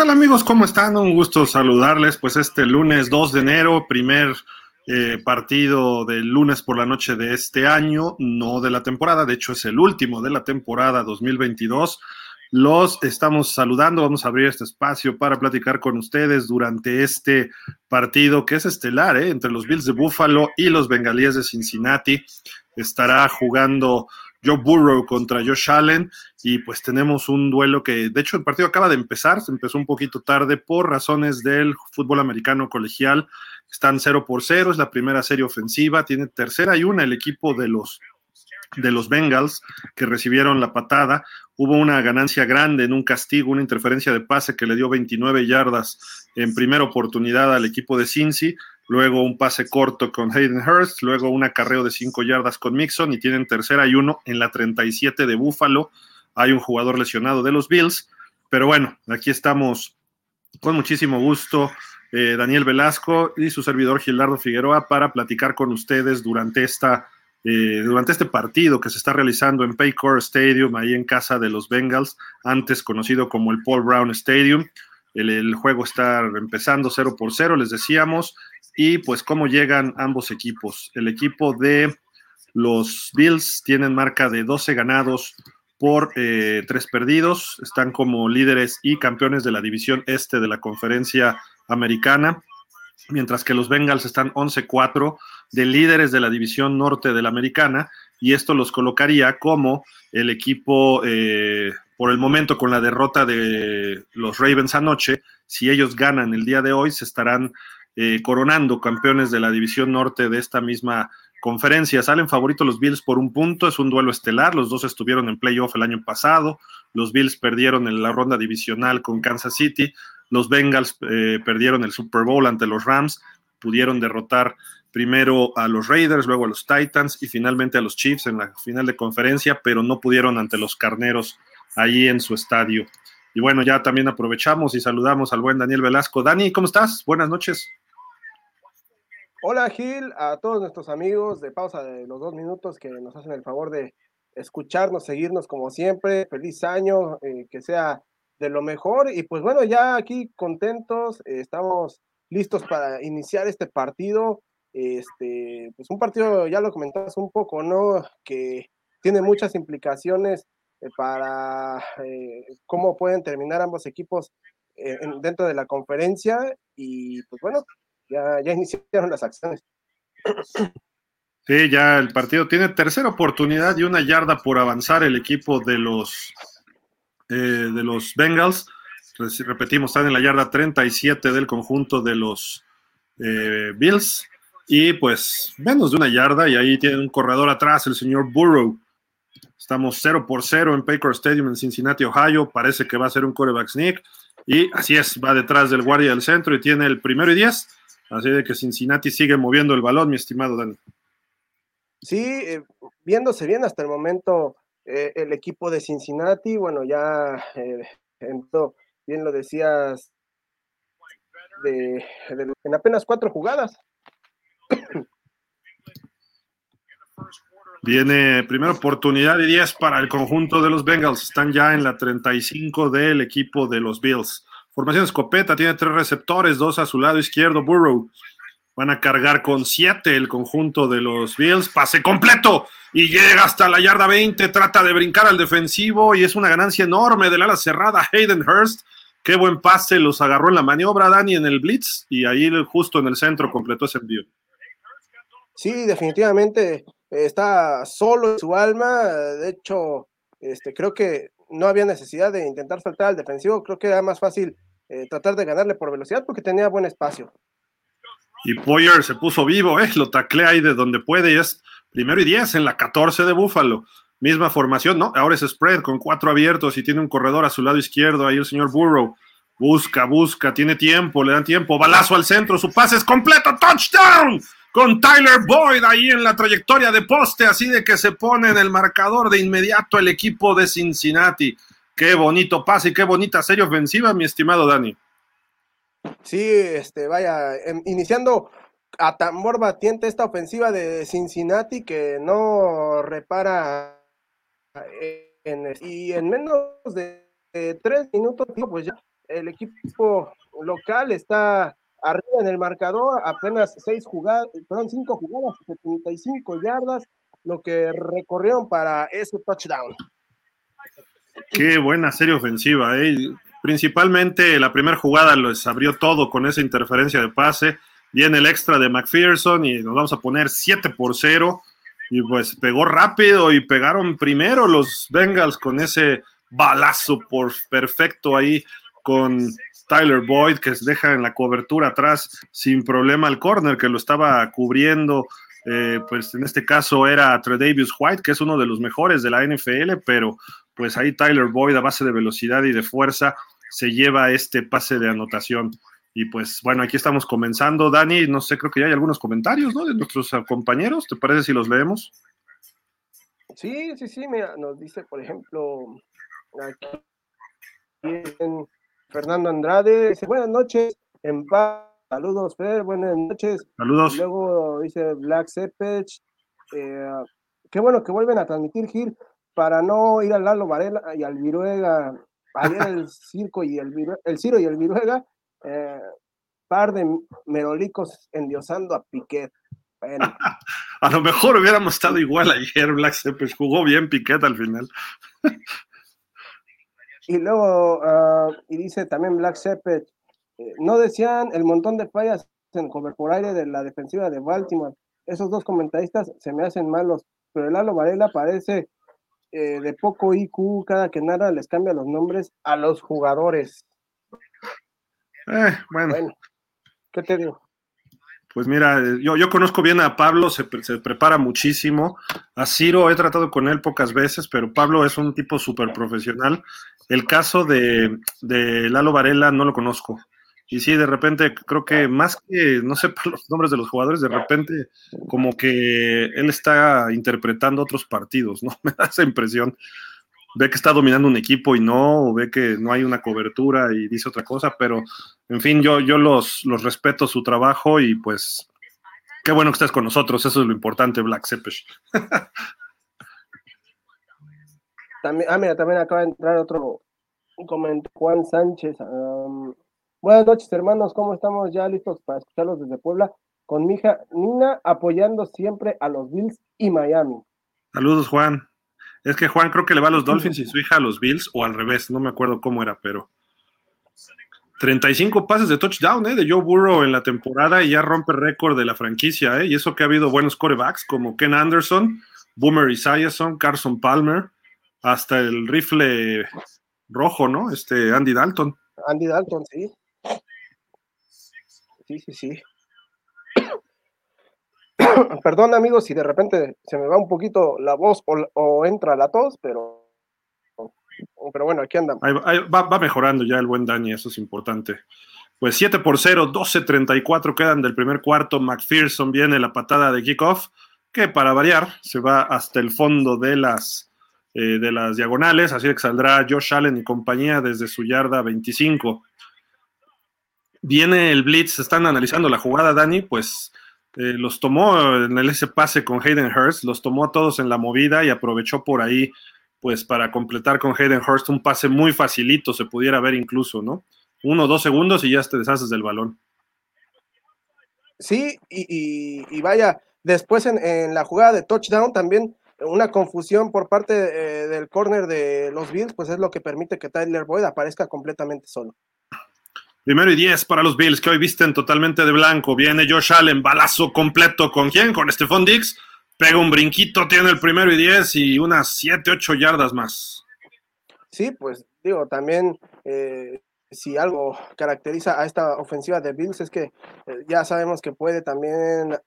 ¿Qué tal amigos? ¿Cómo están? Un gusto saludarles. Pues este lunes 2 de enero, primer eh, partido del lunes por la noche de este año, no de la temporada, de hecho es el último de la temporada 2022. Los estamos saludando, vamos a abrir este espacio para platicar con ustedes durante este partido que es estelar ¿eh? entre los Bills de Buffalo y los Bengalíes de Cincinnati. Estará jugando Joe Burrow contra Josh Allen y pues tenemos un duelo que de hecho el partido acaba de empezar, se empezó un poquito tarde por razones del fútbol americano colegial, están 0 por 0, es la primera serie ofensiva, tiene tercera y una el equipo de los de los Bengals que recibieron la patada. Hubo una ganancia grande en un castigo, una interferencia de pase que le dio 29 yardas en primera oportunidad al equipo de Cincy luego un pase corto con Hayden Hurst, luego un acarreo de 5 yardas con Mixon y tienen tercera y uno en la 37 de Buffalo. Hay un jugador lesionado de los Bills, pero bueno, aquí estamos con muchísimo gusto. Eh, Daniel Velasco y su servidor Gilardo Figueroa para platicar con ustedes durante esta eh, durante este partido que se está realizando en Paycor Stadium, ahí en casa de los Bengals, antes conocido como el Paul Brown Stadium. El, juego está empezando 0 por 0, les decíamos y pues cómo llegan ambos equipos. El equipo de los Bills tienen marca de 12 ganados por eh, 3 perdidos, están como líderes y campeones de la división este de la conferencia americana, mientras que los Bengals están 11-4 de líderes de la división norte de la americana, y esto los colocaría como el equipo, eh, por el momento con la derrota de los Ravens anoche, si ellos ganan el día de hoy, se estarán eh, coronando campeones de la división norte de esta misma conferencia. Salen favoritos los Bills por un punto, es un duelo estelar, los dos estuvieron en playoff el año pasado, los Bills perdieron en la ronda divisional con Kansas City, los Bengals eh, perdieron el Super Bowl ante los Rams, pudieron derrotar primero a los Raiders, luego a los Titans y finalmente a los Chiefs en la final de conferencia, pero no pudieron ante los Carneros allí en su estadio. Y bueno, ya también aprovechamos y saludamos al buen Daniel Velasco. Dani, ¿cómo estás? Buenas noches. Hola Gil, a todos nuestros amigos de pausa de los dos minutos que nos hacen el favor de escucharnos, seguirnos como siempre. Feliz año, eh, que sea de lo mejor. Y pues bueno, ya aquí contentos, eh, estamos listos para iniciar este partido. Este, pues un partido, ya lo comentabas un poco, ¿no? Que tiene muchas implicaciones eh, para cómo pueden terminar ambos equipos dentro de la conferencia y pues bueno, ya, iniciaron las acciones. Sí, ya el partido tiene tercera oportunidad y una yarda por avanzar el equipo de los, de los Bengals. Repetimos, están en la yarda 37 del conjunto de los Bills. Y pues menos de una yarda y ahí tiene un corredor atrás, el señor Burrow Estamos 0 por 0 en Paycor Stadium en Cincinnati, Ohio. Parece que va a ser un coreback sneak. Y así es, va detrás del guardia del centro y tiene el primero y 10. Así de que Cincinnati sigue moviendo el balón, mi estimado Dani. Sí, eh, viéndose bien hasta el momento eh, el equipo de Cincinnati. Bueno, ya eh, bien lo decías, en apenas cuatro jugadas. Viene primera oportunidad de 10 para el conjunto de los Bengals. Están ya en la 35 del equipo de los Bills. Formación escopeta, tiene tres receptores, dos a su lado izquierdo. Burrow. Van a cargar con 7 el conjunto de los Bills. Pase completo y llega hasta la yarda 20. Trata de brincar al defensivo y es una ganancia enorme del ala cerrada Hayden Hurst. Qué buen pase, los agarró en la maniobra Dani en el blitz y ahí justo en el centro completó ese envío. Sí, definitivamente está solo en su alma. De hecho, este, creo que no había necesidad de intentar saltar al defensivo. Creo que era más fácil eh, tratar de ganarle por velocidad porque tenía buen espacio. Y Poyer se puso vivo, ¿eh? lo taclea ahí de donde puede y es primero y diez en la 14 de Búfalo. Misma formación, ¿no? Ahora es spread con cuatro abiertos y tiene un corredor a su lado izquierdo. Ahí el señor Burrow busca, busca, tiene tiempo, le dan tiempo. Balazo al centro, su pase es completo, touchdown con Tyler Boyd ahí en la trayectoria de poste, así de que se pone en el marcador de inmediato el equipo de Cincinnati. Qué bonito pase y qué bonita serie ofensiva, mi estimado Dani. Sí, este, vaya, em, iniciando a tambor batiente esta ofensiva de Cincinnati que no repara y en menos de, tres minutos, pues ya el equipo local está arriba en el marcador, apenas seis jugadas, perdón, cinco jugadas, 75 yardas, lo que recorrieron para ese touchdown. Qué buena serie ofensiva, ¿eh? Principalmente la primera jugada les abrió todo con esa interferencia de pase. Viene el extra de McPherson y nos vamos a poner 7 por 0. Y pues pegó rápido y pegaron primero los Bengals con ese balazo por perfecto ahí con Tyler Boyd que se deja en la cobertura atrás sin problema al corner que lo estaba cubriendo. Eh, pues en este caso era Tredavious White, que es uno de los mejores de la NFL, pero pues ahí Tyler Boyd a base de velocidad y de fuerza se lleva este pase de anotación. Y pues bueno, aquí estamos comenzando. Dani, no sé, creo que ya hay algunos comentarios, ¿no? De nuestros compañeros. ¿Te parece si los leemos? Sí, sí, sí, mira, nos dice, por ejemplo, aquí Fernando Andrade, dice, buenas noches, en paz. Saludos, Fer, buenas noches. Saludos. luego dice Black Sepech, eh, qué bueno que vuelven a transmitir Gil para no ir al Lalo Varela y al Viruega ayer el circo y el, el Ciro y el Viruega, eh, par de merolicos endiosando a Piquet. a lo mejor hubiéramos estado igual ayer, Black Seppers jugó bien Piquet al final. y luego, ah, y dice también Black Seppet, eh, no decían el montón de fallas en cover por aire de la defensiva de Baltimore. Esos dos comentaristas se me hacen malos, pero el Lalo Varela parece eh, de poco IQ, cada que nada les cambia los nombres a los jugadores. Eh, bueno. ¿Qué te digo? Pues mira, yo, yo conozco bien a Pablo, se, se, prepara muchísimo. A Ciro he tratado con él pocas veces, pero Pablo es un tipo súper profesional. El caso de, de Lalo Varela no lo conozco. Y sí, de repente creo que más que no sé los nombres de los jugadores, de repente como que él está interpretando otros partidos, ¿no? Me da esa impresión. Ve que está dominando un equipo y no, o ve que no hay una cobertura y dice otra cosa, pero en fin, yo, yo los, los respeto su trabajo y pues qué bueno que estés con nosotros, eso es lo importante, Black Sepesh. también, ah, mira, también acaba de entrar otro comentario, Juan Sánchez. Buenas noches, hermanos. ¿Cómo estamos? Ya listos para escucharlos desde Puebla con mi hija Nina apoyando siempre a los Bills y Miami. Saludos, Juan. Es que Juan creo que le va a los Dolphins y su hija a los Bills, o al revés, no me acuerdo cómo era, pero 35 pases de touchdown ¿eh? de Joe Burrow en la temporada y ya rompe récord de la franquicia. ¿eh? Y eso que ha habido buenos corebacks como Ken Anderson, Boomer Esiason, Carson Palmer, hasta el rifle rojo, ¿no? Este Andy Dalton. Andy Dalton, sí sí, sí, sí. Perdón amigos si de repente se me va un poquito la voz o, entra la tos, pero, pero bueno, aquí andamos. va, mejorando ya el buen Dani, eso es importante. Pues 7 por 0, 12-34 quedan del primer cuarto. McPherson viene la patada de kickoff, que para variar se va hasta el fondo de las, eh, de las diagonales, así que saldrá Josh Allen y compañía desde su yarda 25 viene el blitz, están analizando la jugada, Dani, pues eh, los tomó en ese pase con Hayden Hurst, los tomó a todos en la movida y aprovechó por ahí, pues para completar con Hayden Hurst un pase muy facilito, se pudiera ver incluso, ¿no? Uno o dos segundos y ya te deshaces del balón. Sí, y, vaya, después en, la jugada de touchdown también una confusión por parte eh, del corner de los Bills, pues es lo que permite que Tyler Boyd aparezca completamente solo. Primero y diez para los Bills, que hoy visten totalmente de blanco. Viene Josh Allen, balazo completo. ¿Con quién? Con Stephon Dix. Pega un brinquito, tiene el primero y diez y unas siete, ocho yardas más. Sí, pues digo, también eh, si algo caracteriza a esta ofensiva de Bills es que eh, ya sabemos que puede también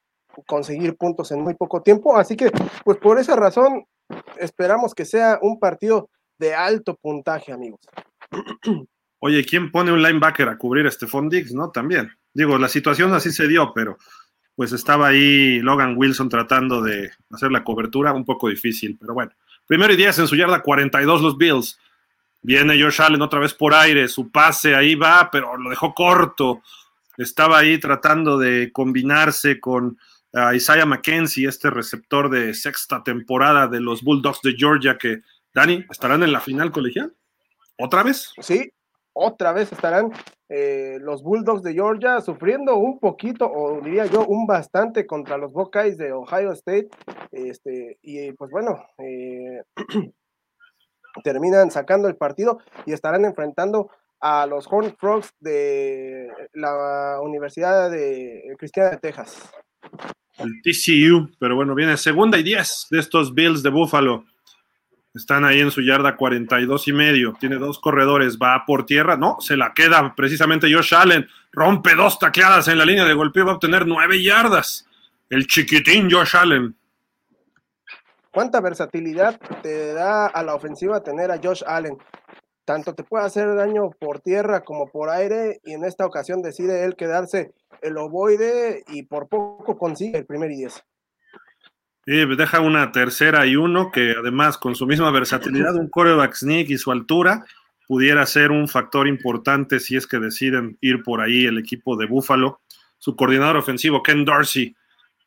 conseguir puntos en muy poco tiempo. Así que, pues por esa razón, esperamos que sea un partido de alto puntaje, amigos. Oye, ¿quién pone un linebacker a cubrir a Stephon Diggs, no? También. Digo, la situación así se dio, pero pues estaba ahí Logan Wilson tratando de hacer la cobertura, un poco difícil, pero bueno. Primero y diez en su yarda 42 los Bills. Viene Josh Allen otra vez por aire, su pase ahí va, pero lo dejó corto. Estaba ahí tratando de combinarse con uh, Isaiah McKenzie, este receptor de sexta temporada de los Bulldogs de Georgia, que, Dani, ¿estarán en la final colegial? ¿Otra vez? Sí, otra vez estarán eh, los Bulldogs de Georgia sufriendo un poquito, o diría yo, un bastante contra los Buckeyes de Ohio State. Este, y pues bueno, eh, terminan sacando el partido y estarán enfrentando a los Horned Frogs de la Universidad de Cristiana de Texas. El TCU, pero bueno, viene segunda y diez de estos Bills de Buffalo. Están ahí en su yarda 42 y medio. Tiene dos corredores. Va por tierra. No, se la queda precisamente Josh Allen. Rompe dos tacleadas en la línea de golpeo. Va a obtener nueve yardas. El chiquitín Josh Allen. ¿Cuánta versatilidad te da a la ofensiva tener a Josh Allen? Tanto te puede hacer daño por tierra como por aire. Y en esta ocasión decide él quedarse el ovoide y por poco consigue el primer y diez. Y deja una tercera y uno que además con su misma versatilidad, un coreback sneak y su altura, pudiera ser un factor importante si es que deciden ir por ahí el equipo de Buffalo. Su coordinador ofensivo, Ken Dorsey,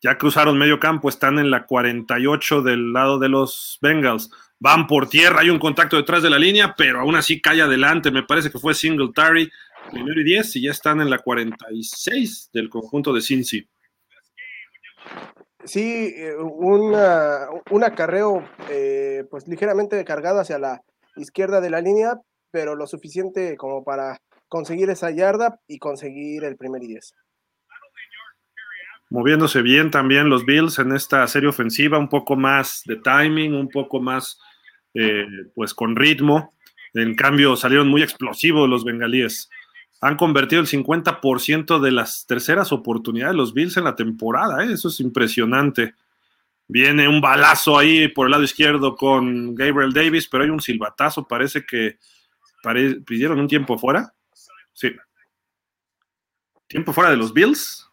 ya cruzaron medio campo, están en la 48 del lado de los Bengals. Van por tierra, hay un contacto detrás de la línea, pero aún así cae adelante. Me parece que fue Singletary, primero y 10, y ya están en la 46 del conjunto de Cincy sí, eh, una, un acarreo eh, pues ligeramente cargado hacia la izquierda de la línea, pero lo suficiente como para conseguir esa yarda y conseguir el primer y 10. Moviéndose bien también los Bills en esta serie ofensiva, un poco más de timing, un poco más eh, pues con ritmo. En cambio salieron muy explosivos los bengalíes han convertido el 50% de las terceras oportunidades de los Bills en la temporada. ¿eh? Eso es impresionante. Viene un balazo ahí por el lado izquierdo con Gabriel Davis, pero hay un silbatazo. Parece que pidieron un tiempo fuera. Sí. ¿Tiempo fuera de los Bills?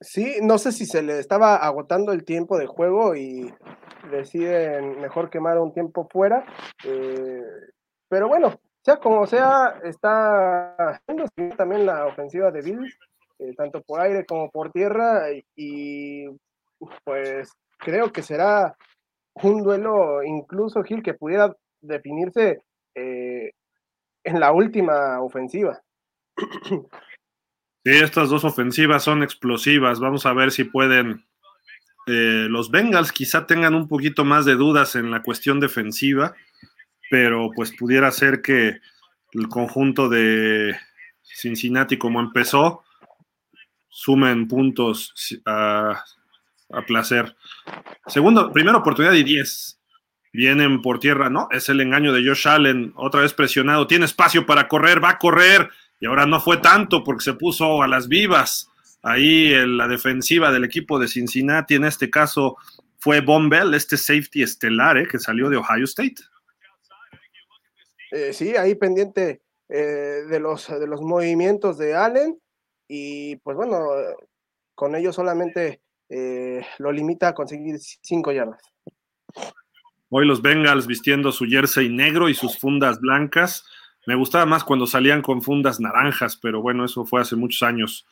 Sí, no sé si se le estaba agotando el tiempo de juego y deciden mejor quemar un tiempo fuera. Eh, pero bueno, sea como sea, está también la ofensiva de Bills, eh, tanto por aire como por tierra, y pues creo que será un duelo incluso, Gil, que pudiera definirse eh, en la última ofensiva. Estas dos ofensivas son explosivas. Vamos a ver si pueden. Eh, los Bengals quizá tengan un poquito más de dudas en la cuestión defensiva pero pues pudiera ser que el conjunto de Cincinnati como empezó, sumen puntos a, placer. Segundo, primera oportunidad y 10. Vienen por tierra, ¿no? Es el engaño de Josh Allen, otra vez presionado, tiene espacio para correr, va a correr, y ahora no fue tanto porque se puso a las vivas. Ahí en la defensiva del equipo de Cincinnati, en este caso fue Bombell, este safety estelar ¿eh? que salió de Ohio State. Eh, sí, ahí pendiente eh, de, los, de los movimientos de Allen y pues bueno, con ello solamente eh, lo limita a conseguir cinco yardas. Hoy los Bengals vistiendo su jersey negro y sus fundas blancas. Me gustaba más cuando salían con fundas naranjas, pero bueno, eso fue hace muchos años.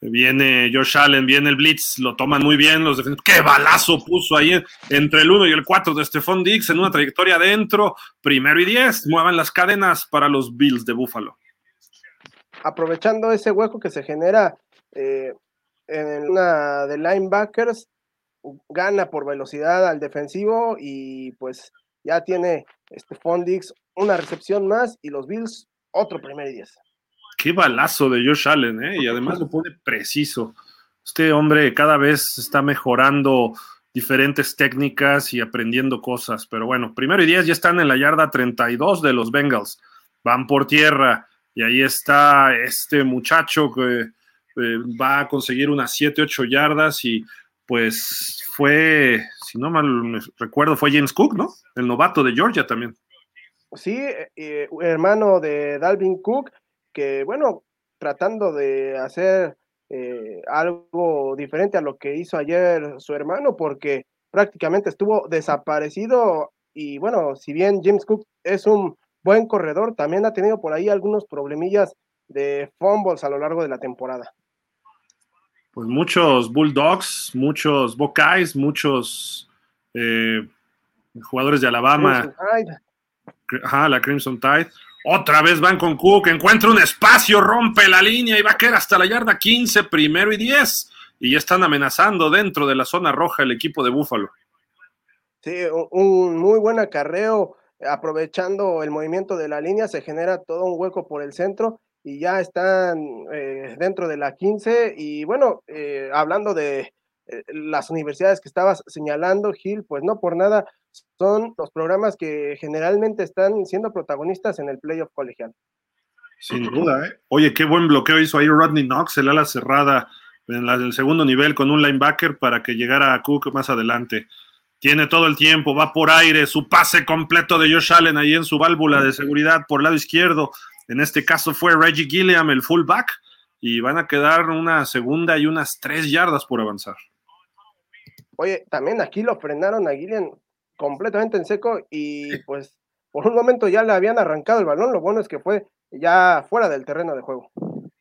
Viene Josh Allen, viene el Blitz, lo toman muy bien los defensores. ¡Qué balazo puso ahí entre el 1 y el 4 de Stephon Dix en una trayectoria adentro! Primero y 10, muevan las cadenas para los Bills de Buffalo. Aprovechando ese hueco que se genera eh, en una de linebackers, gana por velocidad al defensivo y pues ya tiene Stephon Dix una recepción más y los Bills otro primer y 10. Qué balazo de Josh Allen, ¿eh? Y además lo pone preciso. Este hombre cada vez está mejorando diferentes técnicas y aprendiendo cosas. Pero bueno, primero y diez ya están en la yarda 32 de los Bengals. Van por tierra y ahí está este muchacho que eh, va a conseguir unas 7, 8 yardas y pues fue, si no mal recuerdo, fue James Cook, ¿no? El novato de Georgia también. Sí, eh, hermano de Dalvin Cook que, bueno, tratando de hacer eh, algo diferente a lo que hizo ayer su hermano, porque prácticamente estuvo desaparecido y bueno, si bien James Cook es un buen corredor, también ha tenido por ahí algunos problemillas de fumbles a lo largo de la temporada. Pues muchos Bulldogs, muchos Buckeyes, muchos eh, jugadores de Alabama. Ajá, la Crimson Tide Otra vez van con Cook, encuentra un espacio, rompe la línea y va a caer hasta la yarda 15, primero y 10. Y ya están amenazando dentro de la zona roja el equipo de Búfalo. Sí, un muy buen acarreo, aprovechando el movimiento de la línea, se genera todo un hueco por el centro y ya están eh, dentro de la 15. Y bueno, eh, hablando de eh, las universidades que estabas señalando, Gil, pues no por nada son los programas que generalmente están siendo protagonistas en el playoff colegial. Sin duda, ¿eh? Oye, qué buen bloqueo hizo ahí Rodney Knox, el ala cerrada en el segundo nivel con un linebacker para que llegara a Cook más adelante. Tiene todo el tiempo, va por aire, su pase completo de Josh Allen ahí en su válvula de seguridad por el lado izquierdo. En este caso fue Reggie Gilliam, el fullback, y van a quedar una segunda y unas tres yardas por avanzar. Oye, también aquí lo frenaron a Gilliam completamente en seco y pues por un momento ya le habían arrancado el balón. Lo bueno es que fue ya fuera del terreno de juego.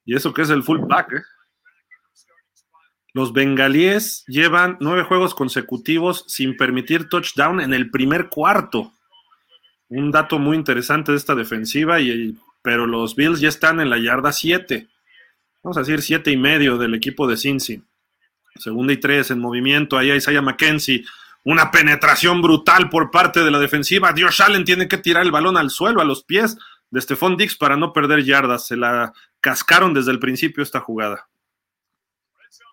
Y eso que es el fullback, ¿eh? Los bengalíes llevan nueve juegos consecutivos sin permitir touchdown en el primer cuarto. Un dato muy interesante de esta defensiva, y, pero los Bills ya están en la yarda 7. Vamos a decir siete y medio del equipo de Cincy. Segunda y tres en movimiento. Ahí Isaiah McKenzie. Una penetración brutal por parte de la defensiva. Dios Allen tiene que tirar el balón al suelo, a los pies de Stephon Dix para no perder yardas. Se la cascaron desde el principio esta jugada.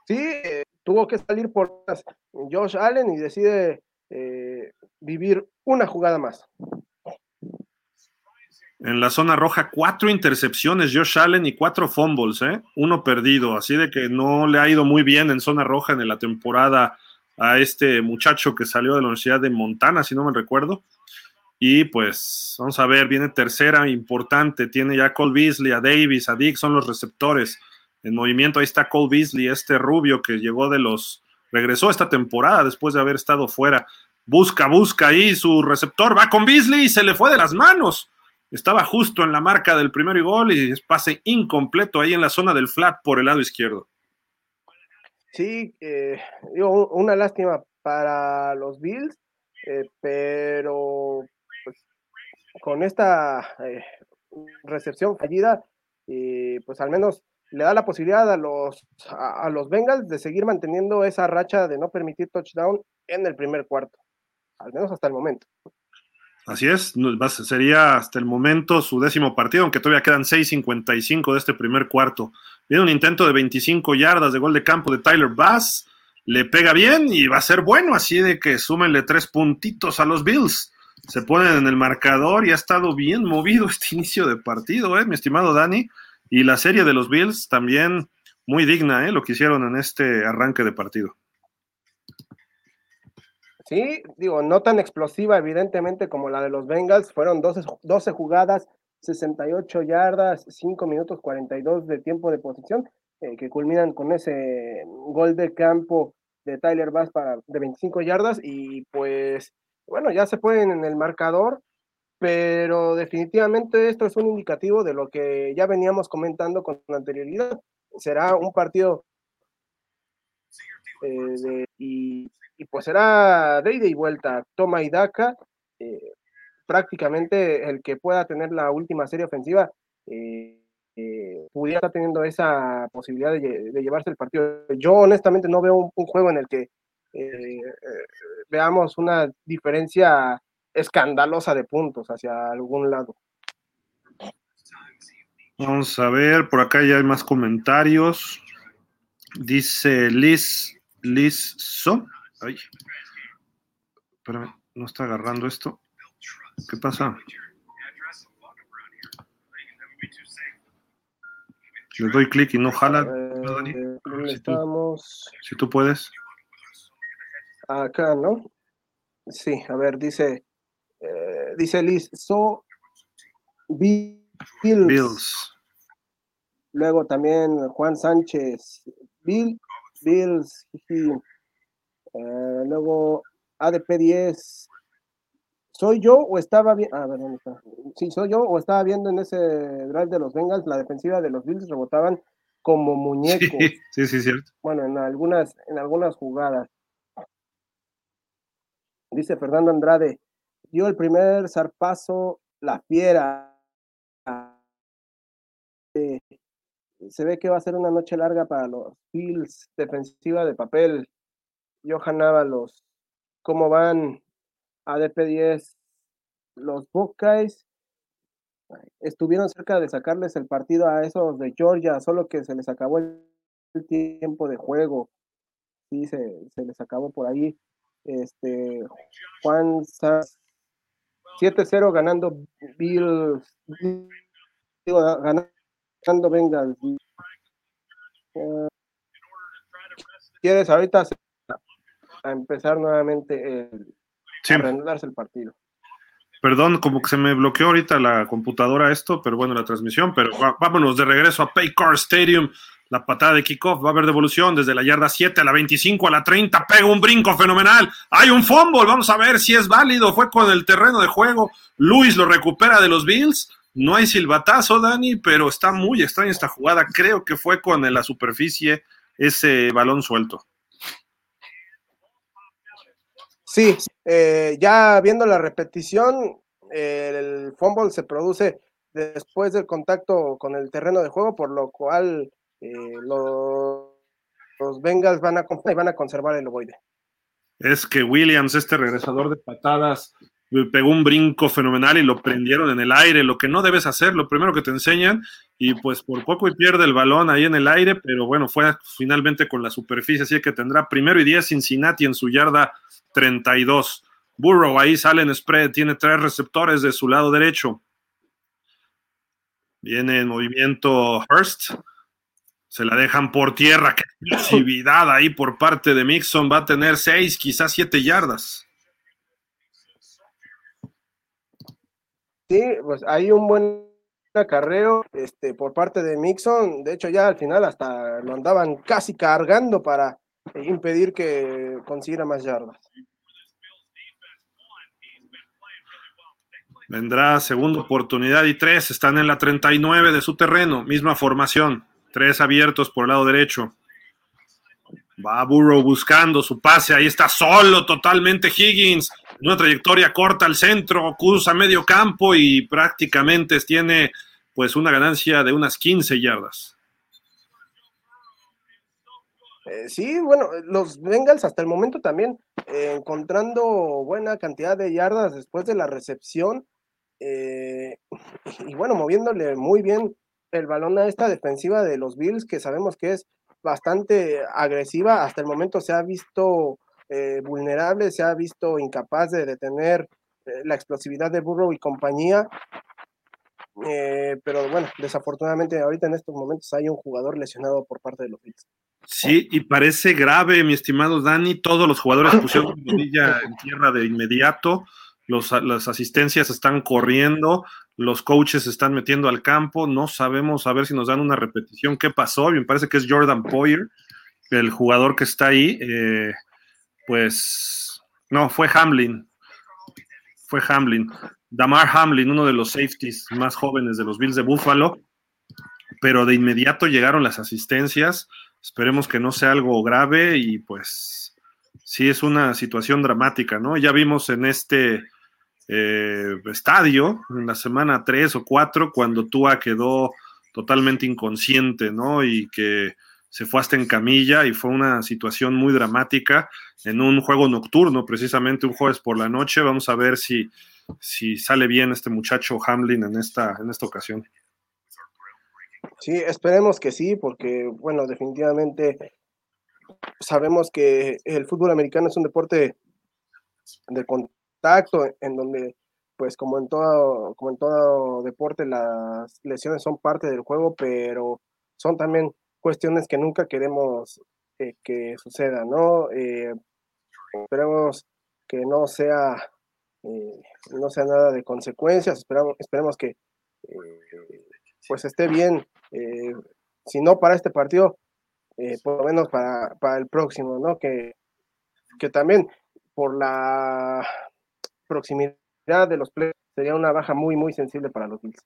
Sí, eh, tuvo que salir por Josh Allen y decide eh, vivir una jugada más. En la zona roja, cuatro intercepciones, Josh Allen y cuatro fumbles, ¿eh? uno perdido. Así de que no le ha ido muy bien en zona roja en la temporada a este muchacho que salió de la Universidad de Montana, si no me recuerdo. Y pues, vamos a ver, viene tercera importante. Tiene ya Cole Beasley, a Davis, a Dick, son los receptores en movimiento. Ahí está Cole Beasley, este rubio que llegó de los. regresó esta temporada después de haber estado fuera. Busca, busca ahí su receptor, va con Beasley y se le fue de las manos estaba justo en la marca del primer gol y pase incompleto ahí en la zona del flat por el lado izquierdo. Sí, eh, una lástima para los Bills, eh, pero pues, con esta eh, recepción fallida, pues al menos le da la posibilidad a los, a los Bengals de seguir manteniendo esa racha de no permitir touchdown en el primer cuarto, al menos hasta el momento. Así es, sería hasta el momento su décimo partido, aunque todavía quedan 6.55 de este primer cuarto. Viene un intento de 25 yardas de gol de campo de Tyler Bass, le pega bien y va a ser bueno, así de que súmenle tres puntitos a los Bills. Se ponen en el marcador y ha estado bien movido este inicio de partido, ¿eh, mi estimado Dani. Y la serie de los Bills también muy digna, ¿eh? lo que hicieron en este arranque de partido. Sí, digo, no tan explosiva evidentemente como la de los Bengals, fueron 12, 12 jugadas, 68 yardas, 5 minutos 42 de tiempo de posición, eh, que culminan con ese gol de campo de Tyler Bass para, de 25 yardas y pues bueno, ya se pueden en el marcador, pero definitivamente esto es un indicativo de lo que ya veníamos comentando con anterioridad. Será un partido eh, de, y pues era de ida y vuelta, toma y daca, eh, prácticamente el que pueda tener la última serie ofensiva eh, eh, pudiera estar teniendo esa posibilidad de, llevarse el partido. Yo honestamente no veo un, juego en el que veamos una diferencia escandalosa de puntos hacia algún lado. Vamos a ver, por acá ya hay más comentarios. Dice Liz, Liz So. Ay. Espérame, no está agarrando esto. ¿Qué pasa? Le doy clic y no jala. Eh, estamos? Si tú puedes. Acá, ¿no? Sí, a ver, dice, eh, dice Liz, so Bills. Bills. Luego también Juan Sánchez, Bill, Bills. Eh, luego ADP 10. ¿Soy yo o estaba viendo? A ver, ¿dónde está? Sí, soy yo o estaba viendo en ese drive de los Bengals la defensiva de los Bills rebotaban como muñecos. Sí, sí, cierto. Bueno, en algunas, en algunas jugadas. Dice Fernando Andrade, dio el primer zarpazo la fiera. se ve que va a ser una noche larga para los Bills, defensiva de papel. Johan Ábalos, ¿cómo van? ADP10, los Buckeyes estuvieron cerca de sacarles el partido a esos de Georgia, solo que se les acabó el tiempo de juego. Sí, se, les acabó por ahí. Este, Juan 7-0 ganando Bills, ganando Bengals. Uh, ¿Quieres ahorita a empezar nuevamente el, a reanudarse el partido? Perdón, como que se me bloqueó ahorita la computadora esto, pero bueno, la transmisión, pero vámonos de regreso a Paycar Stadium. La patada de kickoff va a haber devolución desde la yarda 7 a la 25 a la 30. Pega un brinco fenomenal. Hay un fumble. Vamos a ver si es válido. Fue con el terreno de juego. Luis lo recupera de los Bills. No hay silbatazo, Dani, pero está muy extraña esta jugada. Creo que fue con la superficie ese balón suelto. Sí, eh, ya viendo la repetición, el fumble se produce después del contacto con el terreno de juego, por lo cual eh, los, los, Bengals van a, van a conservar el ovoide. Es que Williams, este regresador de patadas, pegó un brinco fenomenal y lo prendieron en el aire, lo que no debes hacer, lo primero que te enseñan, y pues por poco y pierde el balón ahí en el aire, pero bueno, fue finalmente con la superficie, así que tendrá primero y diez Cincinnati en su yarda 32. Burrow ahí sale en spread, tiene tres receptores de su lado derecho. Viene en movimiento Hurst. Se la dejan por tierra. Qué explosividad ahí por parte de Mixon. Va a tener seis, quizás siete yardas. Sí, pues hay un buen acarreo este, por parte de Mixon. De hecho, ya al final hasta lo andaban casi cargando para impedir que consiguiera más yardas. Vendrá segunda oportunidad y tres. Están en la 39 de su terreno. Misma formación. Tres abiertos por el lado derecho. Va Burrow buscando su pase. Ahí está solo totalmente Higgins. Una trayectoria corta al centro. Cruza medio campo y prácticamente tiene pues una ganancia de unas 15 yardas. Eh, sí, bueno, los Bengals hasta el momento también eh, encontrando buena cantidad de yardas después de la recepción eh, y bueno, moviéndole muy bien el balón a esta defensiva de los Bills, que sabemos que es bastante agresiva. Hasta el momento se ha visto vulnerable, se ha visto incapaz de detener la explosividad de Burrow y compañía. pero bueno, desafortunadamente ahorita en estos momentos hay un jugador lesionado por parte de los Bills. Sí, y parece grave, mi estimado Dani. Todos los jugadores pusieron rodilla en tierra de inmediato. Los, las asistencias están corriendo, los coaches se están metiendo al campo. No sabemos a ver si nos dan una repetición. ¿Qué pasó? Me parece que es Jordan Poyer, el jugador que está ahí. Eh, pues no, fue Hamlin. Fue Hamlin. Damar Hamlin, uno de los safeties más jóvenes de los Bills de Buffalo. Pero de inmediato llegaron las asistencias Esperemos que no sea algo grave y pues sí es una situación dramática, ¿no? Ya vimos en este eh, estadio, en la semana 3 o 4, cuando Tua quedó totalmente inconsciente, ¿no? Y que se fue hasta en camilla y fue una situación muy dramática en un juego nocturno, precisamente un jueves por la noche. Vamos a ver si, si sale bien este muchacho Hamlin en esta, en esta ocasión. Sí, esperemos que sí, porque, bueno, definitivamente sabemos que el fútbol americano es un deporte de contacto, en donde, pues, como en todo, como en todo deporte, las lesiones son parte del juego, pero son también cuestiones que nunca queremos eh, que sucedan, ¿no? Eh, esperemos que no sea, eh, no sea nada de consecuencias, esperamos, esperemos que pues esté bien eh, si no para este partido, eh, por lo menos para, el próximo, ¿no? Que, que también por la proximidad de los players sería una baja muy, muy sensible para los Bills.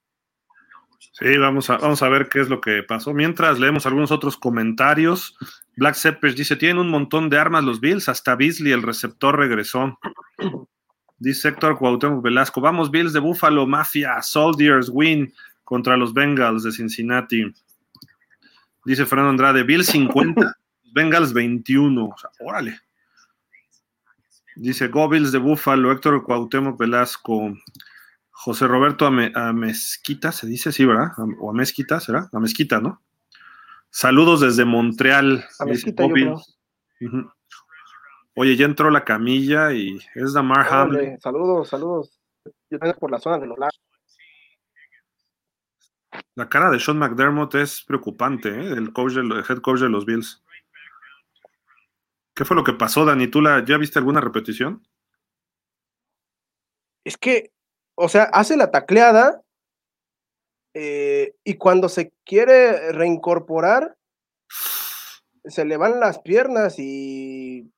Sí, vamos a, vamos a ver qué es lo que pasó. Mientras leemos algunos otros comentarios, Black Seppers dice, tienen un montón de armas los Bills, hasta Beasley, el receptor, regresó. Dice Héctor Cuauhtémoc Velasco, vamos Bills de Buffalo, Mafia, Soldiers, Win, contra los Bengals de Cincinnati. Dice Fernando Andrade, Bill 50, Bengals 21. O sea, órale. Dice Gobills de Búfalo, Héctor Cuauhtémoc Velasco, José Roberto Amezquita, se dice así, ¿verdad? O Amezquita, ¿será? Amezquita, ¿no? Saludos desde Montreal. Amezquita, Oye, ya entró la camilla y es Damar Hamlin. Saludos, saludos. Yo tengo por la zona de los lados. La cara de Sean McDermott es preocupante, ¿eh? el, coach el head coach de los Bills. ¿Qué fue lo que pasó, Dani? ¿Tú la, ya viste alguna repetición? Es que, o sea, hace la tacleada eh, y cuando se quiere reincorporar, se le van las piernas y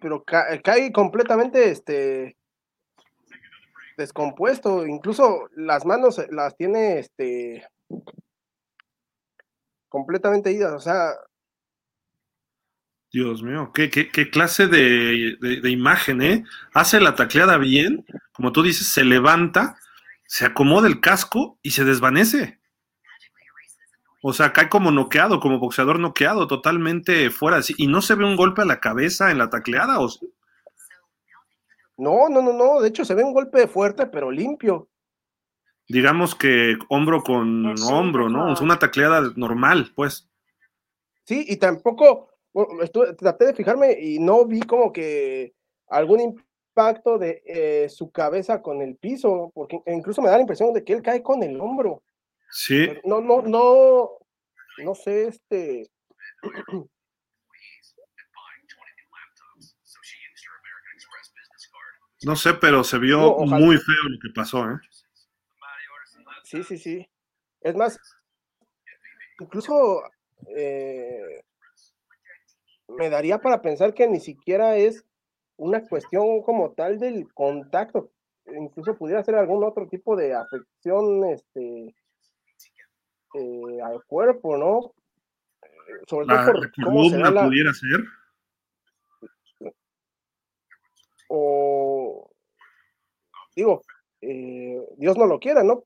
pero cae completamente este descompuesto, incluso las manos las tiene este completamente idas, o sea. Dios mío, qué, qué, qué clase de, de, imagen, ¿eh? Hace la tacleada bien, como tú dices, se levanta, se acomoda el casco y se desvanece. O sea, cae como noqueado, como boxeador noqueado, totalmente fuera. Y no se ve un golpe a la cabeza en la tacleada, ¿o sí? No, no, no, no. De hecho, se ve un golpe fuerte, pero limpio. Digamos que hombro con hombro, ¿no? Es una tacleada normal, pues. Sí, y tampoco traté de fijarme y no vi como que algún impacto de eh, su cabeza con el piso, porque incluso me da la impresión de que él cae con el hombro. Sí. No, no, no, no sé, este. No sé, pero se vio muy feo lo que pasó, ¿eh? Sí, sí, sí. Es más, incluso eh, me daría para pensar que ni siquiera es una cuestión como tal del contacto. Incluso pudiera ser algún otro tipo de afección este, eh, al cuerpo, ¿no? Sobre todo por cómo se la... pudiera ser? O digo, eh, Dios no lo quiera, ¿no?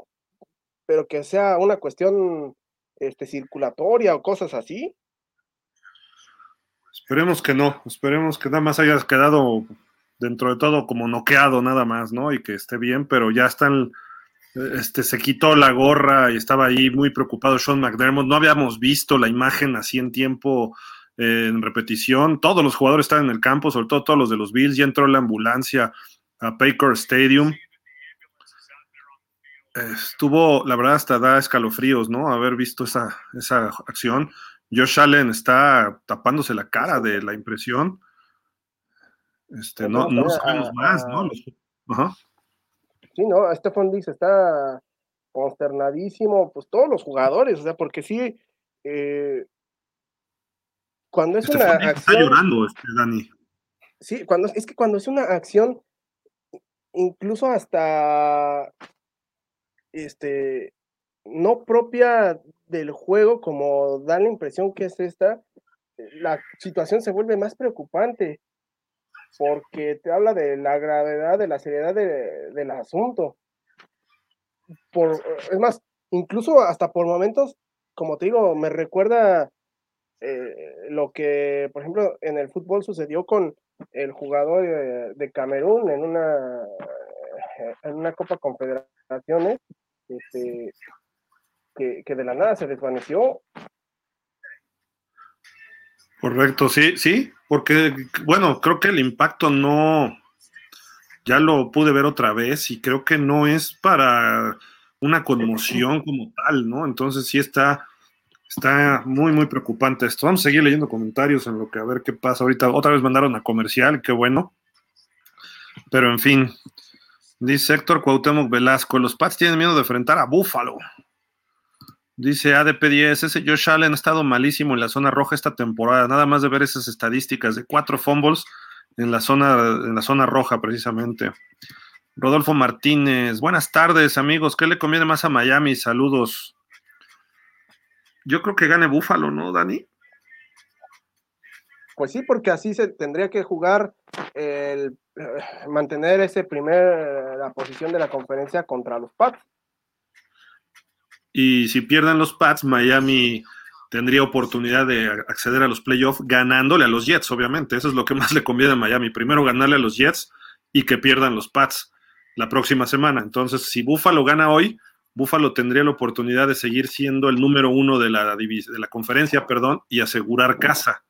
Pero que sea una cuestión este, circulatoria o cosas así. Esperemos que no, esperemos que nada más hayas quedado dentro de todo como noqueado nada más, ¿no? Y que esté bien, pero ya están este, se quitó la gorra y estaba ahí muy preocupado Sean McDermott. No habíamos visto la imagen así en tiempo, eh, en repetición. Todos los jugadores estaban en el campo, sobre todo todos los de los Bills. Ya entró la ambulancia a Baker Stadium. Estuvo, la verdad, hasta da escalofríos, ¿no? Haber visto esa, esa acción. Josh Allen está tapándose la cara de la impresión. Este, no, no sabemos más, ¿no? ajá. Sí, ¿no? Stefan dice, está consternadísimo, pues todos los jugadores, o sea, porque sí, eh, cuando es una acción... Está llorando, este, Dani. Sí, cuando, es que cuando es una acción, incluso hasta, este, no propia del juego, como da la impresión que es esta, la situación se vuelve más preocupante porque te habla de la gravedad, de la seriedad del asunto. Por, es más, incluso hasta por momentos, como te digo, me recuerda eh, lo que, por ejemplo, en el fútbol sucedió con el jugador de, Camerún en una, en una Copa Confederaciones, este, que, de la nada se desvaneció Correcto, sí, sí, porque, bueno, creo que el impacto no, ya lo pude ver otra vez y creo que no es para una conmoción como tal, ¿no? Entonces sí está, está muy, muy preocupante esto. Vamos a seguir leyendo comentarios en lo que a ver qué pasa ahorita. Otra vez mandaron a comercial, qué bueno. Pero en fin, dice Héctor Cuauhtémoc Velasco, los Pats tienen miedo de enfrentar a Búfalo. Dice ADP10, ese Josh Allen ha estado malísimo en la zona roja esta temporada. Nada más de ver esas estadísticas de cuatro fumbles en la zona, en la zona roja, precisamente. Rodolfo Martínez, buenas tardes, amigos. ¿Qué le conviene más a Miami? Saludos. Yo creo que gane Búfalo, ¿no, Dani? Pues sí, porque así se tendría que jugar el, eh, mantener ese primer, la posición de la conferencia contra los Pats. Y si pierden los Pats, Miami tendría oportunidad de acceder a los playoffs ganándole a los Jets, obviamente. Eso es lo que más le conviene a Miami. Primero ganarle a los Jets y que pierdan los Pats la próxima semana. Entonces, si Buffalo gana hoy, Buffalo tendría la oportunidad de seguir siendo el número uno de la, de la conferencia, perdón, y asegurar casa.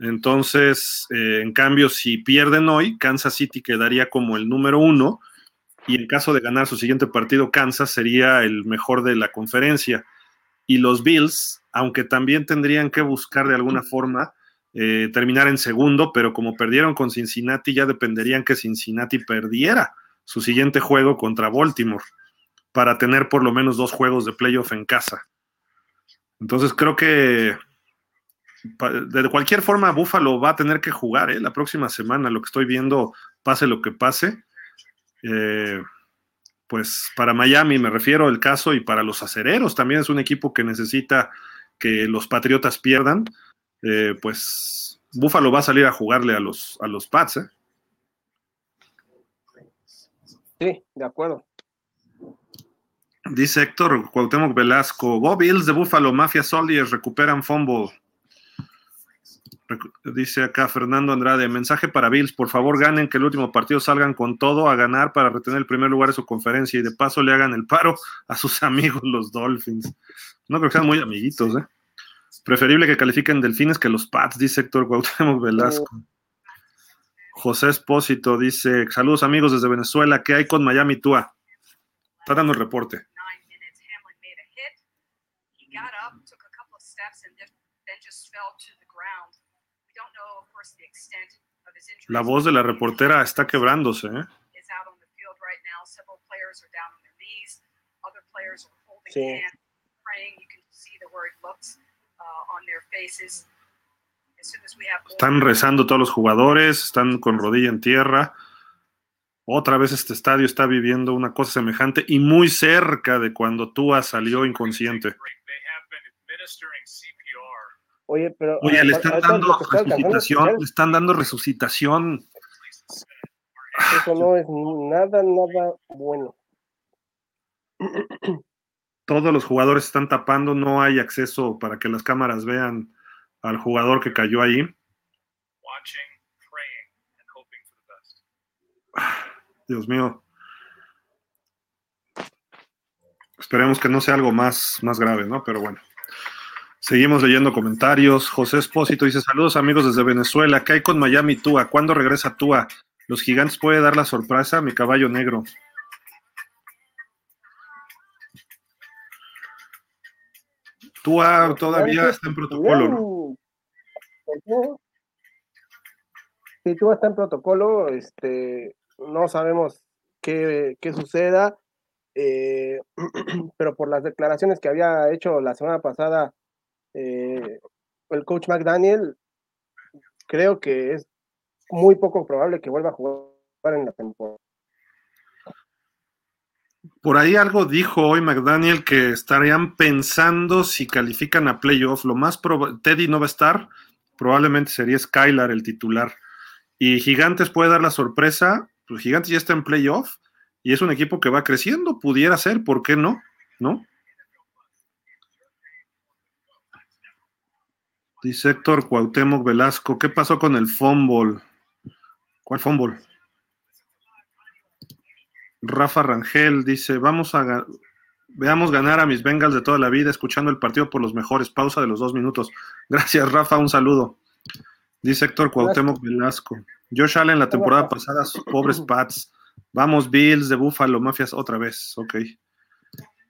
Entonces, eh, en cambio, si pierden hoy, Kansas City quedaría como el número uno y en caso de ganar su siguiente partido, Kansas sería el mejor de la conferencia. Y los Bills, aunque también tendrían que buscar de alguna forma eh, terminar en segundo, pero como perdieron con Cincinnati, ya dependerían que Cincinnati perdiera su siguiente juego contra Baltimore para tener por lo menos dos juegos de playoff en casa. Entonces creo que de cualquier forma Buffalo va a tener que jugar ¿eh? la próxima semana, lo que estoy viendo, pase lo que pase. Eh, pues para Miami me refiero el caso y para los acereros también es un equipo que necesita que los Patriotas pierdan. Eh, pues Buffalo va a salir a jugarle a los, a los Pats. ¿eh? Sí, de acuerdo. Dice Héctor Cuauhtémoc Velasco, Go Bills de Buffalo, Mafia Soldiers recuperan fumble. Dice acá Fernando Andrade, mensaje para Bills, por favor ganen que el último partido salgan con todo a ganar para retener el primer lugar de su conferencia y de paso le hagan el paro a sus amigos los Dolphins. No creo que sean muy amiguitos, ¿eh? Preferible que califiquen Delfines que los Pats, dice Héctor Cuauhtémoc Velasco. José Espósito dice, saludos amigos desde Venezuela, ¿qué hay con Miami Tua? Está dando el reporte. La voz de la reportera está quebrándose. ¿eh? Sí. Están rezando todos los jugadores, están con rodilla en tierra. Otra vez este estadio está viviendo una cosa semejante y muy cerca de cuando Tua salió inconsciente. Oye, pero. Oye, le están dando resucitación, le están dando resucitación. Eso no es nada, nada bueno. Todos los jugadores están tapando, no hay acceso para que las cámaras vean al jugador que cayó ahí. Dios mío. Esperemos que no sea algo más, más grave, ¿no? Pero bueno. Seguimos leyendo comentarios. José Espósito dice: Saludos amigos desde Venezuela. ¿Qué hay con Miami Tua? ¿Cuándo regresa Tua? Los gigantes puede dar la sorpresa, mi caballo negro. Tua todavía está en protocolo, ¿no? Sí, Tua está en protocolo, este, no sabemos qué, qué suceda, eh, pero por las declaraciones que había hecho la semana pasada eh, el coach McDaniel, creo que es muy poco probable que vuelva a jugar en la temporada. Por ahí algo dijo hoy McDaniel que estarían pensando si califican a playoff. Lo más probable, Teddy no va a estar, probablemente sería Skylar el titular. Y Gigantes puede dar la sorpresa, pues Gigantes ya está en playoff y es un equipo que va creciendo, pudiera ser, ¿por qué no? ¿No? Dice Héctor Cuauhtémoc Velasco, ¿qué pasó con el fútbol? ¿Cuál fútbol? Rafa Rangel dice, vamos a veamos ganar a mis Bengals de toda la vida escuchando el partido por los mejores. Pausa de los dos minutos. Gracias, Rafa, un saludo. Dice Héctor Cuauhtémoc Velasco. Josh Allen la temporada pasada, pobres Pats. Vamos, Bills de Buffalo, Mafias otra vez. Ok.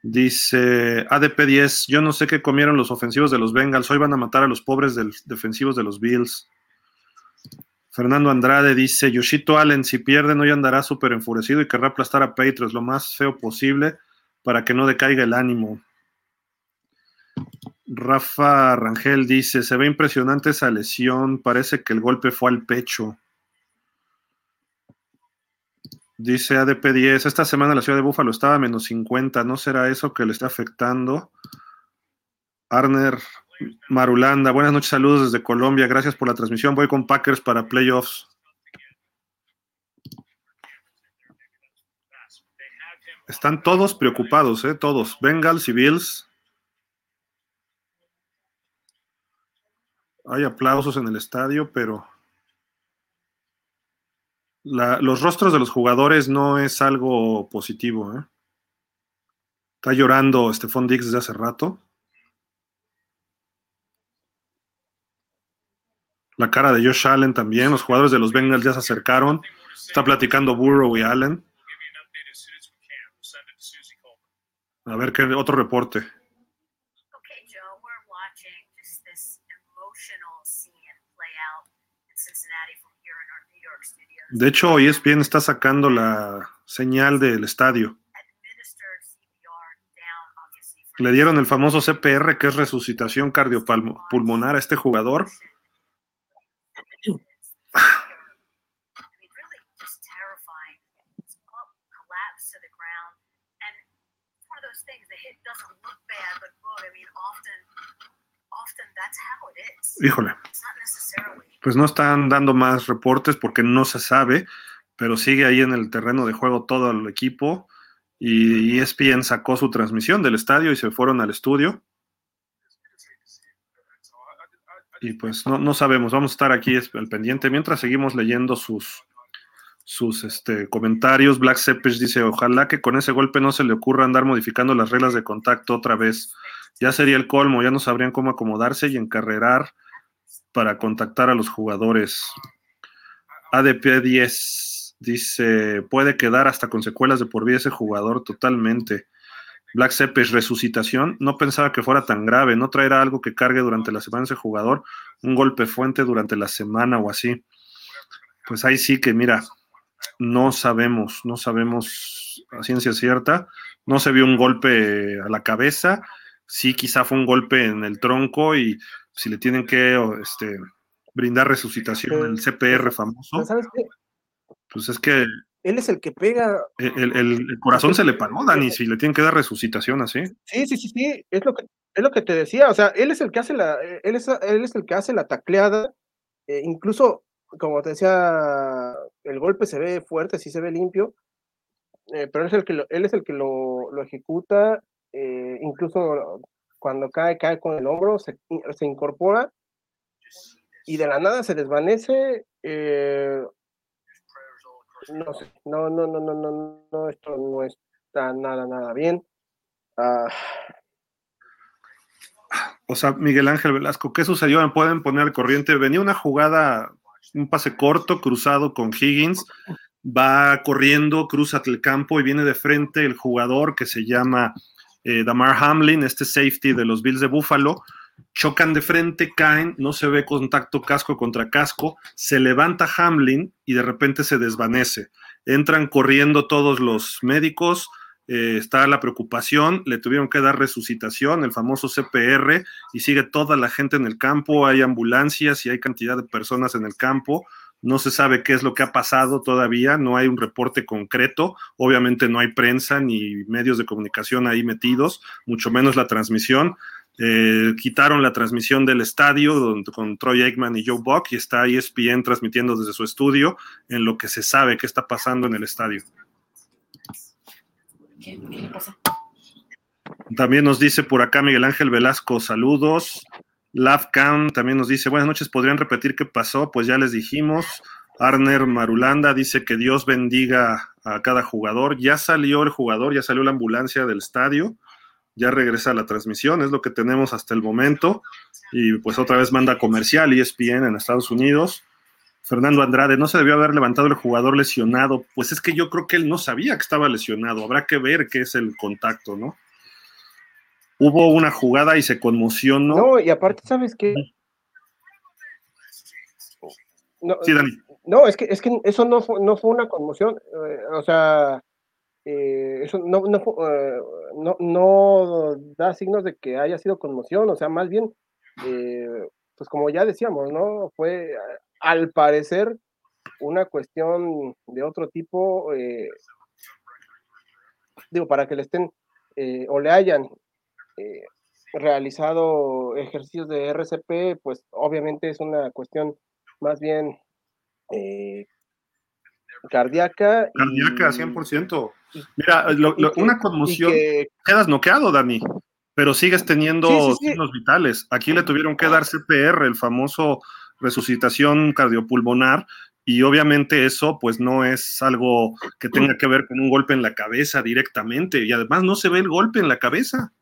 Dice ADP10, yo no sé qué comieron los ofensivos de los Bengals, hoy van a matar a los pobres defensivos de los Bills. Fernando Andrade dice, Yoshito Allen, si pierden hoy andará súper enfurecido y querrá aplastar a Patriots lo más feo posible para que no decaiga el ánimo. Rafa Rangel dice, se ve impresionante esa lesión, parece que el golpe fue al pecho. Dice ADP10, esta semana la ciudad de Búfalo estaba a menos 50, ¿no será eso que le está afectando? Arner Marulanda, buenas noches, saludos desde Colombia, gracias por la transmisión, voy con Packers para playoffs. Están todos preocupados, ¿eh? Todos, Bengals y Bills. Hay aplausos en el estadio, pero los rostros de los jugadores no es algo positivo. ¿eh? Está llorando Stephon Diggs desde hace rato. La cara de Josh Allen también. Los jugadores de los Bengals ya se acercaron. Está platicando Burrow y Allen. A ver qué otro reporte. De hecho, hoy ESPN está sacando la señal del estadio. Le dieron el famoso CPR, que es resucitación cardiopulmonar a este jugador. Híjole. Pues no están dando más reportes porque no se sabe, pero sigue ahí en el terreno de juego todo el equipo. Y ESPN sacó su transmisión del estadio y se fueron al estudio. Y pues no, no sabemos, vamos a estar aquí al pendiente mientras seguimos leyendo sus, sus este, comentarios. Black Seppich dice, ojalá que con ese golpe no se le ocurra andar modificando las reglas de contacto otra vez. Ya sería el colmo, ya no sabrían cómo acomodarse y encarrerar para contactar a los jugadores. ADP 10 dice, puede quedar hasta con secuelas de por vida ese jugador totalmente. Black Seppich, resucitación. No pensaba que fuera tan grave. No traerá algo que cargue durante la semana ese jugador. Un golpe fuente durante la semana o así. Pues ahí sí que, mira, no sabemos, no sabemos a ciencia cierta. No se vio un golpe a la cabeza, sí quizá fue un golpe en el tronco y si le tienen que este, brindar resucitación, el CPR famoso, pues es que... Él es el que pega. El, corazón se le paró, Dani, si le tienen que dar resucitación así. Sí, sí, sí, sí, es lo que, es lo que te decía, o sea, él es el que hace la, él es, él es el que hace la tacleada, eh, incluso como te decía, el golpe se ve fuerte, sí se ve limpio, eh, pero él es el que lo, él es el que lo, ejecuta, eh, incluso cuando cae, cae con el hombro, se, incorpora y de la nada se desvanece. Eh, no sé, no, no, no, no, no, no, esto no está nada, nada bien. Ah. O sea, Miguel Ángel Velasco, ¿qué sucedió? ¿Me pueden poner al corriente? Venía una jugada un pase corto, cruzado con Higgins, va corriendo, cruza el campo y viene de frente el jugador que se llama eh, Damar Hamlin, este safety de los Bills de Buffalo. Chocan de frente, caen, no se ve contacto casco contra casco, se levanta Hamlin y de repente se desvanece. Entran corriendo todos los médicos, eh, está la preocupación, le tuvieron que dar resucitación, el famoso CPR, y sigue toda la gente en el campo, hay ambulancias y hay cantidad de personas en el campo. No se sabe qué es lo que ha pasado todavía, no hay un reporte concreto, obviamente no hay prensa ni medios de comunicación ahí metidos, mucho menos la transmisión. Eh, quitaron la transmisión del estadio con Troy Aikman y Joe Buck y está ESPN transmitiendo desde su estudio en lo que se sabe qué está pasando en el estadio. También nos dice por acá Miguel Ángel Velasco, saludos. Khan también nos dice, buenas noches, ¿podrían repetir qué pasó? Pues ya les dijimos. Arner Marulanda dice que Dios bendiga a cada jugador. Ya salió el jugador, ya salió la ambulancia del estadio, ya regresa la transmisión, es lo que tenemos hasta el momento. Y pues otra vez manda comercial ESPN en Estados Unidos. Fernando Andrade, no se debió haber levantado el jugador lesionado. Pues es que yo creo que él no sabía que estaba lesionado. Habrá que ver qué es el contacto, ¿no? Hubo una jugada y se conmocionó. No, y aparte, ¿sabes qué? No, sí, Dani. No, es que, es que eso no fue, no fue una conmoción. Eh, o sea, eh, eso no, no, eh, no, no, da signos de que haya sido conmoción. O sea, más bien, pues como ya decíamos, ¿no? Fue al parecer una cuestión de otro tipo, eh, digo, para que le estén eh, o le hayan eh, realizado ejercicios de RCP, pues obviamente es una cuestión más bien cardíaca. Cardíaca, 100%, Mira, una conmoción, quedas noqueado, Dani, pero sigues teniendo signos vitales. Aquí le tuvieron que dar CPR, el famoso resucitación cardiopulmonar, y obviamente eso pues no es algo que tenga que ver con un golpe en la cabeza directamente, y además no se ve el golpe en la cabeza.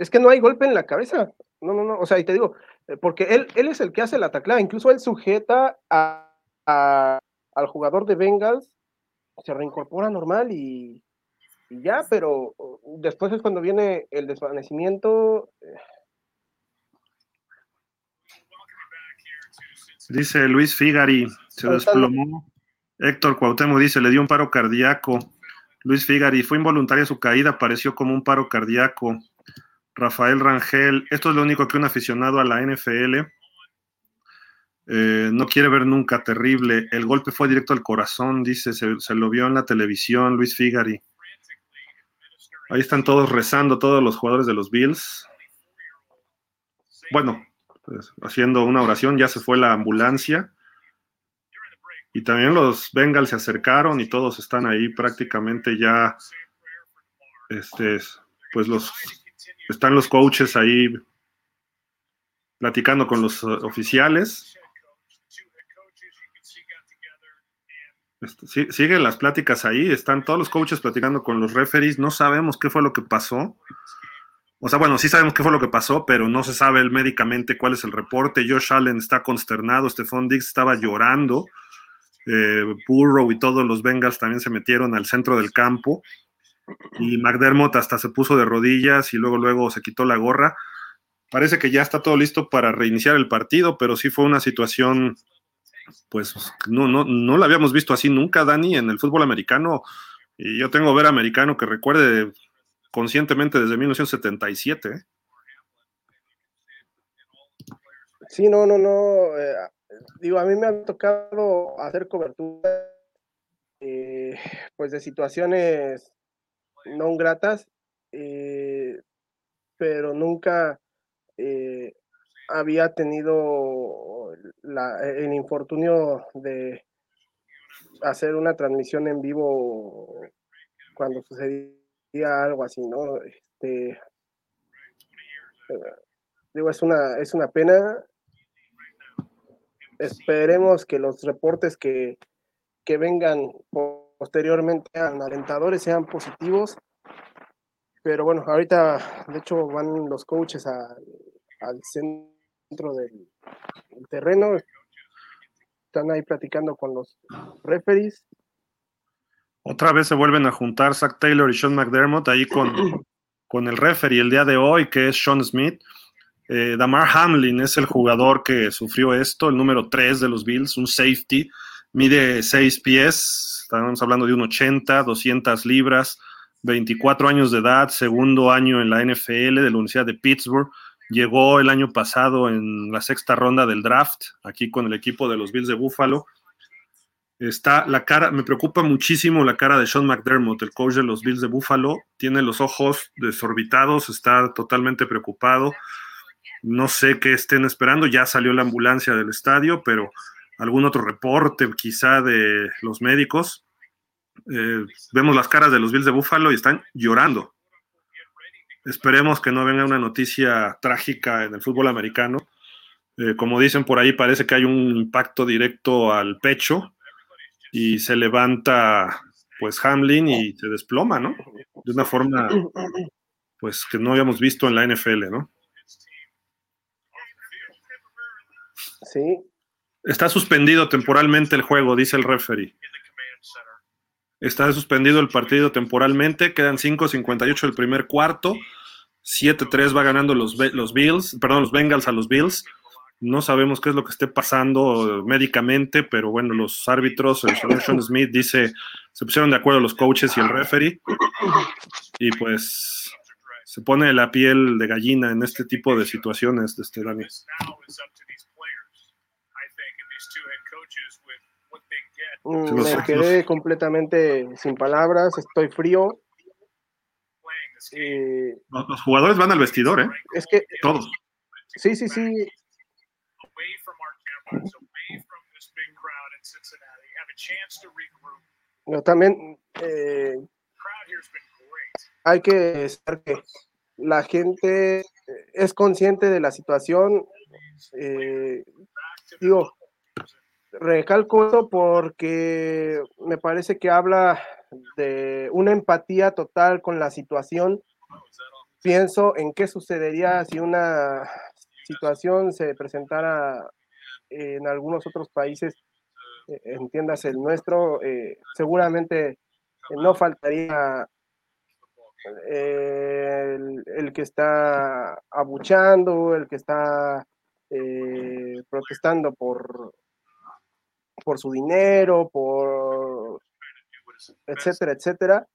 Es que no hay golpe en la cabeza. No, no, no. O sea, y te digo, eh, porque él, él es el que hace la taclada, incluso él sujeta al jugador de Bengals, se reincorpora normal y, ya, pero después es cuando viene el desvanecimiento. Eh. Dice Luis Figari, se desplomó. Héctor Cuauhtémoc dice, le dio un paro cardíaco. Luis Figari, fue involuntaria su caída, pareció como un paro cardíaco. Rafael Rangel, esto es lo único que un aficionado a la NFL eh, no quiere ver nunca, terrible. El golpe fue directo al corazón, dice, se, lo vio en la televisión, Luis Figari. Ahí están todos rezando, todos los jugadores de los Bills. Bueno, pues, haciendo una oración, ya se fue la ambulancia. Y también los Bengals se acercaron y todos están ahí prácticamente ya, este, pues los están los coaches ahí platicando con los uh, oficiales. Este, siguen las pláticas ahí, están todos los coaches platicando con los referees, no sabemos qué fue lo que pasó. O sea, bueno, sí sabemos qué fue lo que pasó, pero no se sabe médicamente cuál es el reporte. Josh Allen está consternado, Stephon Diggs estaba llorando, eh, Burrow y todos los Bengals también se metieron al centro del campo y McDermott hasta se puso de rodillas y luego luego se quitó la gorra. Parece que ya está todo listo para reiniciar el partido, pero sí fue una situación, pues no, no, no la habíamos visto así nunca, Dani, en el fútbol americano. Y yo tengo ver americano que recuerde conscientemente desde 1977. ¿eh? Sí, no, no, no. Eh, digo, a mí me ha tocado hacer cobertura eh, pues de situaciones no gratas, eh, pero nunca eh, había tenido el infortunio de hacer una transmisión en vivo cuando sucedía algo así, ¿no? Este, eh, digo, es una, es una pena. Esperemos que los reportes que, que vengan posteriormente alentadores sean positivos. Pero bueno, ahorita de hecho van los coaches al centro del, terreno, están ahí platicando con los referees. Otra vez se vuelven a juntar Zach Taylor y Sean McDermott ahí con, con el referee el día de hoy, que es Sean Smith. Eh, Damar Hamlin es el jugador que sufrió esto, el número 3 de los Bills, un safety, mide 6 pies, Estamos hablando de un 80, 200 libras, 24 años de edad, segundo año en la NFL de la Universidad de Pittsburgh. Llegó el año pasado en la sexta ronda del draft, aquí con el equipo de los Bills de Buffalo. Está la cara, me preocupa muchísimo la cara de Sean McDermott, el coach de los Bills de Buffalo. Tiene los ojos desorbitados, está totalmente preocupado. No sé qué estén esperando, ya salió la ambulancia del estadio, pero algún otro reporte quizá de los médicos. Eh, vemos las caras de los Bills de Buffalo y están llorando. Esperemos que no venga una noticia trágica en el fútbol americano. Eh, como dicen por ahí, parece que hay un impacto directo al pecho y se levanta pues Hamlin y se desploma, ¿no? De una forma pues que no habíamos visto en la NFL, ¿no? Sí, Está suspendido temporalmente el juego, dice el referee. Está suspendido el partido temporalmente. Quedan 5.58 el primer cuarto. 7-3 va ganando los, los Bills, perdón, los Bengals a los Bills. No sabemos qué es lo que esté pasando médicamente, pero bueno, los árbitros, el señor Smith dice, se pusieron de acuerdo los coaches y el referee. Y pues se pone la piel de gallina en este tipo de situaciones, este Dani. Mm, me quedé completamente sin palabras, estoy frío. Eh, los, jugadores van al vestidor, ¿eh? Es que todos. Sí, sí, sí. también eh, hay que saber que la gente es consciente de la situación. Eh, digo, recalco porque me parece que habla de una empatía total con la situación. Pienso en qué sucedería si una situación se presentara en algunos otros países, eh, entiendas el nuestro, eh, seguramente no faltaría eh, el, que está abuchando, el que está protestando por, por su dinero, por etcétera, etcétera.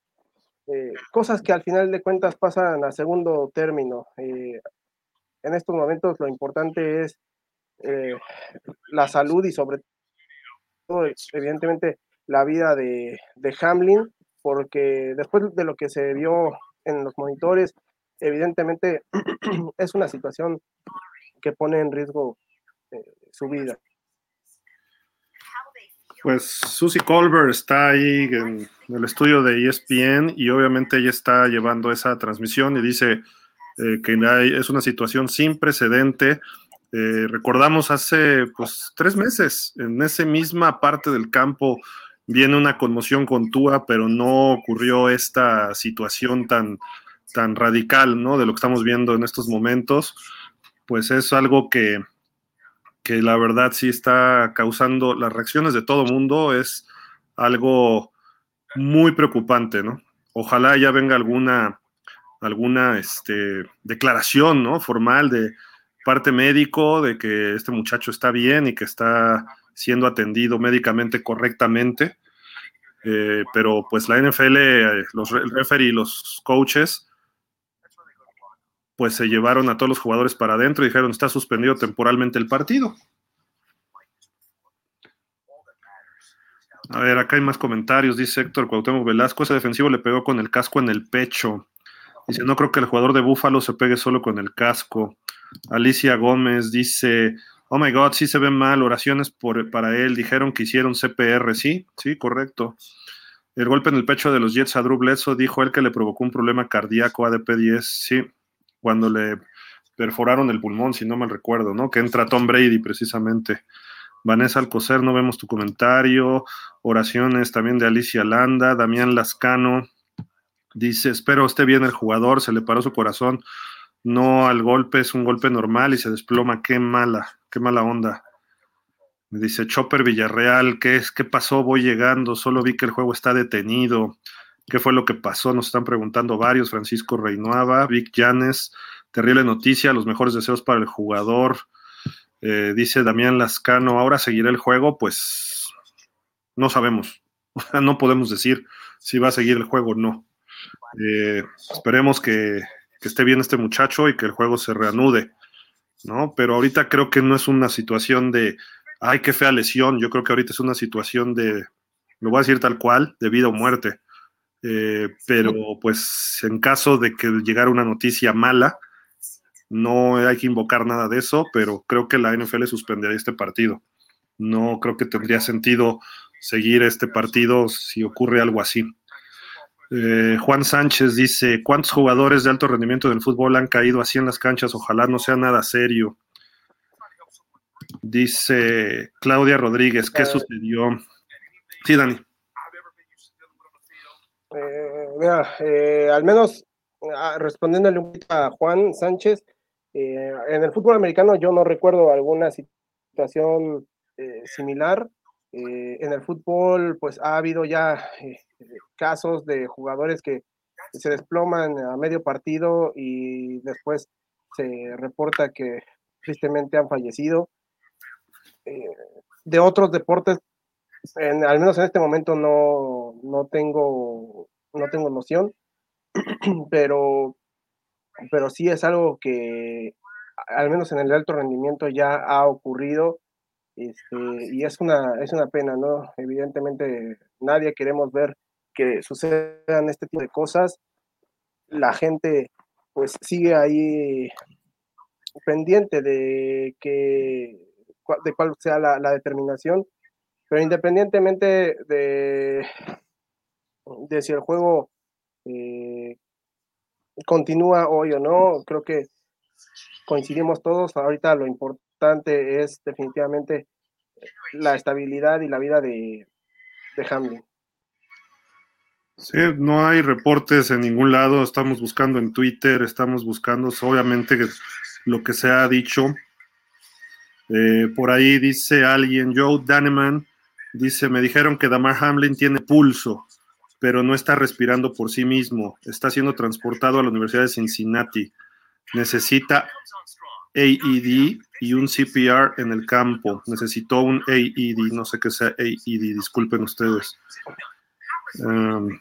cosas que al final de cuentas pasan a segundo término. en estos momentos lo importante es eh, la salud y sobre todo, evidentemente, la vida de, Hamlin, porque después de lo que se vio en los monitores, evidentemente es una situación que pone en riesgo eh, su vida. Pues Susie Colbert está ahí en el estudio de ESPN y obviamente ella está llevando esa transmisión y dice eh, que es una situación sin precedente eh, recordamos hace pues, tres meses, en esa misma parte del campo viene una conmoción con Tua, pero no ocurrió esta situación tan, tan radical, ¿no? De lo que estamos viendo en estos momentos, pues es algo que, que la verdad sí está causando las reacciones de todo mundo, es algo muy preocupante, ¿no? Ojalá ya venga alguna, alguna este, declaración, ¿no? Formal de parte médico de que este muchacho está bien y que está siendo atendido médicamente correctamente. Eh, pero pues la NFL, eh, los, el referee y los coaches, pues se llevaron a todos los jugadores para adentro y dijeron está suspendido temporalmente el partido. A ver, acá hay más comentarios. Dice Héctor Cuauhtémoc Velasco, ese defensivo le pegó con el casco en el pecho. Dice, no creo que el jugador de Búfalo se pegue solo con el casco. Alicia Gómez dice, oh my God, sí se ve mal, oraciones por, para él, dijeron que hicieron CPR, sí, sí, correcto. El golpe en el pecho de los Jets a Drew Bledsoe dijo él que le provocó un problema cardíaco ADP-10, sí, cuando le perforaron el pulmón, si no mal recuerdo, ¿no? Que entra Tom Brady precisamente. Vanessa Alcocer, no vemos tu comentario. Oraciones también de Alicia Landa. Damián Lascano dice, espero esté bien el jugador, se le paró su corazón no al golpe, es un golpe normal y se desploma. Qué mala, qué mala onda. Me dice Chopper Villarreal, ¿qué es? ¿Qué pasó? Voy llegando, solo vi que el juego está detenido. ¿Qué fue lo que pasó? Nos están preguntando varios. Francisco Reinuava, Vic Llanes, terrible noticia, los mejores deseos para el jugador. Eh, dice Damián Lascano, ¿ahora seguirá el juego? Pues no sabemos. no podemos decir si va a seguir el juego o no. Eh, esperemos que, que esté bien este muchacho y que el juego se reanude, ¿no? Pero ahorita creo que no es una situación de, ay, qué fea lesión, yo creo que ahorita es una situación de, lo voy a decir tal cual, de vida o muerte. Eh, pero pues en caso de que llegara una noticia mala, no hay que invocar nada de eso, pero creo que la NFL suspendería este partido. No creo que tendría sentido seguir este partido si ocurre algo así. Eh, Juan Sánchez dice, ¿cuántos jugadores de alto rendimiento del fútbol han caído así en las canchas? Ojalá no sea nada serio. Dice Claudia Rodríguez, ¿qué eh, sucedió? Sí, Dani. Eh, al menos ah, respondiéndole un poquito a Juan Sánchez, en el fútbol americano yo no recuerdo alguna situación similar. en el fútbol, pues ha habido ya casos de jugadores que se desploman a medio partido y después se reporta que tristemente han fallecido. Eh, de otros deportes, al menos en este momento no, no, tengo, no tengo noción, pero, pero sí es algo que al menos en el alto rendimiento ya ha ocurrido este, y es una, es una pena, ¿no? Evidentemente nadie queremos ver que sucedan este tipo de cosas, la gente pues sigue ahí pendiente de que de cuál sea la, determinación, pero independientemente de, si el juego eh, continúa hoy o no. Creo que coincidimos todos. Ahorita lo importante es definitivamente la estabilidad y la vida de, de Hamlin. Sí, no hay reportes en ningún lado. Estamos buscando en Twitter, estamos buscando, obviamente, lo que se ha dicho. Eh, por ahí dice alguien, Joe Daneman, dice, me dijeron que Damar Hamlin tiene pulso, pero no está respirando por sí mismo. Está siendo transportado a la Universidad de Cincinnati. Necesita AED y un CPR en el campo. Necesitó un AED, no sé qué sea AED, disculpen ustedes. Um,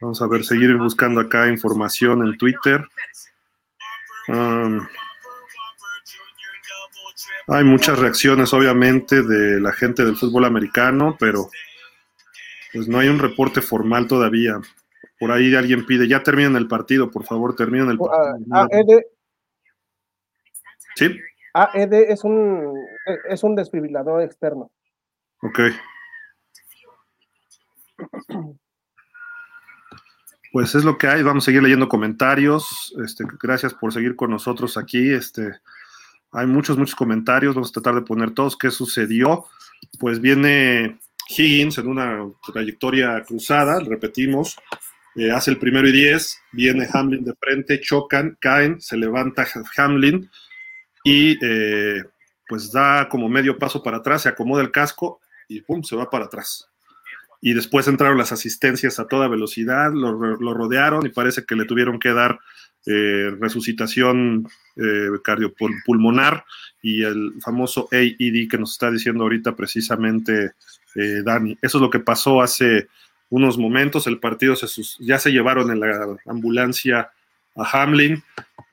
vamos a ver, seguir buscando acá información en Twitter. Um, hay muchas reacciones, obviamente, de la gente del fútbol americano, pero pues no hay un reporte formal todavía. Por ahí alguien pide, ya terminen el partido, por favor, terminen el uh, partido. ¿Sí? AED es un, es un desfibrilador externo. Ok. Pues es lo que hay. Vamos a seguir leyendo comentarios. Este, gracias por seguir con nosotros aquí. Este, hay muchos, muchos comentarios. Vamos a tratar de poner todos qué sucedió. Pues viene Higgins en una trayectoria cruzada, repetimos. Eh, hace el primero y diez. Viene Hamlin de frente, chocan, caen, se levanta Hamlin y eh, pues da como medio paso para atrás, se acomoda el casco y pum, se va para atrás y después entraron las asistencias a toda velocidad, lo, rodearon y parece que le tuvieron que dar eh, resucitación eh, cardiopulmonar y el famoso AED que nos está diciendo ahorita precisamente eh, Dani. Eso es lo que pasó hace unos momentos, el partido se ya se llevaron en la ambulancia a Hamlin,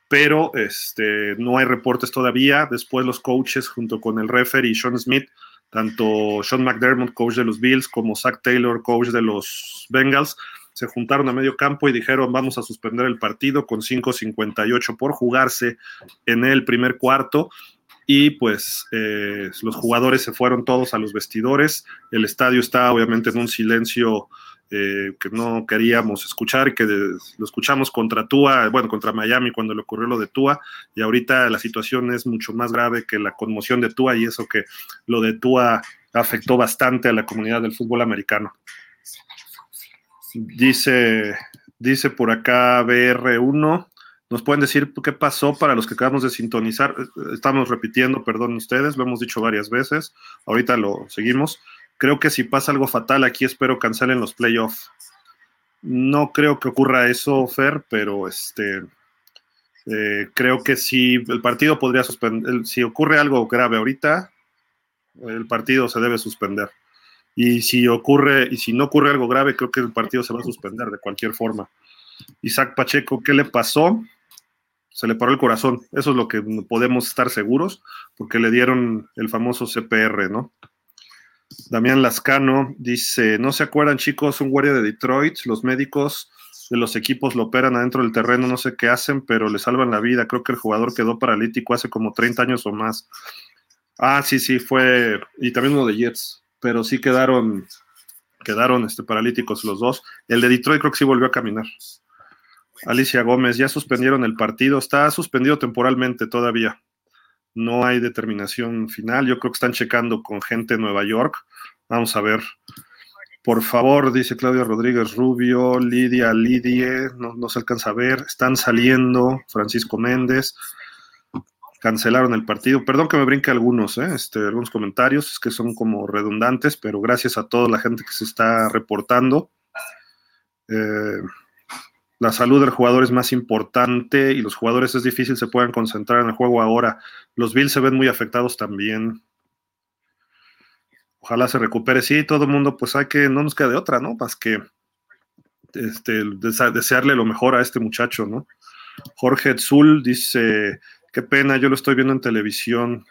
pero este, no hay reportes todavía. Después los coaches junto con el referee Sean Smith tanto Sean McDermott, coach de los Bills, como Zach Taylor, coach de los Bengals, se juntaron a medio campo y dijeron vamos a suspender el partido con 5.58 por jugarse en el primer cuarto. Y pues eh, los jugadores se fueron todos a los vestidores. El estadio está obviamente en un silencio eh, que no queríamos escuchar, que lo escuchamos contra Tua, bueno, contra Miami cuando le ocurrió lo de Tua, y ahorita la situación es mucho más grave que la conmoción de Tua y eso que lo de Tua afectó bastante a la comunidad del fútbol americano. Dice, dice por acá BR1, ¿nos pueden decir qué pasó para los que acabamos de sintonizar? Estamos repitiendo, perdón ustedes, lo hemos dicho varias veces, ahorita lo seguimos. Creo que si pasa algo fatal aquí, espero cancelen los playoffs. No creo que ocurra eso, Fer, pero este eh, creo que si el partido podría suspender, si ocurre algo grave ahorita, el partido se debe suspender. Y si ocurre, y si no ocurre algo grave, creo que el partido se va a suspender de cualquier forma. Isaac Pacheco, ¿qué le pasó? Se le paró el corazón. Eso es lo que podemos estar seguros, porque le dieron el famoso CPR, ¿no? Damián Lascano dice, ¿no se acuerdan chicos? Un guardia de Detroit, los médicos de los equipos lo operan adentro del terreno, no sé qué hacen, pero le salvan la vida. Creo que el jugador quedó paralítico hace como 30 años o más. Ah, sí, sí, fue, y también uno de Jets, pero sí quedaron, quedaron este, paralíticos los dos. El de Detroit creo que sí volvió a caminar. Alicia Gómez, ya suspendieron el partido, está suspendido temporalmente todavía no hay determinación final. Yo creo que están checando con gente de Nueva York. Vamos a ver. Por favor, dice Claudia Rodríguez Rubio, Lidia Lidie, no, se alcanza a ver. Están saliendo, Francisco Méndez. Cancelaron el partido. Perdón que me brinque algunos, ¿eh? este, algunos comentarios, que son como redundantes, pero gracias a toda la gente que se está reportando. Eh, la salud del jugador es más importante y los jugadores es difícil se puedan concentrar en el juego ahora. Los Bills se ven muy afectados también. Ojalá se recupere. Sí, todo el mundo, pues hay que, no nos queda de otra, ¿no? Más que este, desearle lo mejor a este muchacho, ¿no? Jorge Zul dice, qué pena, yo lo estoy viendo en televisión.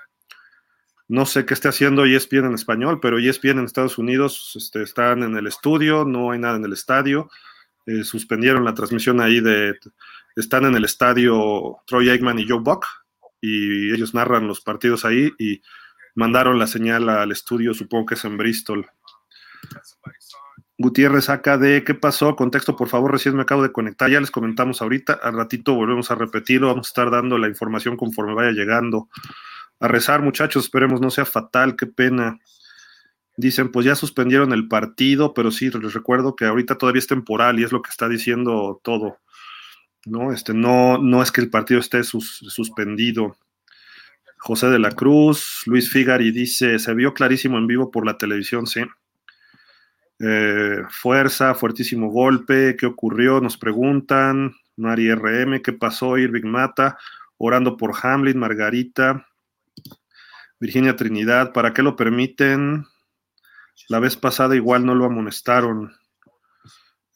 No sé qué esté haciendo ESPN en español, pero ESPN en Estados Unidos este, están en el estudio, no hay nada en el estadio eh, suspendieron la transmisión ahí de, están en el estadio Troy Aikman y Joe Buck, y ellos narran los partidos ahí y mandaron la señal al estudio, supongo que es en Bristol. Gutiérrez acá de qué pasó, contexto por favor, recién me acabo de conectar, ya les comentamos ahorita, al ratito volvemos a repetirlo, vamos a estar dando la información conforme vaya llegando. A rezar muchachos, esperemos no sea fatal, qué pena. Dicen, pues ya suspendieron el partido, pero sí, les recuerdo que ahorita todavía es temporal y es lo que está diciendo todo. No, este, no, no es que el partido esté suspendido. José de la Cruz, Luis Figari dice, se vio clarísimo en vivo por la televisión, sí. Eh, fuerza, fuertísimo golpe, ¿qué ocurrió? Nos preguntan. Mari RM, ¿qué pasó? Irving Mata, orando por Hamlin, Margarita, Virginia Trinidad, ¿para qué lo permiten? La vez pasada igual no lo amonestaron.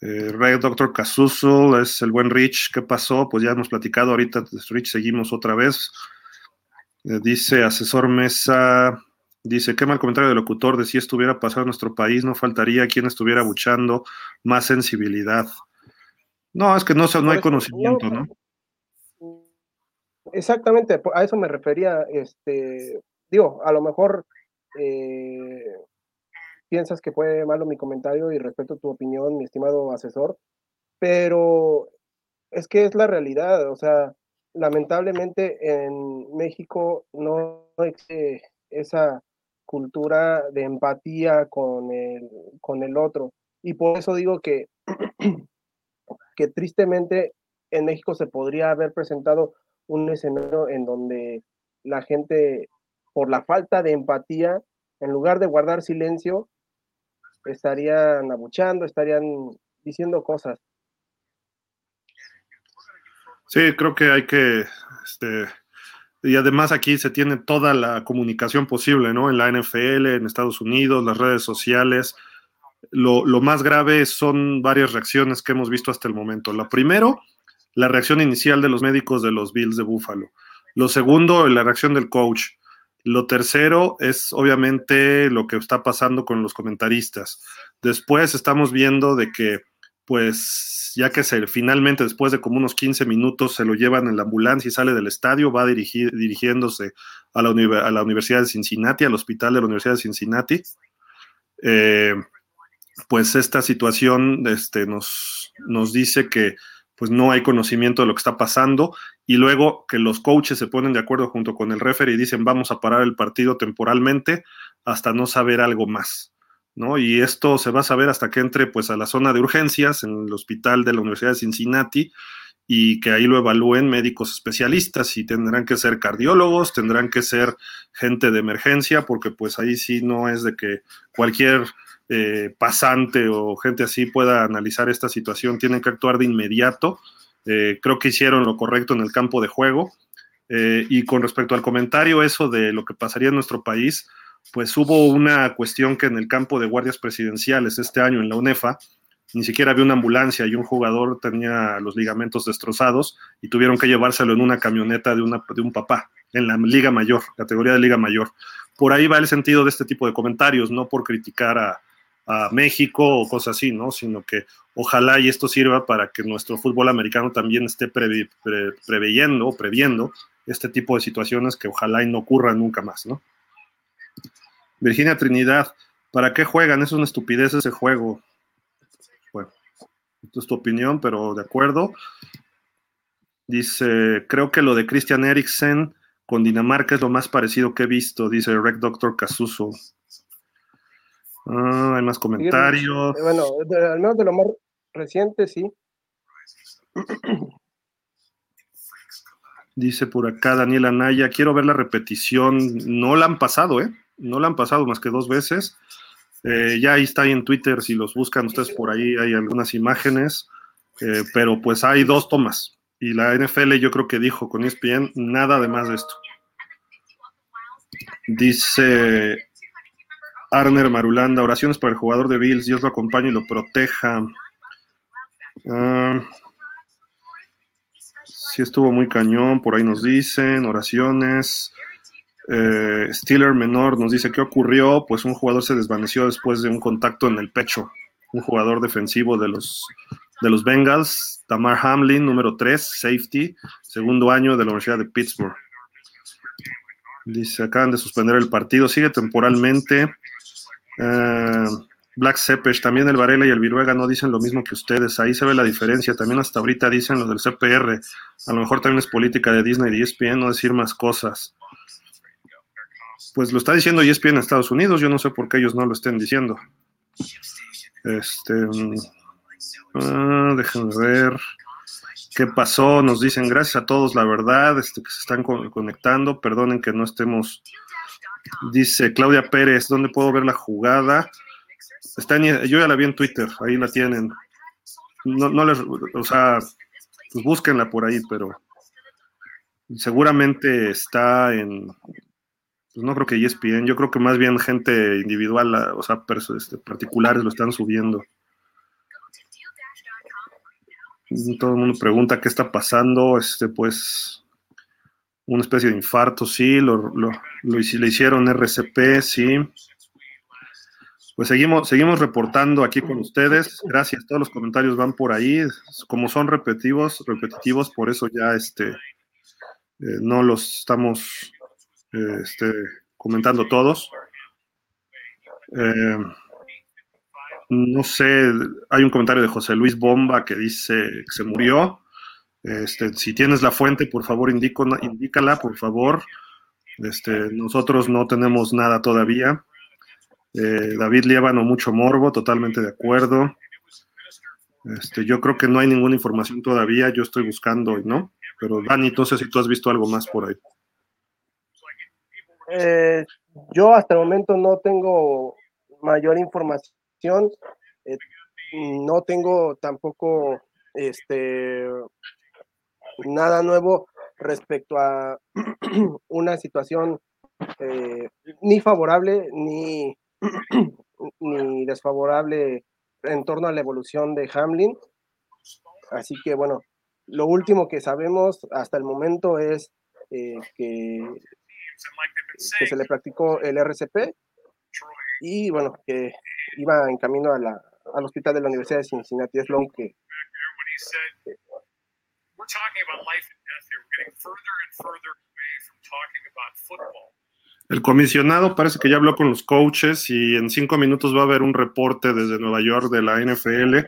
Eh, Red Doctor Casuso, es el buen Rich, ¿qué pasó? Pues ya hemos platicado ahorita, Rich, seguimos otra vez. Eh, dice asesor Mesa, Dice, qué mal comentario del locutor de si estuviera pasado en nuestro país, no faltaría quien estuviera buchando más sensibilidad. No, es que no, no hay conocimiento, ¿no? Exactamente, a eso me refería. Este, digo, a lo mejor eh, piensas que fue malo mi comentario y respeto tu opinión, mi estimado asesor, pero es que es la realidad. O sea, lamentablemente en México no existe esa cultura de empatía con el, con el otro. Y por eso digo que, que tristemente en México se podría haber presentado un escenario en donde la gente, por la falta de empatía, en lugar de guardar silencio, estarían abuchando, estarían diciendo cosas. Sí, creo que hay que este, y además aquí se tiene toda la comunicación posible, ¿no? En la NFL, en Estados Unidos, las redes sociales. Lo, más grave son varias reacciones que hemos visto hasta el momento. Lo primero, la reacción inicial de los médicos de los Bills de Buffalo. Lo segundo, la reacción del coach. Lo tercero es obviamente lo que está pasando con los comentaristas. Después estamos viendo de que pues ya que se, finalmente después de como unos 15 minutos se lo llevan en la ambulancia y sale del estadio, va dirigir, dirigiéndose a la, a la, Universidad de Cincinnati, al hospital de la Universidad de Cincinnati. Eh, pues esta situación este, nos, nos dice que pues no hay conocimiento de lo que está pasando y luego que los coaches se ponen de acuerdo junto con el referee y dicen vamos a parar el partido temporalmente hasta no saber algo más. ¿No? Y esto se va a saber hasta que entre pues a la zona de urgencias en el hospital de la Universidad de Cincinnati y que ahí lo evalúen médicos especialistas y tendrán que ser cardiólogos, tendrán que ser gente de emergencia, porque pues ahí sí no es de que cualquier eh, pasante o gente así pueda analizar esta situación, tienen que actuar de inmediato. Eh, creo que hicieron lo correcto en el campo de juego. Eh, y con respecto al comentario, eso de lo que pasaría en nuestro país, pues hubo una cuestión que en el campo de guardias presidenciales este año en la UNEFA, ni siquiera había una ambulancia y un jugador tenía los ligamentos destrozados y tuvieron que llevárselo en una camioneta de, una, de un papá en la Liga Mayor, categoría de Liga Mayor. Por ahí va el sentido de este tipo de comentarios, no por criticar a, México o cosas así, ¿no? Sino que ojalá y esto sirva para que nuestro fútbol americano también esté preveyendo o previendo este tipo de situaciones que ojalá y no ocurran nunca más, ¿no? Virginia Trinidad, ¿para qué juegan? Es una estupidez ese juego. Bueno, esto es tu opinión, pero de acuerdo. Dice, creo que lo de Christian Eriksen con Dinamarca es lo más parecido que he visto, dice Rec Doctor Casuso. Ah, hay más comentarios. Bueno, al menos de lo más reciente, sí. Dice por acá Daniela Anaya, quiero ver la repetición. No la han pasado, ¿eh? No la han pasado más que dos veces. Eh, ya ahí está en Twitter, si los buscan ustedes por ahí, hay algunas imágenes, eh, pero pues hay dos tomas. Y la NFL yo creo que dijo con ESPN nada además de esto. Dice Arner Marulanda, oraciones para el jugador de Bills, Dios lo acompañe y lo proteja. Ah, sí estuvo muy cañón, por ahí nos dicen, oraciones. Eh, Steeler Menor nos dice qué ocurrió, pues un jugador se desvaneció después de un contacto en el pecho, un jugador defensivo de los, de los Bengals, Tamar Hamlin, número 3, safety, segundo año de la Universidad de Pittsburgh. Dice, acaban de suspender el partido, sigue temporalmente. Eh, Black Sepesh, también el Varela y el Viruega no dicen lo mismo que ustedes. Ahí se ve la diferencia. También hasta ahorita dicen lo del CPR. A lo mejor también es política de Disney y ESPN no decir más cosas. Pues lo está diciendo ESPN en Estados Unidos. Yo no sé por qué ellos no lo estén diciendo. Este. Mm, ah, déjenme ver. ¿Qué pasó? Nos dicen gracias a todos, la verdad, este, que se están conectando. Perdonen que no estemos. Dice Claudia Pérez, ¿dónde puedo ver la jugada? Está yo ya la vi en Twitter, ahí la tienen. No, no les, o sea, pues búsquenla por ahí, pero seguramente está en, pues no creo que ESPN, yo creo que más bien gente individual, o sea, este, particulares lo están subiendo. Todo el mundo pregunta qué está pasando, este, pues, una especie de infarto, sí, lo, lo, lo le hicieron RCP, sí. Pues seguimos, seguimos reportando aquí con ustedes. Gracias, todos los comentarios van por ahí. Como son repetitivos, repetitivos, por eso ya este, eh, no los estamos este, comentando todos. Eh, no sé, hay un comentario de José Luis Bomba que dice que se murió. Este, si tienes la fuente, por favor, indícala, por favor. Este, nosotros no tenemos nada todavía. Eh, David Liébano, mucho morbo, totalmente de acuerdo. Este, yo creo que no hay ninguna información todavía, yo estoy buscando, ¿no? Pero Dani, entonces si tú has visto algo más por ahí. Eh, yo hasta el momento no tengo mayor información, eh, no tengo tampoco este nada nuevo respecto a una situación ni favorable ni ni desfavorable en torno a la evolución de Hamlin. Así que bueno, lo último que sabemos hasta el momento es eh, que, que, se le practicó el RCP y bueno, que iba en camino a la, al hospital de la Universidad de Cincinnati. Es lo que... El comisionado parece que ya habló con los coaches y en cinco minutos va a haber un reporte desde Nueva York de la NFL.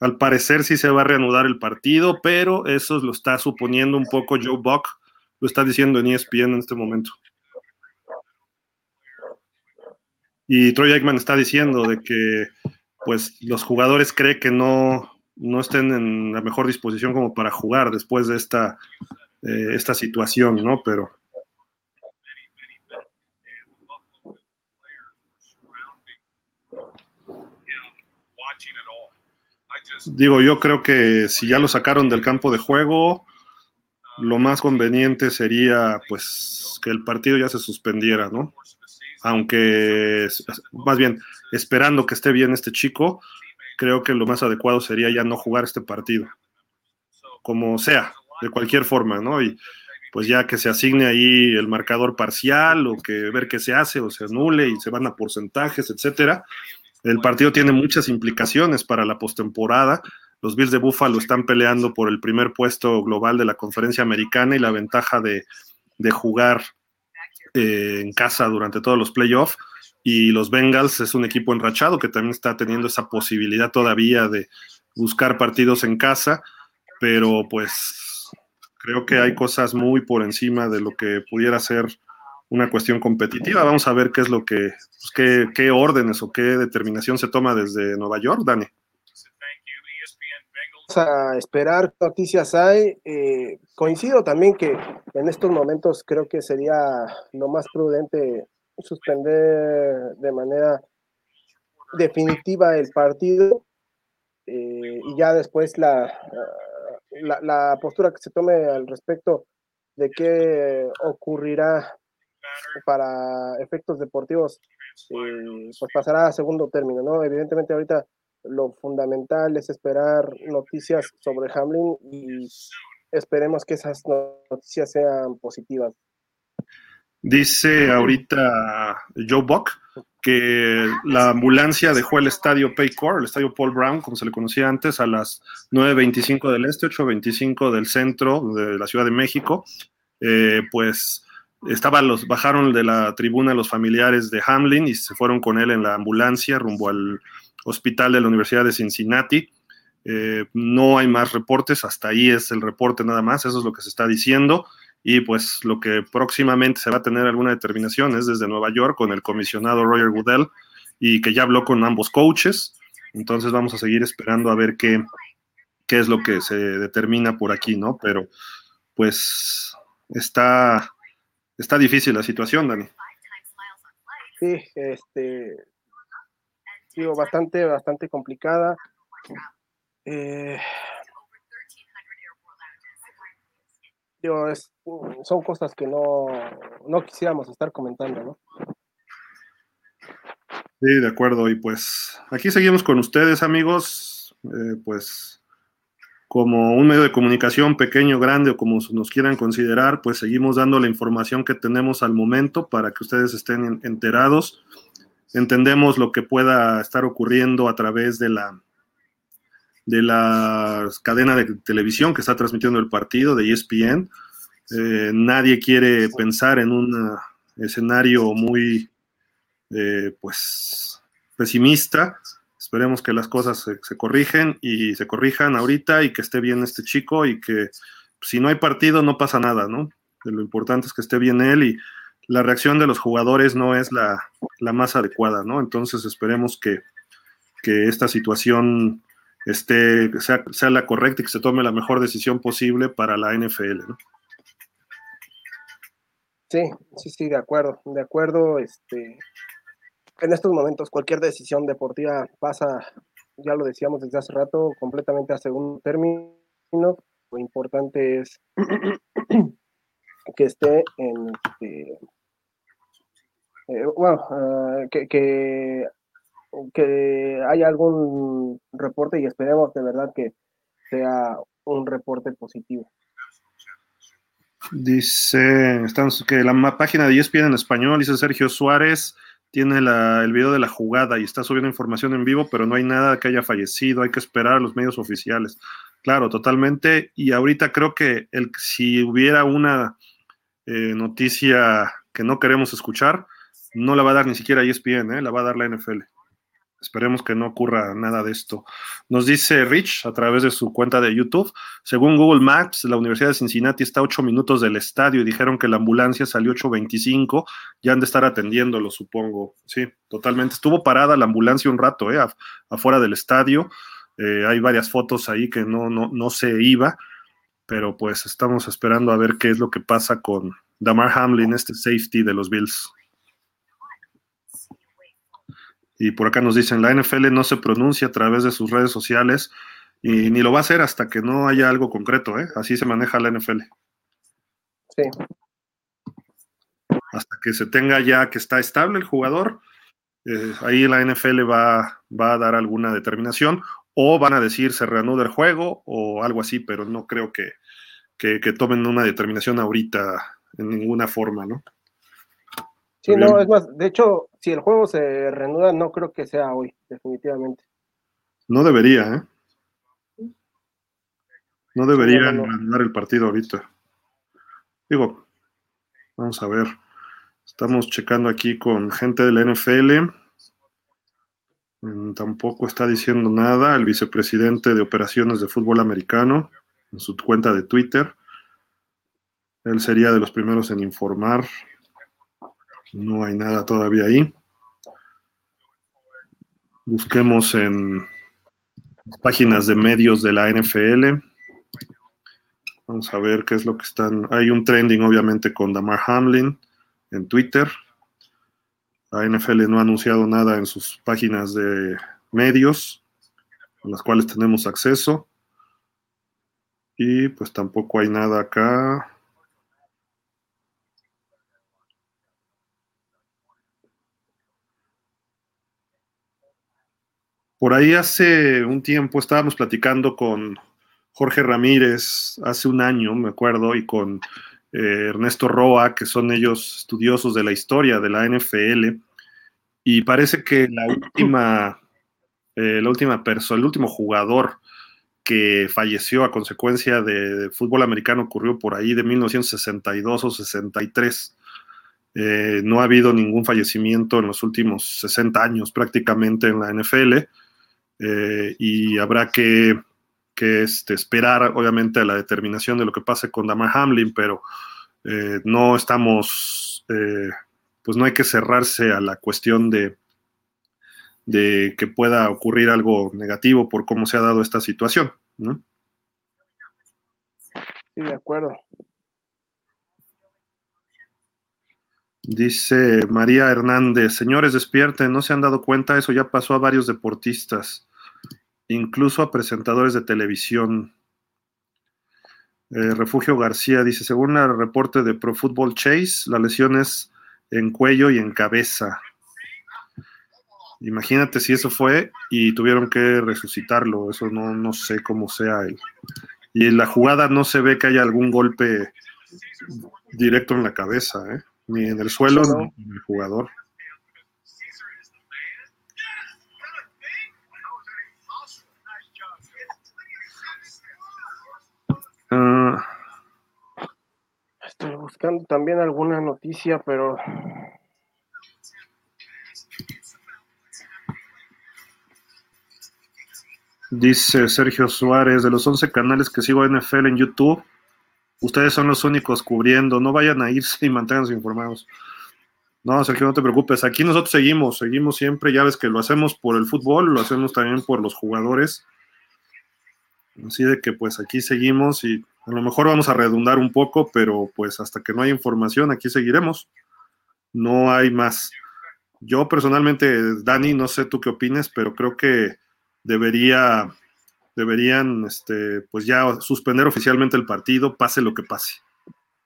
Al parecer sí se va a reanudar el partido, pero eso lo está suponiendo un poco Joe Buck, lo está diciendo en ESPN en este momento. Y Troy Aikman está diciendo de que pues los jugadores creen que no, no estén en la mejor disposición como para jugar después de esta, eh, esta situación, ¿no? Pero Digo, yo creo que si ya lo sacaron del campo de juego, lo más conveniente sería pues que el partido ya se suspendiera, ¿no? Aunque, más bien, esperando que esté bien este chico, creo que lo más adecuado sería ya no jugar este partido. Como sea, de cualquier forma, ¿no? Y pues ya que se asigne ahí el marcador parcial o que ver qué se hace o se anule y se van a porcentajes, etcétera el partido tiene muchas implicaciones para la postemporada. Los Bills de Buffalo están peleando por el primer puesto global de la conferencia americana y la ventaja de, jugar eh, en casa durante todos los playoffs. Y los Bengals es un equipo enrachado que también está teniendo esa posibilidad todavía de buscar partidos en casa, pero pues creo que hay cosas muy por encima de lo que pudiera ser una cuestión competitiva. Vamos a ver qué es lo que, pues, qué, órdenes o qué determinación se toma desde Nueva York, Dani. A esperar qué noticias hay. Eh, coincido también que en estos momentos creo que sería lo más prudente suspender de manera definitiva el partido eh, y ya después la, la, la postura que se tome al respecto de qué ocurrirá para efectos deportivos, eh, pues pasará a segundo término, ¿no? Evidentemente ahorita lo fundamental es esperar noticias sobre Hamlin y esperemos que esas noticias sean positivas. Dice ahorita Joe Buck que la ambulancia dejó el estadio Paycor, el estadio Paul Brown, como se le conocía antes, a las 9.25 del este, 8.25 del centro de la Ciudad de México. Eh, pues estaba los, bajaron de la tribuna los familiares de Hamlin y se fueron con él en la ambulancia rumbo al, hospital de la Universidad de Cincinnati. Eh, no hay más reportes, hasta ahí es el reporte nada más, eso es lo que se está diciendo. Y pues lo que próximamente se va a tener alguna determinación es desde Nueva York con el comisionado Roger Goodell y que ya habló con ambos coaches. Entonces vamos a seguir esperando a ver qué, qué es lo que se determina por aquí, ¿no? Pero pues está, está difícil la situación, Dani. Sí, este, digo, bastante, bastante complicada. Eh, digo, es, son cosas que no, no quisiéramos estar comentando, ¿no? Sí, de acuerdo. Y pues aquí seguimos con ustedes, amigos. Eh, pues como un medio de comunicación pequeño, grande o como nos quieran considerar, pues seguimos dando la información que tenemos al momento para que ustedes estén enterados. Entendemos lo que pueda estar ocurriendo a través de la de la cadena de televisión que está transmitiendo el partido de ESPN. Eh, nadie quiere pensar en un escenario muy eh, pues pesimista. Esperemos que las cosas se, corrigen y se corrijan ahorita y que esté bien este chico y que si no hay partido no pasa nada, ¿no? Lo importante es que esté bien él y la reacción de los jugadores no es la, más adecuada, ¿no? Entonces esperemos que, esta situación esté, sea, sea, la correcta y que se tome la mejor decisión posible para la NFL, ¿no? Sí, sí, sí, de acuerdo, de acuerdo, este, en estos momentos cualquier decisión deportiva pasa, ya lo decíamos desde hace rato, completamente a segundo término. Lo importante es que esté en, este, eh, bueno, ah, que, que, haya algún reporte y esperemos de verdad que sea un reporte positivo. Dice, estamos, que la página de ESPN en español, dice Sergio Suárez, tiene el video de la jugada y está subiendo información en vivo, pero no hay nada que haya fallecido, hay que esperar a los medios oficiales. Claro, totalmente. Y ahorita creo que el, si hubiera una eh, noticia que no queremos escuchar, no la va a dar ni siquiera ESPN, ¿eh? la va a dar la NFL. Esperemos que no ocurra nada de esto. Nos dice Rich a través de su cuenta de YouTube, según Google Maps, la Universidad de Cincinnati está a 8 minutos del estadio y dijeron que la ambulancia salió 8.25, ya han de estar atendiéndolo, supongo. Sí, totalmente. Estuvo parada la ambulancia un rato, ¿eh? afuera del estadio. Eh, hay varias fotos ahí que no, no, no se iba, pero pues estamos esperando a ver qué es lo que pasa con Damar Hamlin, este safety de los Bills. Y por acá nos dicen, la NFL no se pronuncia a través de sus redes sociales y ni lo va a hacer hasta que no haya algo concreto, ¿eh? Así se maneja la NFL. Sí. Hasta que se tenga ya que está estable el jugador, eh, ahí la NFL va, va a dar alguna determinación o van a decir se reanuda el juego o algo así, pero no creo que, que, que tomen una determinación ahorita en ninguna forma, ¿no? Sí, no, es más, de hecho, si el juego se reanuda, no creo que sea hoy, definitivamente. No debería, ¿eh? No debería reanudar el partido ahorita. Digo, vamos a ver. Estamos checando aquí con gente de la NFL. Mm, tampoco está diciendo nada el vicepresidente de operaciones de fútbol americano en su cuenta de Twitter. Él sería de los primeros en informar no hay nada todavía ahí. Busquemos en páginas de medios de la NFL. Vamos a ver qué es lo que están. Hay un trending, obviamente, con Damar Hamlin en Twitter. La NFL no ha anunciado nada en sus páginas de medios, a las cuales tenemos acceso. Y pues tampoco hay nada acá. Por ahí hace un tiempo estábamos platicando con Jorge Ramírez, hace un año, me acuerdo, y con eh, Ernesto Roa, que son ellos estudiosos de la historia de la NFL, y parece que la última, eh, la última persona, el último jugador que falleció a consecuencia de, fútbol americano ocurrió por ahí de 1962 o 63. Eh, no ha habido ningún fallecimiento en los últimos 60 años prácticamente en la NFL eh, y habrá que, este, esperar, obviamente, a la determinación de lo que pase con Damar Hamlin, pero eh, no estamos, pues no hay que cerrarse a la cuestión de, de que pueda ocurrir algo negativo por cómo se ha dado esta situación. ¿no? Sí, de acuerdo. Dice María Hernández, señores, despierten, no se han dado cuenta, eso ya pasó a varios deportistas, incluso a presentadores de televisión. Eh, Refugio García dice, según el reporte de Pro Football Chase, la lesión es en cuello y en cabeza. Imagínate si eso fue y tuvieron que resucitarlo, eso no, no sé cómo sea. él. y en la jugada no se ve que haya algún golpe directo en la cabeza, ¿eh? ni en el suelo, ni en el jugador. Buscando también alguna noticia, pero Dice Sergio Suárez, de los 11 canales que sigo NFL en YouTube, Ustedes son los únicos cubriendo, no vayan a irse y manténganse informados. No, Sergio, no te preocupes. Aquí nosotros seguimos, seguimos siempre. Ya ves que lo hacemos por el fútbol, lo hacemos también por los jugadores. Así de que pues aquí seguimos y a lo mejor vamos a redundar un poco, pero pues hasta que no haya información, aquí seguiremos. No hay más. Yo personalmente, Dani, no sé tú qué opines, pero creo que debería deberían, este, pues ya suspender oficialmente el partido, pase lo que pase,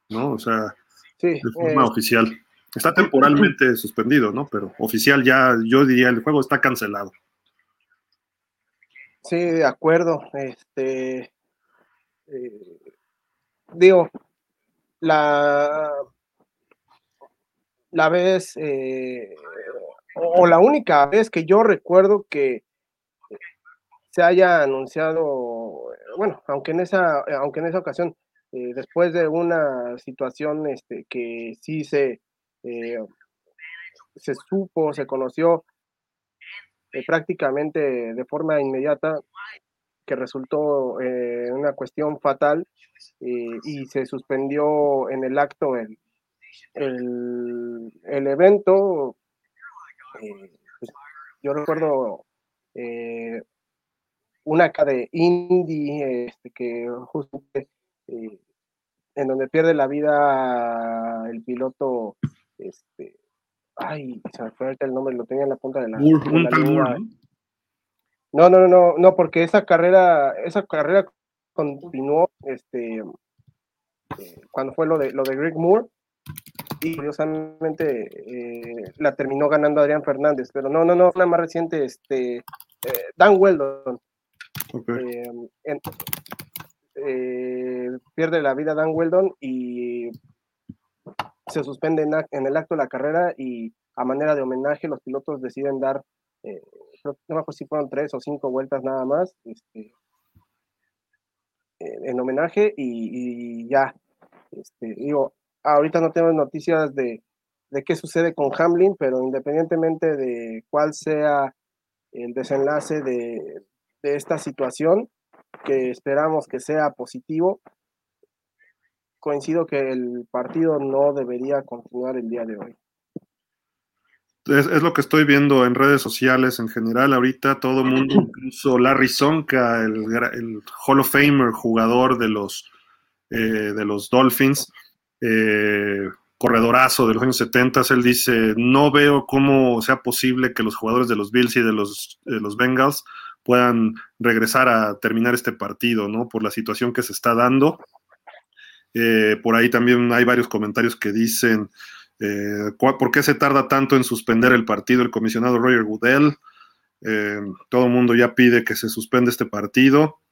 ¿no? O sea, de forma eh, oficial. Está temporalmente suspendido, ¿no? Pero oficial ya, yo diría, el juego está cancelado. Sí, de acuerdo. Este, eh, digo, la, la vez, eh, o la única vez que yo recuerdo que se haya anunciado, bueno, aunque en esa, aunque en esa ocasión, eh, después de una situación este, que sí se, se supo, se conoció eh, prácticamente de forma inmediata, que resultó una cuestión fatal y se suspendió en el acto el, el, evento. Pues, yo recuerdo una acá de indie, este, que justo eh, en donde pierde la vida el piloto, este, ay, se me fue el nombre, lo tenía en la punta de la, lengua. No, no, no, no, porque esa carrera, esa carrera continuó, este, eh, cuando fue lo de lo de Greg Moore y curiosamente eh, la terminó ganando Adrián Fernández, pero no, no, no, una más reciente, este, Dan Weldon, eh, eh, pierde la vida Dan Weldon y se suspende en, el acto de la carrera y a manera de homenaje los pilotos deciden dar, eh, no me acuerdo si fueron tres o cinco vueltas nada más, este, en homenaje y, ya, este, digo, ahorita no tenemos noticias de, de qué sucede con Hamlin, pero independientemente de cuál sea el desenlace de, de esta situación, que esperamos que sea positivo. Coincido que el partido no debería continuar el día de hoy. Es, lo que estoy viendo en redes sociales en general. Ahorita todo el mundo, incluso Larry Sonka, el, el, Hall of Famer, jugador de los, eh, de los Dolphins, eh, corredorazo de los años 70, él dice, no veo cómo sea posible que los jugadores de los Bills y de los, de los Bengals puedan regresar a terminar este partido, ¿no? Por la situación que se está dando. Eh, por ahí también hay varios comentarios que dicen, eh, ¿por qué se tarda tanto en suspender el partido el comisionado Roger Goodell? Eh, todo el mundo ya pide que se suspenda este partido.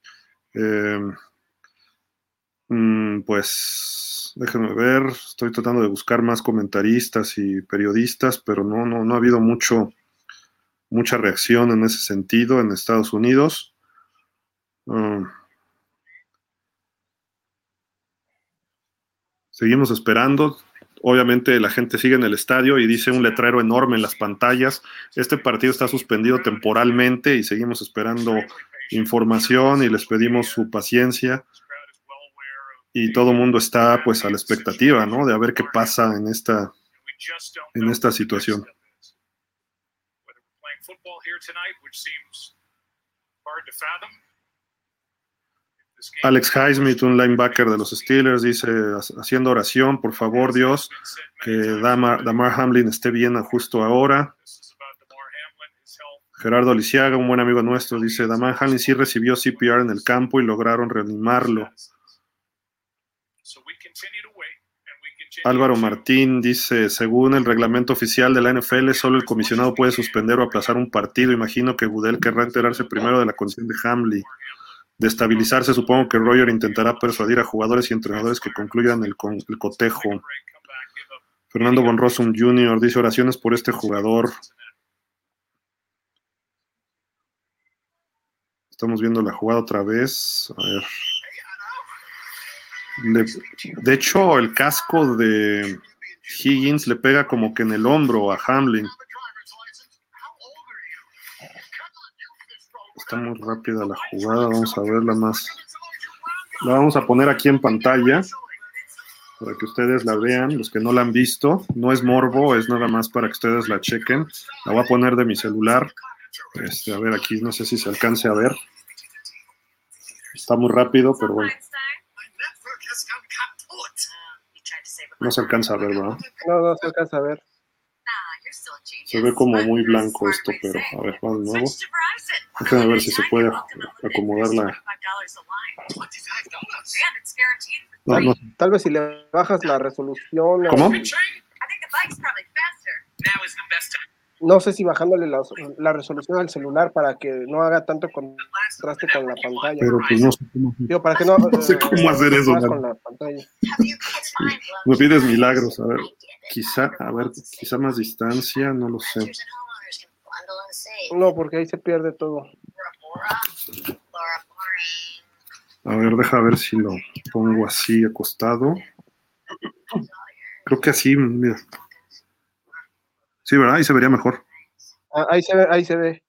Mm, pues déjenme ver, estoy tratando de buscar más comentaristas y periodistas, pero no, no, no ha habido mucho, mucha reacción en ese sentido en Estados Unidos. Um, seguimos esperando. obviamente la gente sigue en el estadio y dice un letrero enorme en las pantallas. Este partido está suspendido temporalmente y seguimos esperando información y les pedimos su paciencia. Y todo el mundo está pues a la expectativa, ¿no? De ver qué pasa en esta, en esta situación. Alex Highsmith, un linebacker de los Steelers, dice, haciendo oración, por favor Dios, que Damar, Hamlin esté bien justo ahora. Gerardo Lisiaga, un buen amigo nuestro, dice, Damar Hamlin sí recibió CPR en el campo y lograron reanimarlo. Álvaro Martín dice, según el reglamento oficial de la NFL, solo el comisionado puede suspender o aplazar un partido. Imagino que Gudel querrá enterarse primero de la condición de Hamlin de estabilizarse, supongo que Roger intentará persuadir a jugadores y entrenadores que concluyan el, el cotejo. Fernando Bonrosum Jr. dice oraciones por este jugador. Estamos viendo la jugada otra vez. A ver. de hecho, el casco de Higgins le pega como que en el hombro a Hamlin. Está muy rápida la jugada, vamos a verla más. La vamos a poner aquí en pantalla para que ustedes la vean, los que no la han visto. No es morbo, es nada más para que ustedes la chequen. La voy a poner de mi celular. Este, a ver, aquí no sé si se alcance a ver. Está muy rápido, pero bueno. No se alcanza a ver, ¿verdad? No, no se alcanza a ver. Se ve como muy blanco esto, pero a ver, va de nuevo. Déjame ver si se puede acomodar la. Tal vez si le bajas la resolución. ¿Cómo? No sé si bajándole la, resolución al celular para que no haga tanto contraste con la pantalla. Pero pues no sé cómo, Digo, para que no, sé eh, cómo hacer eso. Con la pantalla. Me pides milagros, a ver. Quizá, a ver, quizá más distancia, no lo sé. No, porque ahí se pierde todo. A ver, deja ver si lo pongo así acostado. Creo que así, mira. Sí, ¿verdad? Ahí se vería mejor. Ah, ahí se ve, ahí se ve.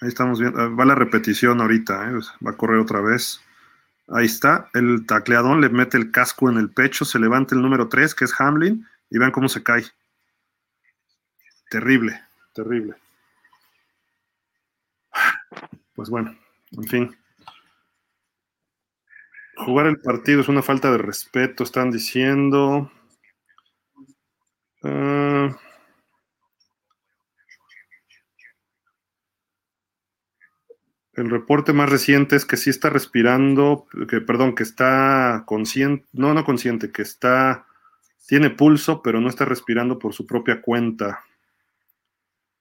Ahí estamos viendo. Ah, va la repetición ahorita, ¿eh? va a correr otra vez. Ahí está. El tacleadón le mete el casco en el pecho, se levanta el número 3, que es Hamlin, y vean cómo se cae. Terrible, terrible. Pues bueno, en fin. Jugar el partido es una falta de respeto, están diciendo. Ah, el reporte más reciente es que sí está respirando, que perdón, que está consciente, no, no consciente, que está, tiene pulso, pero no está respirando por su propia cuenta.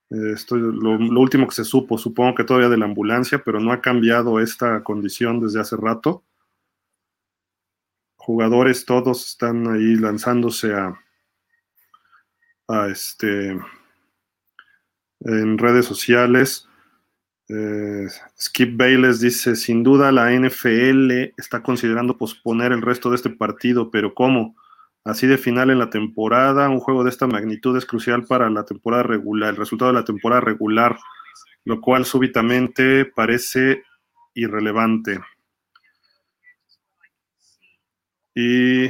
Esto es lo, último que se supo, supongo que todavía de la ambulancia, pero no ha cambiado esta condición desde hace rato. Jugadores todos están ahí lanzándose a, a este en redes sociales. Eh, Skip Bayless dice, sin duda la NFL está considerando posponer el resto de este partido, pero ¿cómo? Así de final en la temporada, un juego de esta magnitud es crucial para la temporada regular, el resultado de la temporada regular, lo cual súbitamente parece irrelevante. Y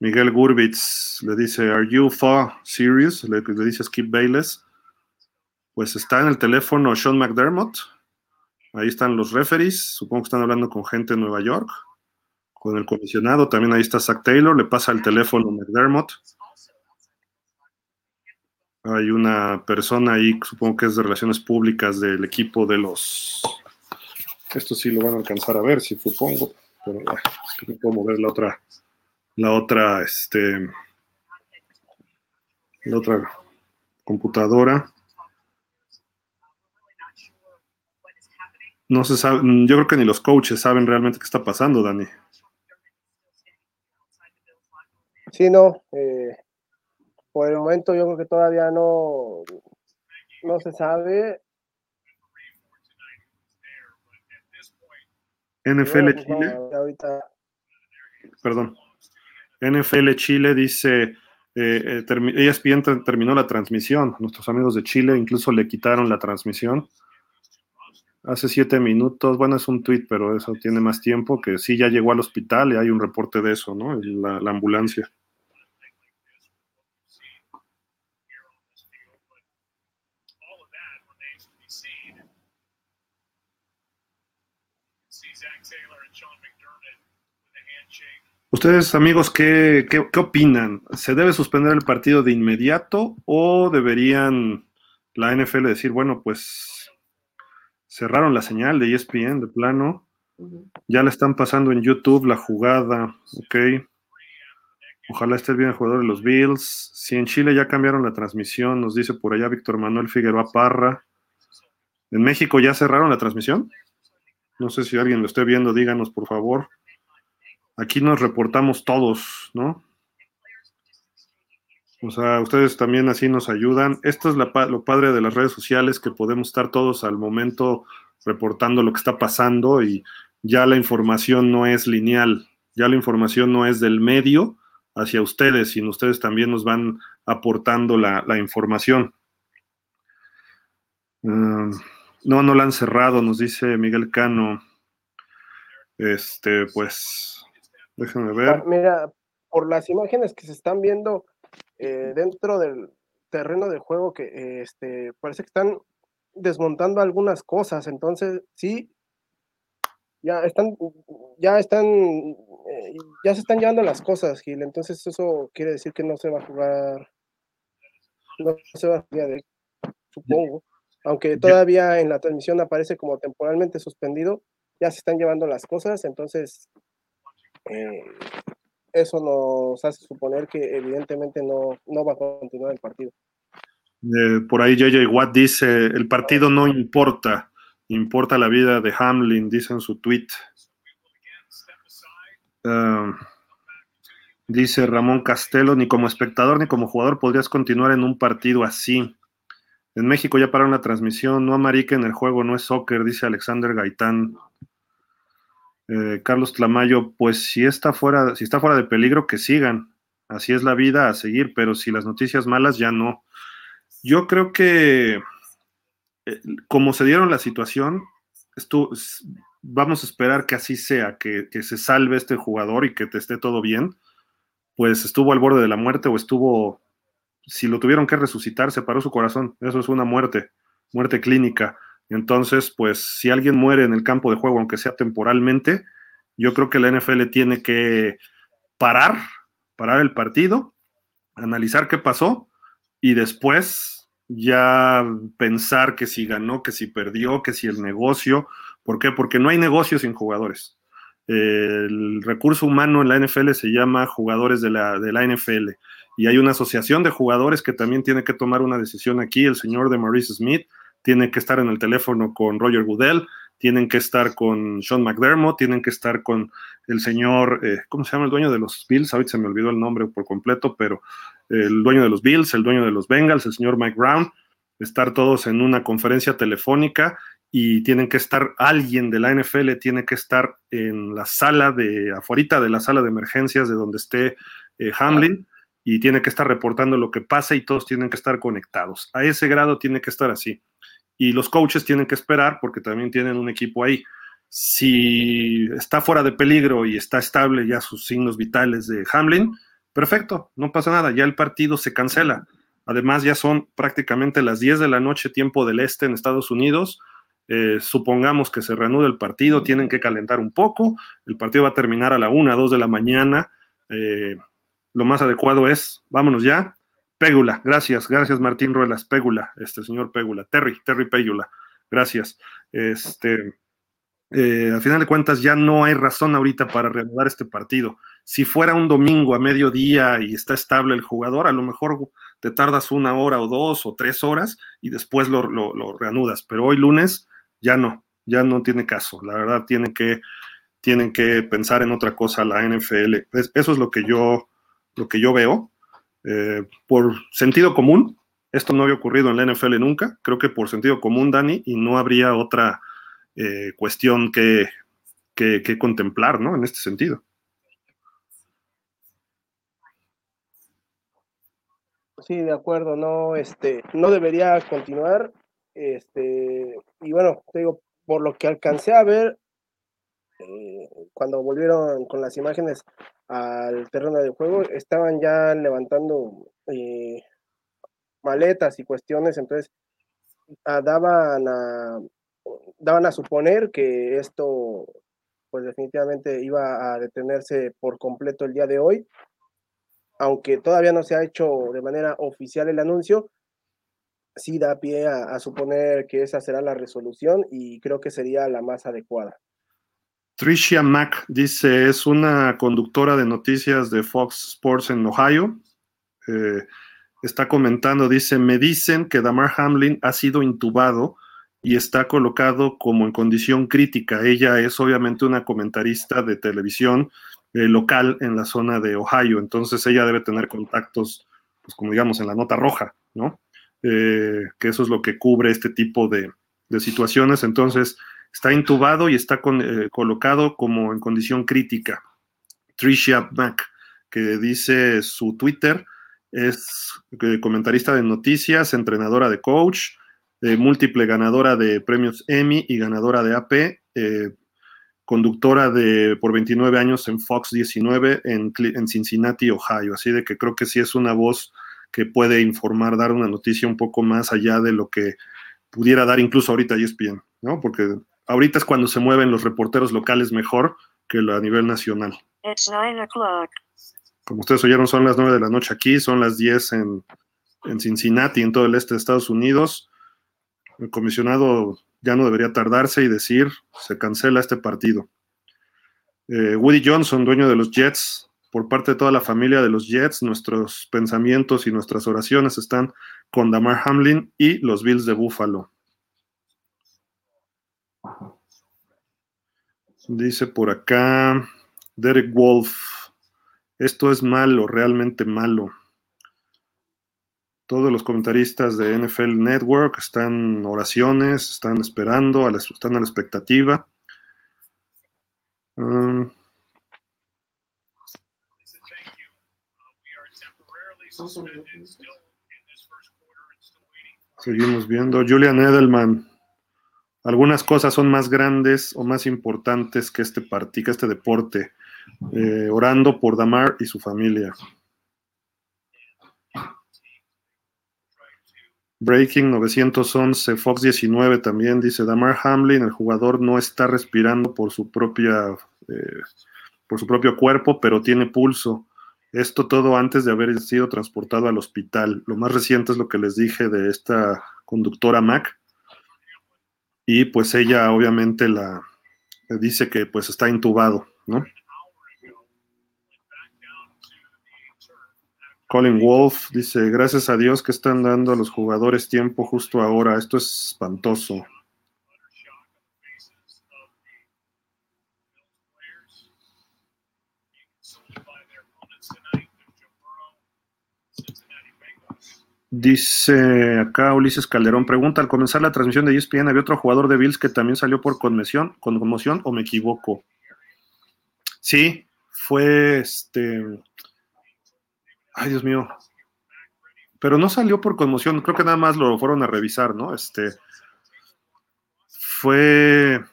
Miguel Gurbitz le dice, ¿Are you for serious? Le, le dice Skip Bayless. Pues está en el teléfono Sean McDermott. Ahí están los referees. Supongo que están hablando con gente de Nueva York. Con el comisionado. También ahí está Zach Taylor. Le pasa el teléfono McDermott. Hay una persona ahí, supongo que es de relaciones públicas del equipo de los. Esto sí lo van a alcanzar a ver, si supongo. Pero es que no puedo mover la otra. La otra, este. La otra computadora. No se sabe, yo creo que ni los coaches saben realmente qué está pasando, Dani. Sí, no. Eh, por el momento yo creo que todavía no, no se sabe. NFL Chile. Perdón. NFL Chile dice, eh, eh, ESPN terminó la transmisión. Nuestros amigos de Chile incluso le quitaron la transmisión. Hace siete minutos, bueno, es un tweet, pero eso tiene más tiempo, que sí ya llegó al hospital y hay un reporte de eso, ¿no? la ambulancia. Ustedes, amigos, ¿qué, ¿qué, opinan? ¿Se debe suspender el partido de inmediato o deberían la NFL decir, bueno, pues cerraron la señal de ESPN de plano, ya le están pasando en YouTube la jugada, ok. Ojalá esté bien el jugador de los Bills. Si en Chile ya cambiaron la transmisión, nos dice por allá Víctor Manuel Figueroa Parra. ¿En México ya cerraron la transmisión? No sé si alguien lo esté viendo, díganos por favor. Aquí nos reportamos todos, ¿no? O sea, ustedes también así nos ayudan. Esto es lo padre de las redes sociales, que podemos estar todos al momento reportando lo que está pasando y ya la información no es lineal, ya la información no es del medio hacia ustedes, sino ustedes también nos van aportando la, información. Ah, no, no la han cerrado, nos dice Miguel Cano. Este, pues, déjenme ver. Mira, por las imágenes que se están viendo eh, dentro del terreno de juego, que este, parece que están desmontando algunas cosas, entonces sí, ya están, ya están, eh, ya se están llevando las cosas, Gil, entonces eso quiere decir que no se va a jugar, no se va a jugar, supongo aunque todavía en la transmisión aparece como temporalmente suspendido, ya se están llevando las cosas, entonces eh, eso nos hace suponer que evidentemente no, no va a continuar el partido. Eh, por ahí JJ Watt dice, el partido no importa, importa la vida de Hamlin, dice en su tweet. Ah, dice Ramón Castelo, ni como espectador ni como jugador podrías continuar en un partido así. En México ya pararon la transmisión, no en el juego, no es soccer, dice Alexander Gaitán. Eh, Carlos Tlamayo, pues si está fuera, si está fuera de peligro, que sigan. Así es la vida a seguir, pero si las noticias malas ya no. Yo creo que eh, como se dieron la situación, vamos a esperar que así sea, que, que, se salve este jugador y que te esté todo bien. Pues estuvo al borde de la muerte o estuvo si lo tuvieron que resucitar, se paró su corazón. Eso es una muerte, muerte clínica. Entonces, pues si alguien muere en el campo de juego, aunque sea temporalmente, yo creo que la NFL tiene que parar, parar el partido, analizar qué pasó y después ya pensar que si ganó, que si perdió, que si el negocio. ¿Por qué? Porque no hay negocio sin jugadores. El recurso humano en la NFL se llama jugadores de la, de la NFL y hay una asociación de jugadores que también tiene que tomar una decisión aquí. El señor de Maurice Smith tiene que estar en el teléfono con Roger Goodell, tienen que estar con Sean McDermott, tienen que estar con el señor, eh, ¿cómo se llama el dueño de los Bills? Ahorita se me olvidó el nombre por completo, pero el dueño de los Bills, el dueño de los Bengals, el señor Mike Brown, estar todos en una conferencia telefónica y tienen que estar, alguien de la NFL tiene que estar en la sala de, afuera de la sala de emergencias de donde esté eh, Hamlin y tiene que estar reportando lo que pasa y todos tienen que estar conectados. A ese grado tiene que estar así. Y los coaches tienen que esperar porque también tienen un equipo ahí. Si está fuera de peligro y está estable ya sus signos vitales de Hamlin, perfecto, no pasa nada, ya el partido se cancela. Además, ya son prácticamente las 10 de la noche, tiempo del este en Estados Unidos. Eh, supongamos que se reanude el partido, tienen que calentar un poco. El partido va a terminar a la 1, 2 de la mañana. Eh, lo más adecuado es, vámonos ya, Pégula, gracias, gracias Martín Ruelas, Pégula, este señor Pégula, Terry, Terry Pégula, gracias. Este, eh, al final de cuentas ya no hay razón ahorita para reanudar este partido. Si fuera un domingo a mediodía y está estable el jugador, a lo mejor te tardas una hora o dos o tres horas y después lo, reanudas, pero hoy lunes ya no, ya no tiene caso. La verdad tiene que, tienen que pensar en otra cosa la NFL. eso es lo que yo lo que yo veo. Eh, por sentido común, esto no había ocurrido en la NFL nunca, creo que por sentido común, Dani, y no habría otra eh, cuestión que, que, contemplar, ¿no? En este sentido. Sí, de acuerdo, no, este, no debería continuar. Este, y bueno, te digo, por lo que alcancé a ver, eh, cuando volvieron con las imágenes al terreno de juego, estaban ya levantando eh, maletas y cuestiones, entonces ah, daban, a, daban a suponer que esto pues definitivamente iba a detenerse por completo el día de hoy, aunque todavía no se ha hecho de manera oficial el anuncio, sí da pie a, suponer que esa será la resolución y creo que sería la más adecuada. Tricia Mack dice, es una conductora de noticias de Fox Sports en Ohio. Eh, está comentando, dice, me dicen que Damar Hamlin ha sido intubado y está colocado como en condición crítica. Ella es obviamente una comentarista de televisión eh, local en la zona de Ohio, entonces ella debe tener contactos, pues como digamos, en la nota roja, ¿no? Eh, que eso es lo que cubre este tipo de, situaciones. Entonces, está intubado y está eh, colocado como en condición crítica. Tricia Mack, que dice su Twitter, es comentarista de noticias, entrenadora de coach, múltiple ganadora de premios Emmy y ganadora de AP, conductora de por 29 años en Fox 19 en, en, Cincinnati, Ohio. Así de que creo que sí es una voz que puede informar, dar una noticia un poco más allá de lo que pudiera dar incluso ahorita ESPN, ¿no? Porque ahorita es cuando se mueven los reporteros locales mejor que a nivel nacional. Como ustedes oyeron, son las 9 de la noche aquí, son las 10 en, en Cincinnati, en todo el este de Estados Unidos. El comisionado ya no debería tardarse y decir, se cancela este partido. Eh, Woody Johnson, dueño de los Jets, por parte de toda la familia de los Jets, nuestros pensamientos y nuestras oraciones están con Damar Hamlin y los Bills de Buffalo. Dice por acá Derek Wolf, esto es malo, realmente malo. Todos los comentaristas de NFL Network están oraciones, están esperando, están a la expectativa. Um, seguimos viendo. Julian Edelman. Algunas cosas son más grandes o más importantes que este partido, que este deporte. Eh, orando por Damar y su familia. Breaking 911, Fox 19 también dice Damar Hamlin, el jugador no está respirando por su propia eh, por su propio cuerpo, pero tiene pulso. Esto todo antes de haber sido transportado al hospital. Lo más reciente es lo que les dije de esta conductora Mac. Y pues ella obviamente la dice que pues está intubado, ¿no? Colin Wolf dice, gracias a Dios que están dando a los jugadores tiempo justo ahora. Esto es espantoso. Dice acá Ulises Calderón, pregunta, al comenzar la transmisión de ESPN, ¿había otro jugador de Bills que también salió por conmoción, conmoción o me equivoco? Sí, fue este Ay, Dios mío. Pero no salió por conmoción, creo que nada más lo fueron a revisar, ¿no? Este fue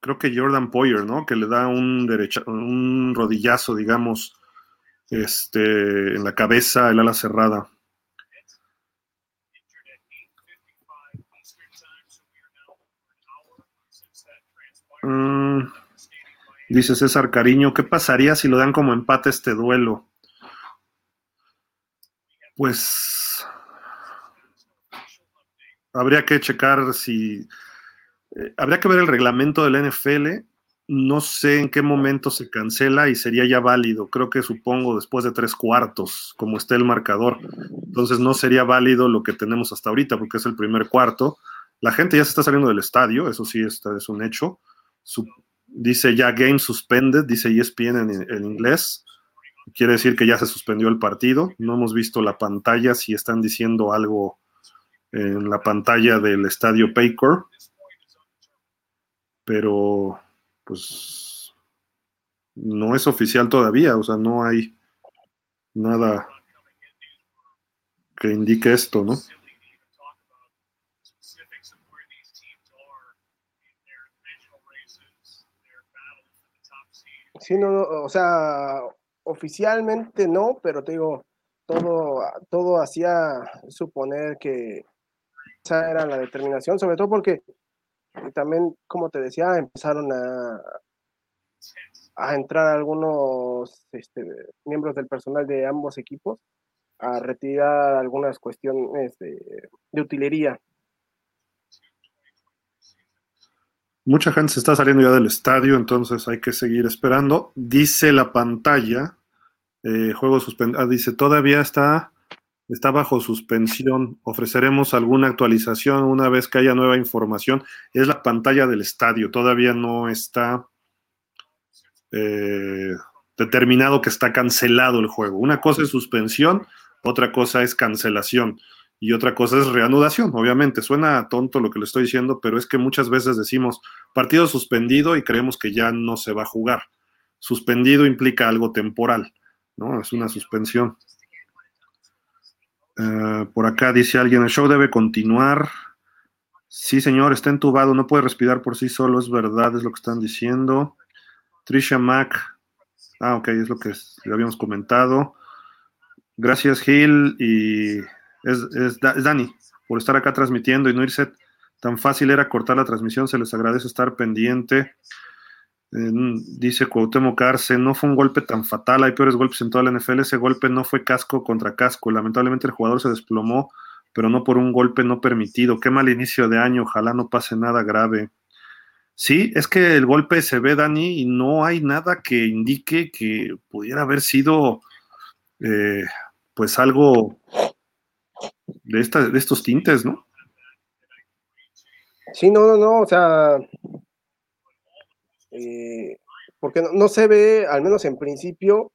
creo que Jordan Poyer, ¿no? Que le da un derecha, un rodillazo, digamos, este, en la cabeza, el ala cerrada. Mm. Dice César Cariño, ¿qué pasaría si lo dan como empate este duelo? Pues habría que checar si... Eh, habría que ver el reglamento del NFL. No sé en qué momento se cancela y sería ya válido. Creo que supongo después de tres cuartos, como está el marcador. Entonces no sería válido lo que tenemos hasta ahorita, porque es el primer cuarto. La gente ya se está saliendo del estadio, eso sí es un hecho dice ya game suspended, dice ESPN en, en inglés. Quiere decir que ya se suspendió el partido. No hemos visto la pantalla si están diciendo algo en la pantalla del estadio Paycor. pero pues no es oficial todavía, o sea, no hay nada que indique esto, ¿no? Sí, no, o sea, oficialmente no, pero te digo, todo, todo hacía suponer que esa era la determinación, sobre todo porque también, como te decía, empezaron a, a entrar algunos este, miembros del personal de ambos equipos a retirar algunas cuestiones de, de utilería. Mucha gente se está saliendo ya del estadio, entonces hay que seguir esperando. Dice la pantalla, eh, juego suspendido, ah, dice, todavía está, está bajo suspensión. Ofreceremos alguna actualización una vez que haya nueva información. Es la pantalla del estadio, todavía no está eh, determinado que está cancelado el juego. Una cosa es suspensión, otra cosa es cancelación y otra cosa es reanudación, obviamente. Suena tonto lo que le estoy diciendo, pero es que muchas veces decimos partido suspendido y creemos que ya no se va a jugar. Suspendido implica algo temporal, ¿no? Es una suspensión. Eh, por acá dice alguien, el show debe continuar. Sí, señor, está entubado, no puede respirar por sí solo, es verdad, es lo que están diciendo. Trisha Mack, ah, ok, es lo que habíamos comentado. Gracias, Gil, y es, Dani, por estar acá transmitiendo y no irse tan fácil era cortar la transmisión, se les agradece estar pendiente. Dice Cuauhtémoc Arce, no fue un golpe tan fatal, hay peores golpes en toda la NFL, ese golpe no fue casco contra casco, lamentablemente el jugador se desplomó, pero no por un golpe no permitido. Qué mal inicio de año, ojalá no pase nada grave. Sí, es que el golpe se ve, Dani, y no hay nada que indique que pudiera haber sido eh, pues algo de, esta, de estos tintes, ¿no? Sí, no, no, no, o sea, eh, porque no, se ve, al menos en principio,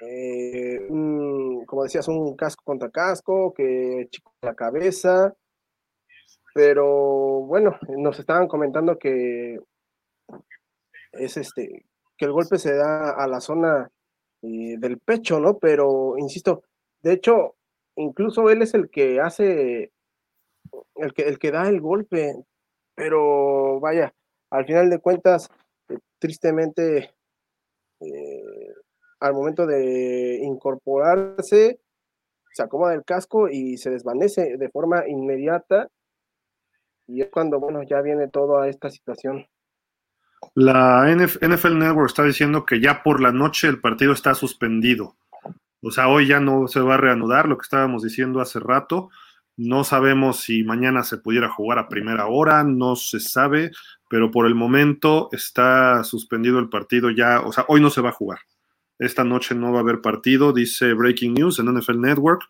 eh, como decías, un casco contra casco, que chico la cabeza, pero bueno, nos estaban comentando que es este, que el golpe se da a la zona eh, del pecho, ¿no? Pero, insisto, de hecho, incluso él es el que hace, el que, el que da el golpe, pero vaya, al final de cuentas, eh, tristemente, eh, al momento de incorporarse, se acomoda el casco y se desvanece de forma inmediata. Y es cuando, bueno, ya viene toda esta situación. La NFL Network está diciendo que ya por la noche el partido está suspendido. O sea, hoy ya no se va a reanudar lo que estábamos diciendo hace rato. No sabemos si mañana se pudiera jugar a primera hora, no se sabe, pero por el momento está suspendido el partido ya, o sea, hoy no se va a jugar. Esta noche no va a haber partido, dice Breaking News en NFL Network.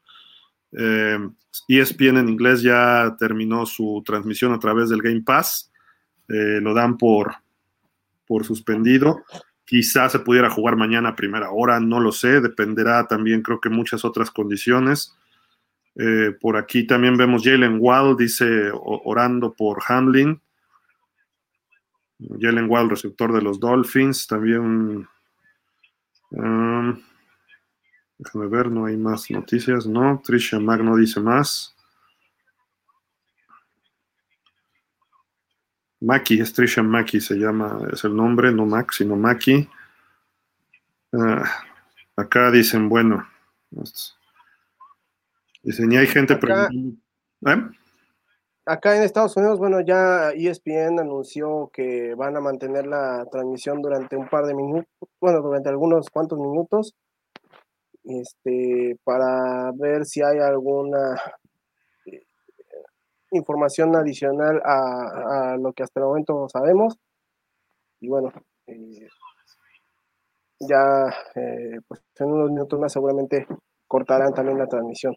ESPN eh, e en inglés ya terminó su transmisión a través del Game Pass. Eh, lo dan por, por suspendido. Quizás se pudiera jugar mañana a primera hora, no lo sé, dependerá también creo que muchas otras condiciones. Eh, por aquí también vemos Jalen Wall, dice orando por Hamlin. Jalen Wall, receptor de los Dolphins, también... Um, déjame ver, no hay más noticias, ¿no? Trisha Magno dice más. Maki, es Trisha Maki, se llama, es el nombre, no Max, sino Maki. Ah, acá dicen, bueno, dicen, y hay gente acá, ¿eh? Acá en Estados Unidos, bueno, ya ESPN anunció que van a mantener la transmisión durante un par de minutos, bueno, durante algunos cuantos minutos, este, para ver si hay alguna información adicional a, lo que hasta el momento sabemos. Y bueno, eh, ya eh, pues en unos minutos más seguramente cortarán también la transmisión.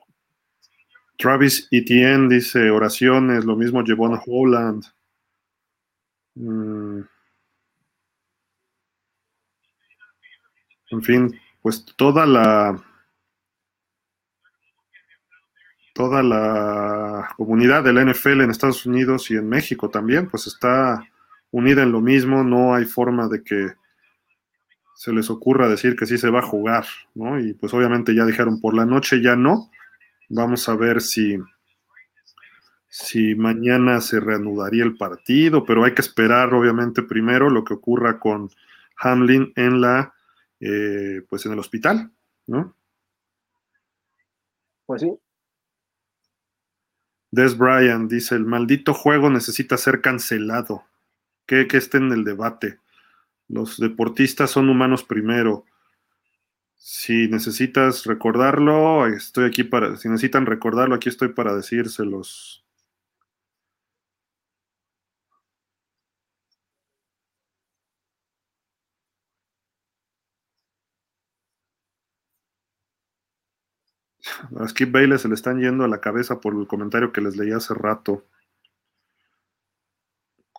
Travis Etienne dice oraciones, lo mismo a Holland. Mm. En fin, pues toda la toda la comunidad de la NFL en Estados Unidos y en México también, pues está unida en lo mismo, no hay forma de que se les ocurra decir que sí se va a jugar, ¿no? Y pues obviamente ya dijeron por la noche ya no. Vamos a ver si, si mañana se reanudaría el partido, pero hay que esperar obviamente primero lo que ocurra con Hamlin en la, eh, pues en el hospital, ¿no? Pues sí. Des Bryant dice, el maldito juego necesita ser cancelado. Que, que esté en el debate. Los deportistas son humanos primero. Si necesitas recordarlo, estoy aquí para, si necesitan recordarlo, aquí estoy para decírselos. A Skip Bailey se le están yendo a la cabeza por el comentario que les leí hace rato.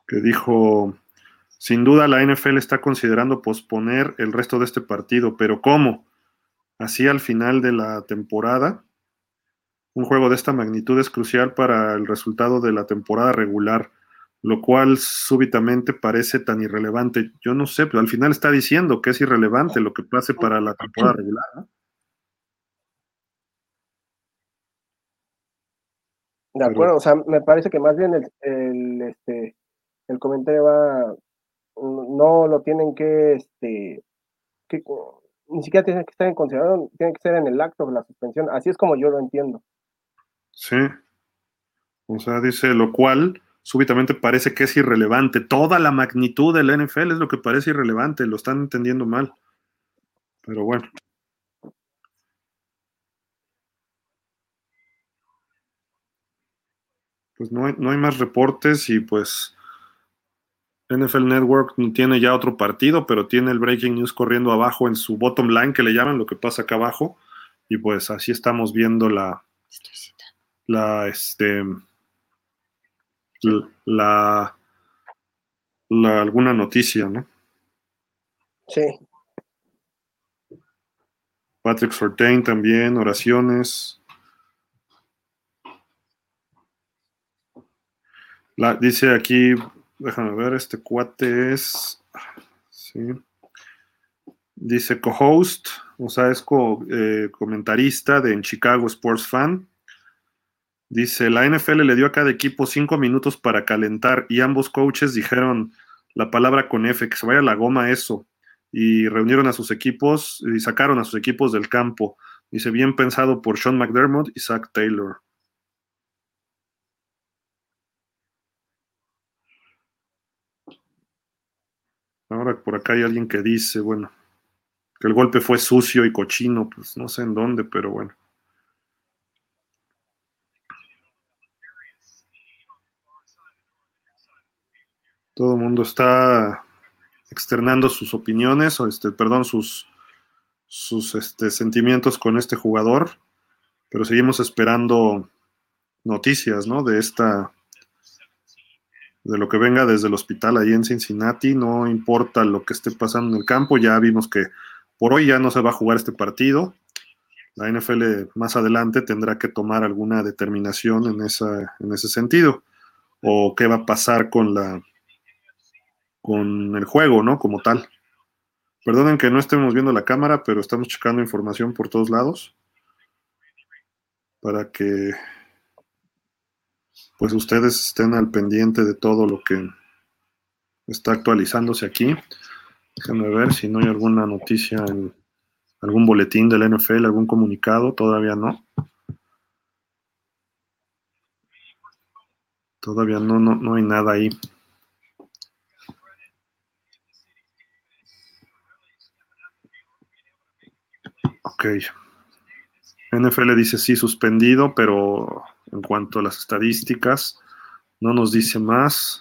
Que dijo, sin duda la NFL está considerando posponer el resto de este partido, pero ¿cómo? Así al final de la temporada. Un juego de esta magnitud es crucial para el resultado de la temporada regular, lo cual súbitamente parece tan irrelevante. Yo no sé, pero al final está diciendo que es irrelevante lo que pase para la temporada regular. ¿no? De acuerdo, o sea, me parece que más bien el, el, este, el comentario va, no lo tienen que, este, que, ni siquiera tienen que estar en consideración, tiene que ser en el acto de la suspensión, así es como yo lo entiendo. Sí, o sea, dice, lo cual súbitamente parece que es irrelevante. Toda la magnitud del NFL es lo que parece irrelevante, lo están entendiendo mal. Pero bueno. pues no hay, no hay más reportes y pues NFL Network tiene ya otro partido, pero tiene el breaking news corriendo abajo en su bottom line que le llaman, lo que pasa acá abajo. Y pues así estamos viendo la, la, este, la, la alguna noticia, ¿no? Sí. Patrick Sortain también, oraciones. La, dice aquí, déjame ver, este cuate es, sí, dice co-host, o sea, es eh, comentarista de en Chicago Sports Fan. Dice, la NFL le dio a cada equipo cinco minutos para calentar y ambos coaches dijeron la palabra con F, que se vaya la goma eso. Y reunieron a sus equipos y sacaron a sus equipos del campo. Dice, bien pensado por Sean McDermott y Zach Taylor. Ahora por acá hay alguien que dice, bueno, que el golpe fue sucio y cochino, pues no sé en dónde, pero bueno. Todo el mundo está externando sus opiniones, o este, perdón, sus, sus este, sentimientos con este jugador, pero seguimos esperando noticias, ¿no? De esta, de lo que venga desde el hospital ahí en Cincinnati, no importa lo que esté pasando en el campo, ya vimos que por hoy ya no se va a jugar este partido. La NFL más adelante tendrá que tomar alguna determinación en, esa, en ese sentido. O qué va a pasar con la con el juego, ¿no? Como tal. Perdonen que no estemos viendo la cámara, pero estamos checando información por todos lados para que pues ustedes estén al pendiente de todo lo que está actualizándose aquí. Déjenme ver si no hay alguna noticia en algún boletín del NFL, algún comunicado, todavía no. Todavía no, no, no hay nada ahí. Ok. NFL dice sí suspendido, pero en cuanto a las estadísticas, no nos dice más.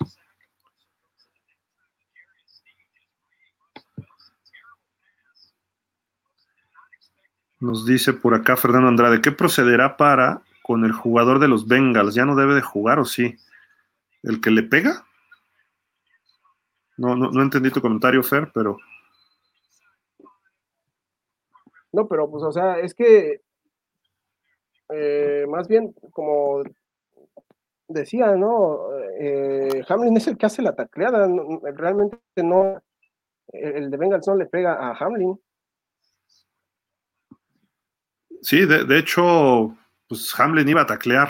Nos dice por acá Fernando Andrade, ¿qué procederá para con el jugador de los Bengals? ¿Ya no debe de jugar o sí? ¿El que le pega? No, no, no entendí tu comentario, Fer, pero... No, pero pues, o sea, es que eh, más bien como decía, ¿no? Eh, Hamlin es el que hace la tacleada, realmente no, el de Bengals no le pega a Hamlin. Sí, de, hecho, pues Hamlin iba a taclear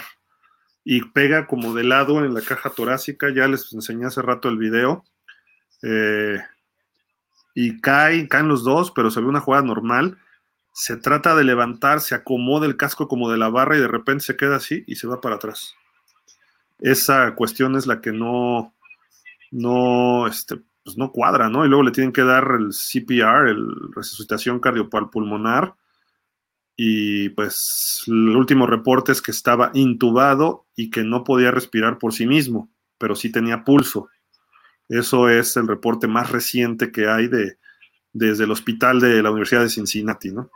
y pega como de lado en la caja torácica, ya les enseñé hace rato el video. Eh, y caen, caen los dos, pero se ve una jugada normal. Se trata de levantar, se acomoda el casco como de la barra y de repente se queda así y se va para atrás. Esa cuestión es la que no, no, este, pues no cuadra, ¿no? Y luego le tienen que dar el CPR, el resucitación cardiopulmonar. Y pues el último reporte es que estaba intubado y que no podía respirar por sí mismo, pero sí tenía pulso. Eso es el reporte más reciente que hay de, desde el hospital de la Universidad de Cincinnati, ¿no?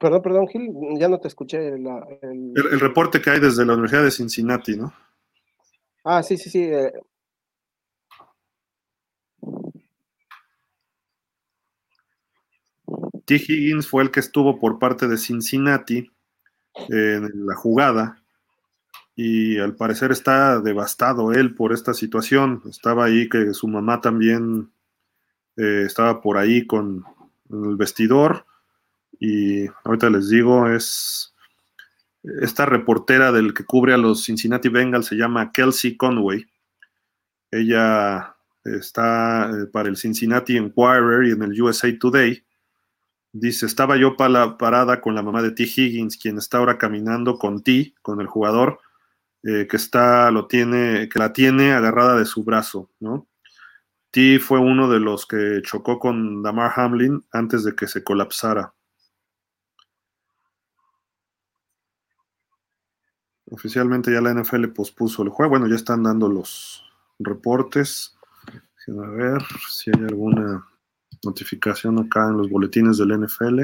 Perdón, perdón, Gil, ya no te escuché. el... El, reporte que hay desde la Universidad de Cincinnati, ¿no? Ah, sí, sí, sí. Eh. T. Higgins fue el que estuvo por parte de Cincinnati en la jugada y al parecer está devastado él por esta situación. Estaba ahí que su mamá también eh, estaba por ahí con el vestidor y ahorita les digo, es esta reportera del que cubre a los Cincinnati Bengals se llama Kelsey Conway. Ella está eh, para el Cincinnati Enquirer y en el USA Today. Dice, estaba yo para parada con la mamá de T. Higgins, quien está ahora caminando con T, con el jugador, eh, que está, lo tiene, que la tiene agarrada de su brazo, ¿no? T fue uno de los que chocó con Damar Hamlin antes de que se colapsara. Oficialmente ya la NFL pospuso el juego. Bueno, ya están dando los reportes. A ver si hay alguna notificación acá en los boletines del NFL.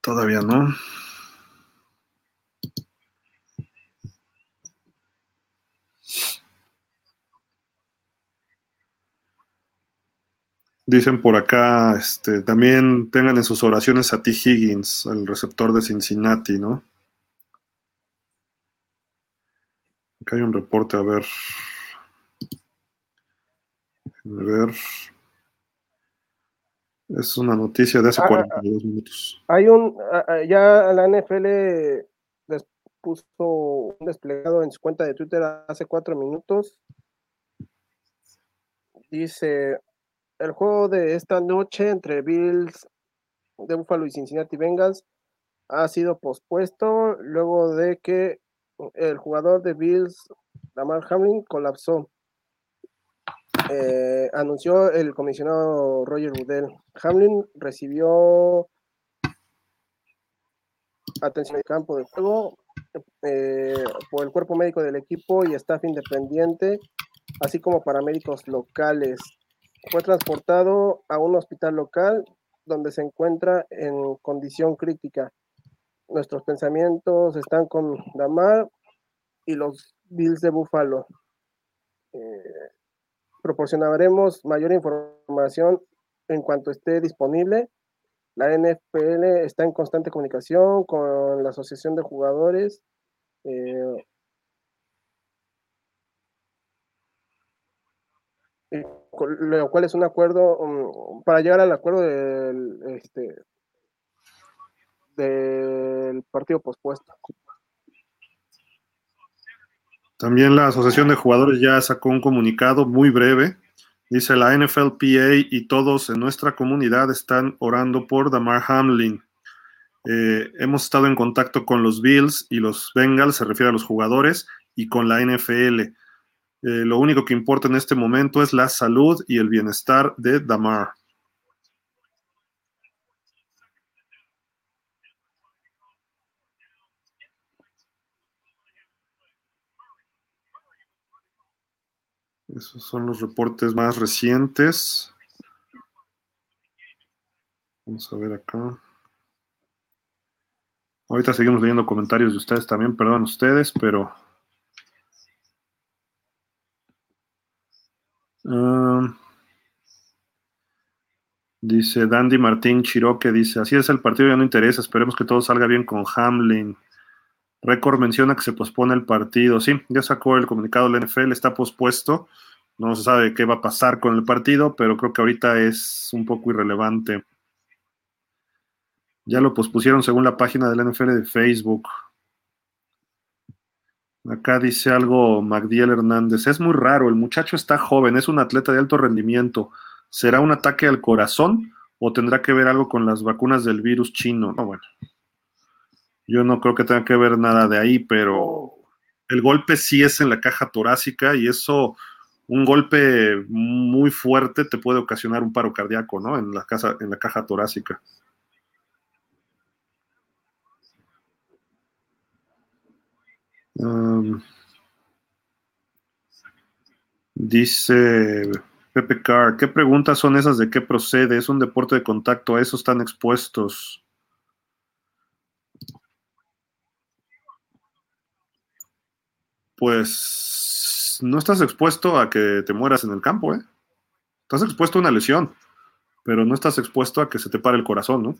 Todavía no. Dicen por acá, este, también tengan en sus oraciones a T. Higgins, el receptor de Cincinnati, ¿no? Acá hay un reporte, a ver. A ver. Es una noticia de hace 42 ah, ah, minutos. Hay un, ah, ya la NFL les puso un desplegado en su cuenta de Twitter hace cuatro minutos. Dice, el juego de esta noche entre Bills de Buffalo y Cincinnati Bengals ha sido pospuesto luego de que el jugador de Bills, Lamar Hamlin, colapsó. Eh, anunció el comisionado Roger Goodell. Hamlin recibió atención de campo de juego eh, por el cuerpo médico del equipo y staff independiente, así como paramédicos locales. Fue transportado a un hospital local donde se encuentra en condición crítica nuestros pensamientos están con Damar y los Bills de Buffalo. Eh, proporcionaremos mayor información en cuanto esté disponible. La NFL está en constante comunicación con la Asociación de Jugadores. Eh, lo cual es un acuerdo um, para llegar al acuerdo del, este, del partido pospuesto. También la Asociación de Jugadores ya sacó un comunicado muy breve. Dice la NFLPA y todos en nuestra comunidad están orando por Damar Hamlin. Eh, hemos estado en contacto con los Bills y los Bengals, se refiere a los jugadores, y con la NFL. Eh, lo único que importa en este momento es la salud y el bienestar de Damar. Esos son los reportes más recientes. Vamos a ver acá. Ahorita seguimos leyendo comentarios de ustedes también, perdón ustedes, pero... Um, Dice Dandy Martín Chiroque, dice, así es el partido, ya no interesa, esperemos que todo salga bien con Hamlin. Record menciona que se pospone el partido. Sí, ya sacó el comunicado de la NFL, está pospuesto. No se sabe qué va a pasar con el partido, pero creo que ahorita es un poco irrelevante. Ya lo pospusieron según la página de la NFL de Facebook. Acá dice algo Magdiel Hernández. Es muy raro, el muchacho está joven, es un atleta de alto rendimiento. ¿Será un ataque al corazón o tendrá que ver algo con las vacunas del virus chino? No, bueno. Yo no creo que tenga que ver nada de ahí, pero el golpe sí es en la caja torácica y eso, un golpe muy fuerte te puede ocasionar un paro cardíaco, ¿no? En la, casa, en la caja torácica. dice Pepe Carr, ¿qué preguntas son esas de qué procede? Es un deporte de contacto, a eso están expuestos. Pues no estás expuesto a que te mueras en el campo, ¿eh? Estás expuesto a una lesión, pero no estás expuesto a que se te pare el corazón, ¿no?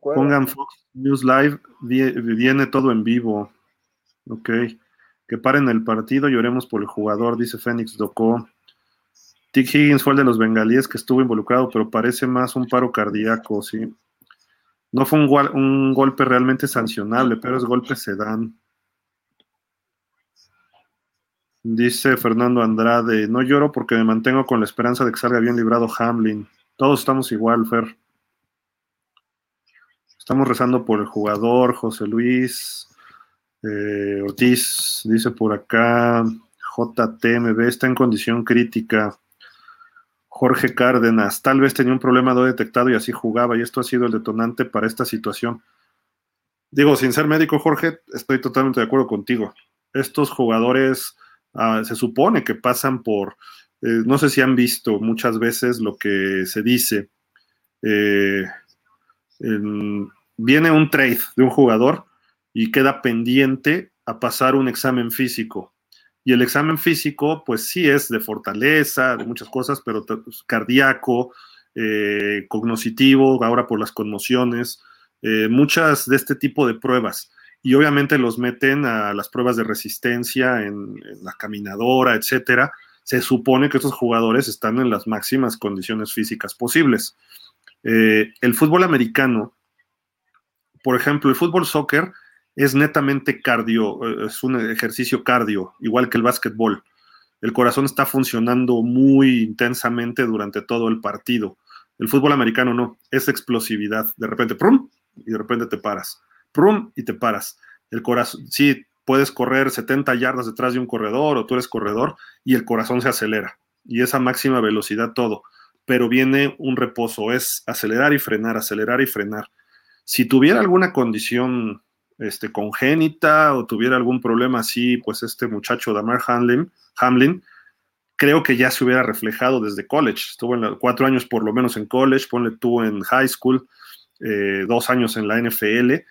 Pongan Fox News Live, viene todo en vivo. Ok. Que paren el partido, lloremos por el jugador, dice Fénix Doko. Tick Higgins fue el de los bengalíes que estuvo involucrado, pero parece más un paro cardíaco, sí. No fue un, golpe realmente sancionable, pero es golpe se dan. Dice Fernando Andrade, no lloro porque me mantengo con la esperanza de que salga bien librado Hamlin. Todos estamos igual, Fer. Estamos rezando por el jugador, José Luis. Eh, Ortiz dice por acá, JTMB está en condición crítica. Jorge Cárdenas, tal vez tenía un problema no detectado y así jugaba, y esto ha sido el detonante para esta situación. Digo, sin ser médico, Jorge, estoy totalmente de acuerdo contigo. Estos jugadores ah, se supone que pasan por, eh, no sé si han visto muchas veces lo que se dice, eh, viene un trade de un jugador y queda pendiente a pasar un examen físico. Y el examen físico, pues sí es de fortaleza, de muchas cosas, pero pues, cardíaco, eh, ahora por las conmociones, eh, muchas de este tipo de pruebas. Y obviamente los meten a las pruebas de resistencia en, la caminadora, etcétera. Se supone que estos jugadores están en las máximas condiciones físicas posibles. Eh, el fútbol americano, por ejemplo, el fútbol soccer es netamente cardio, eh, es un ejercicio cardio, igual que el básquetbol. El corazón está funcionando muy intensamente durante todo el partido. El fútbol americano no, es explosividad. De repente, ¡prum! Y de repente te paras. ¡Prum! Y te paras. El corazón, sí, puedes correr 70 yardas detrás de un corredor o tú eres corredor y el corazón se acelera. Y esa máxima velocidad todo. Pero viene un reposo, es acelerar y frenar, acelerar y frenar. Si tuviera alguna condición este, congénita o tuviera algún problema así, pues este muchacho Damar Hamlin, creo que ya se hubiera reflejado desde college. Estuvo en cuatro años por lo menos en college, ponle tú en high school, eh, dos años en la NFL.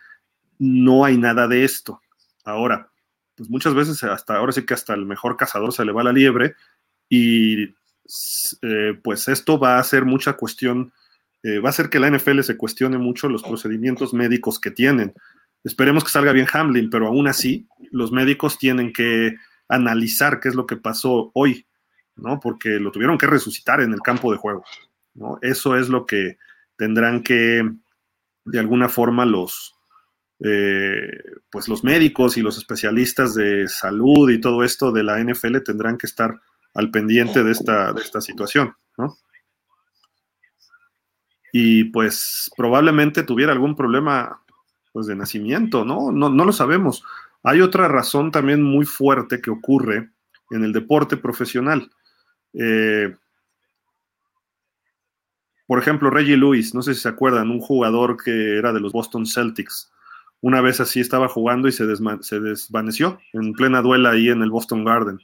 No hay nada de esto. Ahora, pues muchas veces hasta ahora sí que hasta el mejor cazador se le va la liebre y eh, pues esto va a ser mucha cuestión, eh, va a hacer que la NFL se cuestione mucho los procedimientos médicos que tienen. Esperemos que salga bien Hamlin, pero aún así los médicos tienen que analizar qué es lo que pasó hoy, ¿no? Porque lo tuvieron que resucitar en el campo de juego, ¿no? Eso es lo que tendrán que, de alguna forma, los, eh, pues los médicos y los especialistas de salud y todo esto de la NFL tendrán que estar al pendiente de esta, de esta situación, ¿no? Y pues probablemente tuviera algún problema pues de nacimiento, ¿no? ¿no? No lo sabemos. Hay otra razón también muy fuerte que ocurre en el deporte profesional. Eh, por ejemplo, Reggie Lewis, no sé si se acuerdan, un jugador que era de los Boston Celtics. Una vez así estaba jugando y se, desvaneció en plena duela ahí en el Boston Garden.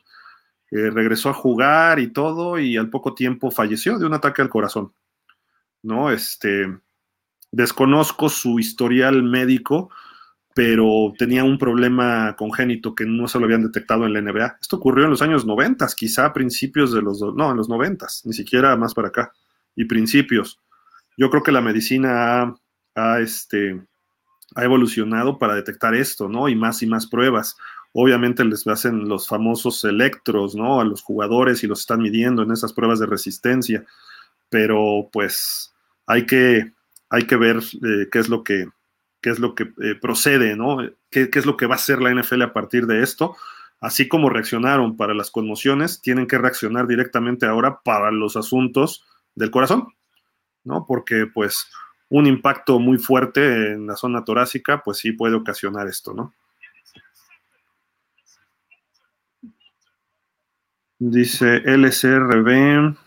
Eh, regresó a jugar y todo y al poco tiempo falleció de un ataque al corazón. ¿No? Este, Desconozco su historial médico, pero tenía un problema congénito que no se lo habían detectado en la NBA. Esto ocurrió en los años 90, quizá principios de los, no, en los 90, ni siquiera más para acá, y principios. Yo creo que la medicina este, ha evolucionado para detectar esto, ¿no? Y más y más pruebas. Obviamente les hacen los famosos electros, ¿no? A los jugadores y los están midiendo en esas pruebas de resistencia, pero pues hay que, hay que ver eh, qué es lo que, qué es lo que eh, procede, ¿no? ¿Qué, ¿Qué, es lo que va a hacer la NFL a partir de esto. Así como reaccionaron para las conmociones, tienen que reaccionar directamente ahora para los asuntos del corazón, ¿no? Porque pues un impacto muy fuerte en la zona torácica, pues sí puede ocasionar esto, ¿no? Dice LCRB.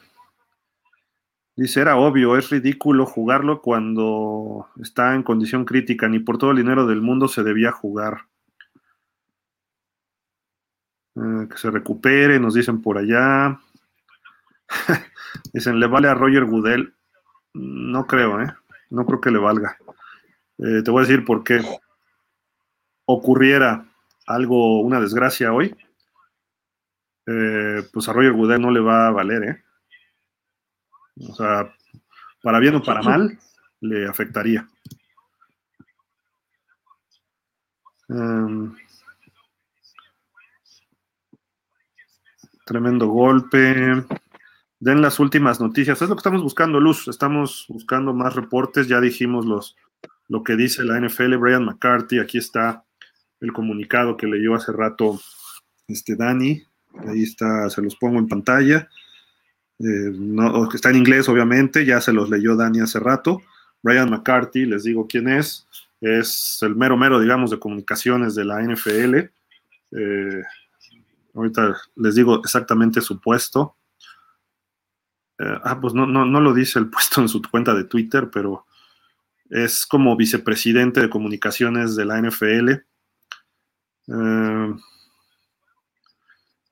Dice, era obvio, es ridículo jugarlo cuando está en condición crítica, ni por todo el dinero del mundo se debía jugar. Eh, que se recupere, nos dicen por allá. dicen, ¿le vale a Roger Goodell? No creo, ¿eh? No creo que le valga. Eh, te voy a decir por qué. Ocurriera algo, una desgracia hoy, eh, pues a Roger Goodell no le va a valer, ¿eh? O sea, para bien o para mal, le afectaría. Um, tremendo golpe. Den las últimas noticias. Es lo que estamos buscando, Luz. Estamos buscando más reportes. Ya dijimos los, lo que dice la NFL. Brian McCarthy. Aquí está el comunicado que leyó hace rato este Dani. Ahí está, se los pongo en pantalla. Eh, no, está en inglés, obviamente, ya se los leyó Dani hace rato. Brian McCarthy, les digo quién es, es el mero mero, digamos, de comunicaciones de la NFL. Eh, ahorita les digo exactamente su puesto. Eh, ah, pues no, no, no lo dice el puesto en su cuenta de Twitter, pero es como vicepresidente de comunicaciones de la NFL.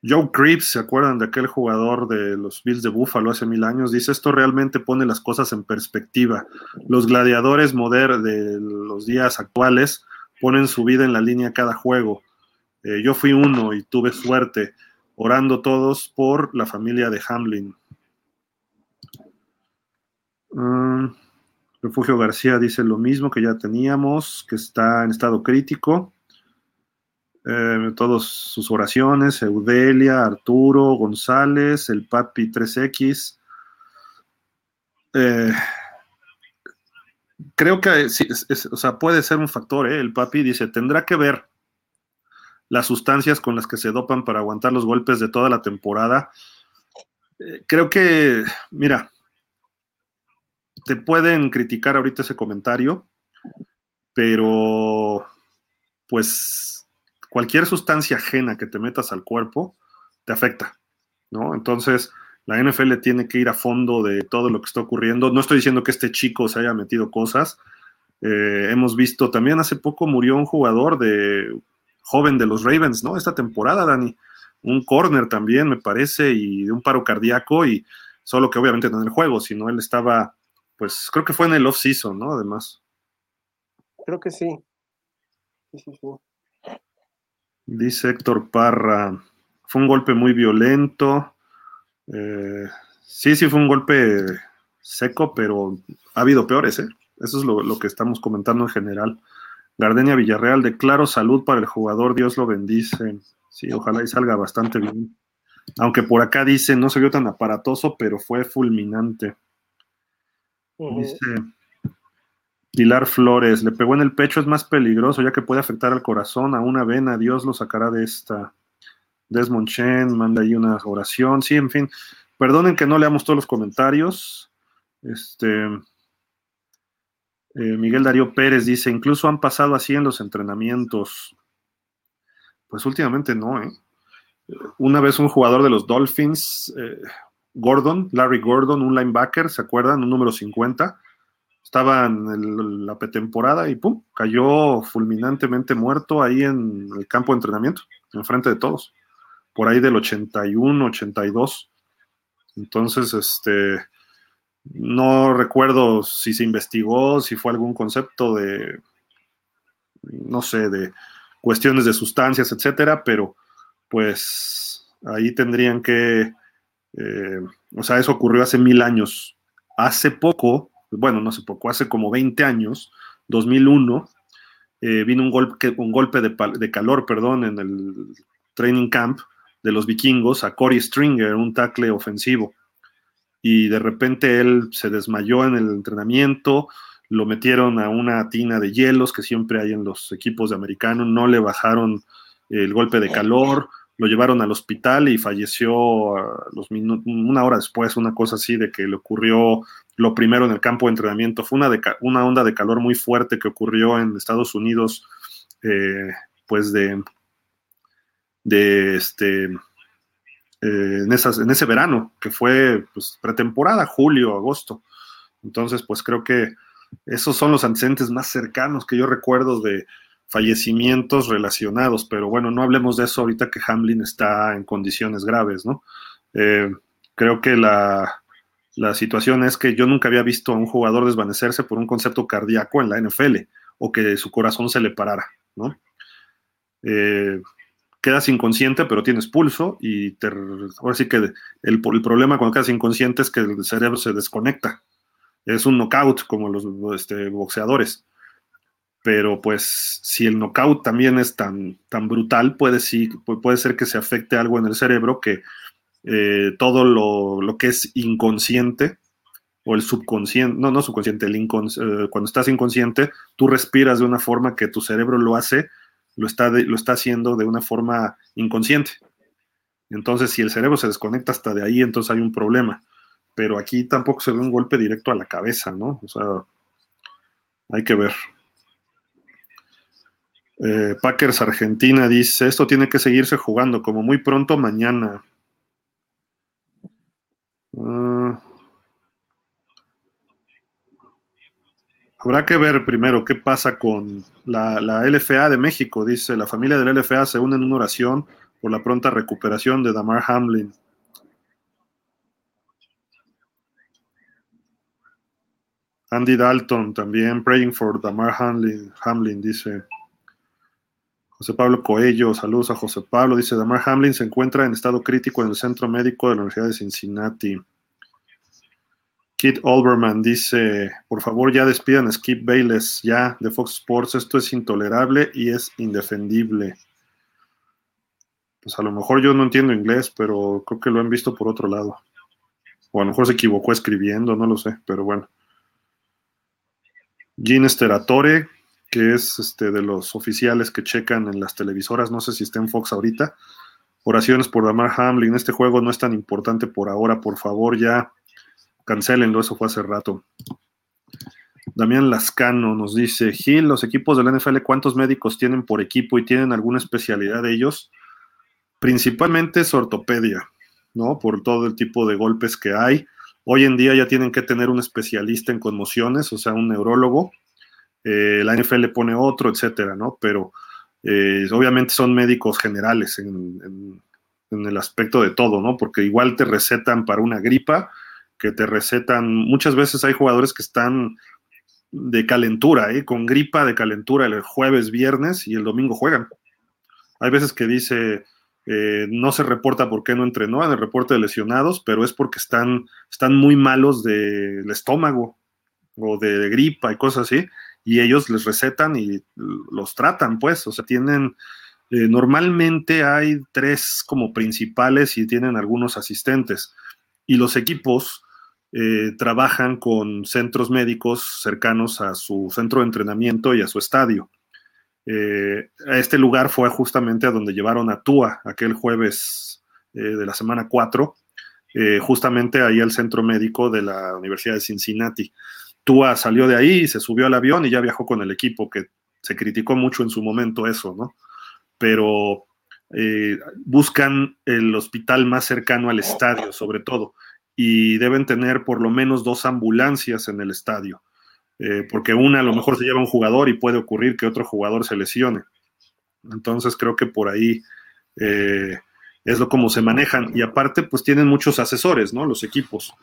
Joe Creeps, ¿se acuerdan de aquel jugador de los Bills de Buffalo hace mil años? Dice, esto realmente pone las cosas en perspectiva. Los gladiadores modernos de los días actuales ponen su vida en la línea cada juego. Eh, yo fui uno y tuve suerte, orando todos por la familia de Hamlin. Um, Refugio García dice lo mismo que ya teníamos, que está en estado crítico. Eh, todas sus oraciones, Eudelia, Arturo, González, el Papi 3X. Eh, creo que es, o sea, puede ser un factor, ¿eh? el Papi dice, tendrá que ver las sustancias con las que se dopan para aguantar los golpes de toda la temporada. Eh, creo que, mira, te pueden criticar ahorita ese comentario, pero pues cualquier sustancia ajena que te metas al cuerpo te afecta, ¿no? Entonces, la NFL tiene que ir a fondo de todo lo que está ocurriendo. No estoy diciendo que este chico se haya metido cosas. Eh, hemos visto también hace poco murió un jugador de joven de los Ravens, ¿no? Esta temporada, Dani. Un corner también, me parece, y de un paro cardíaco, y solo que obviamente no en el juego, sino él estaba, pues creo que fue en el off-season, ¿no? Además. Creo que sí. Sí, sí, sí. Dice Héctor Parra, fue un golpe muy violento. Eh, sí, sí, fue un golpe seco, pero ha habido peores, ¿eh? Eso es lo, que estamos comentando en general. Gardenia Villarreal, declaro salud para el jugador, Dios lo bendice. Sí, ojalá y salga bastante bien. Aunque por acá dice, no se vio tan aparatoso, pero fue fulminante. Dice Pilar Flores, le pegó en el pecho, es más peligroso ya que puede afectar al corazón, a una vena, Dios lo sacará de esta. Desmond Chen manda ahí una oración, sí, en fin. Perdonen que no leamos todos los comentarios. Este, eh, Miguel Darío Pérez dice, incluso han pasado así en los entrenamientos. Pues últimamente no, ¿eh? Una vez un jugador de los Dolphins, eh, Gordon, Larry Gordon, un linebacker, ¿se acuerdan? Un número 50 estaba en la pretemporada y pum, cayó fulminantemente muerto ahí en el campo de entrenamiento, enfrente de todos, por ahí del 81, 82. Entonces, este, no recuerdo si se investigó, si fue algún concepto de, no sé, de cuestiones de sustancias, etcétera, pero pues ahí tendrían que, eh, o sea, eso ocurrió hace mil años. Hace poco, bueno, no hace poco, hace como 20 años, 2001, eh, vino un golpe, un golpe de, de, calor, perdón, en el training camp de los vikingos a Corey Stringer, un tackle ofensivo. Y de repente él se desmayó en el entrenamiento, lo metieron a una tina de hielos que siempre hay en los equipos de americano, no le bajaron el golpe de calor, lo llevaron al hospital y falleció los una hora después, una cosa así de que le ocurrió lo primero en el campo de entrenamiento. Fue una, una onda de calor muy fuerte que ocurrió en Estados Unidos, eh, pues de, de este, eh, en, esas, en ese verano, que fue pues, pretemporada, julio, agosto. Entonces, pues creo que esos son los antecedentes más cercanos que yo recuerdo de fallecimientos relacionados, pero bueno, no hablemos de eso ahorita que Hamlin está en condiciones graves, ¿no? Eh, creo que la, situación es que yo nunca había visto a un jugador desvanecerse por un concepto cardíaco en la NFL o que su corazón se le parara, ¿no? Eh, quedas inconsciente, pero tienes pulso y te, ahora sí que el, el problema cuando quedas inconsciente es que el cerebro se desconecta es un knockout como los este, boxeadores. Pero pues si el knockout también es tan, tan brutal, puede, sí, puede ser que se afecte algo en el cerebro que eh, todo lo, que es inconsciente o el subconsciente, no, no subconsciente, el eh, cuando estás inconsciente, tú respiras de una forma que tu cerebro lo hace, lo está, lo está haciendo de una forma inconsciente. Entonces, si el cerebro se desconecta hasta de ahí, entonces hay un problema pero aquí tampoco se ve un golpe directo a la cabeza, ¿no? O sea, hay que ver. Eh, Packers Argentina dice, esto tiene que seguirse jugando como muy pronto mañana. Ah. habrá que ver primero qué pasa con la, LFA de México. Dice, la familia de la LFA se une en una oración por la pronta recuperación de Damar Hamlin. Andy Dalton también, Praying for Damar Hamlin, Hamlin, dice. José Pablo Coello, saludos a José Pablo, dice Damar Hamlin se encuentra en estado crítico en el centro médico de la Universidad de Cincinnati. Kit Olbermann dice, por favor ya despidan a Skip Bayless ya de Fox Sports, esto es intolerable y es indefendible. Pues a lo mejor yo no entiendo inglés, pero creo que lo han visto por otro lado. O a lo mejor se equivocó escribiendo, no lo sé, pero bueno. Gene Steratore, que es este, de los oficiales que checan en las televisoras, no sé si está en Fox ahorita. Oraciones por Damar Hamlin, este juego no es tan importante por ahora, por favor ya cancelenlo, eso fue hace rato. Damián Lascano nos dice, Gil, los equipos del NFL, ¿cuántos médicos tienen por equipo y tienen alguna especialidad de ellos? Principalmente es ortopedia, ¿no? Por todo el tipo de golpes que hay. Hoy en día ya tienen que tener un especialista en conmociones, o sea, un neurólogo. Eh, la NFL le pone otro, etcétera, ¿no? Pero eh, obviamente son médicos generales en, el aspecto de todo, ¿no? Porque igual te recetan para una gripa, que te recetan, muchas veces hay jugadores que están de calentura, ¿eh? con gripa de calentura el jueves, viernes y el domingo juegan. Hay veces que dice, eh, no se reporta por qué no entrenó en el reporte de lesionados, pero es porque están, están muy malos del estómago o de, gripa y cosas así, y ellos les recetan y los tratan, pues, o sea, tienen, eh, normalmente hay tres como principales y tienen algunos asistentes, y los equipos eh, trabajan con centros médicos cercanos a su centro de entrenamiento y a su estadio. Eh, a este lugar fue justamente a donde llevaron a Tua aquel jueves de la semana 4, eh, justamente ahí al centro médico de la Universidad de Cincinnati. Tua salió de ahí, se subió al avión y ya viajó con el equipo, que se criticó mucho en su momento eso, ¿no? Pero buscan el hospital más cercano al estadio, sobre todo, y deben tener por lo menos dos ambulancias en el estadio. Eh, porque una a lo mejor se lleva un jugador y puede ocurrir que otro jugador se lesione. Entonces creo que por ahí eh, es lo como se manejan. Y aparte, pues tienen muchos asesores, ¿no? Los equipos.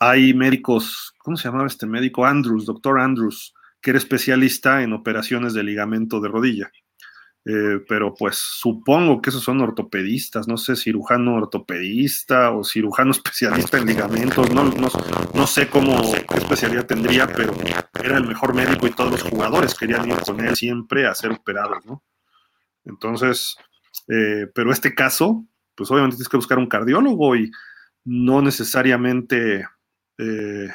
Hay médicos, ¿cómo se llamaba este médico? Andrews, doctor Andrews, que era especialista en operaciones de ligamento de rodilla. Eh, pero pues supongo que esos son ortopedistas, no sé, cirujano ortopedista o cirujano especialista en ligamentos, no, no, sé cómo, qué especialidad tendría, pero era el mejor médico y todos los jugadores querían ir con él siempre a ser operados, ¿no? Entonces, eh, pero este caso, pues obviamente tienes que buscar un cardiólogo y no necesariamente eh,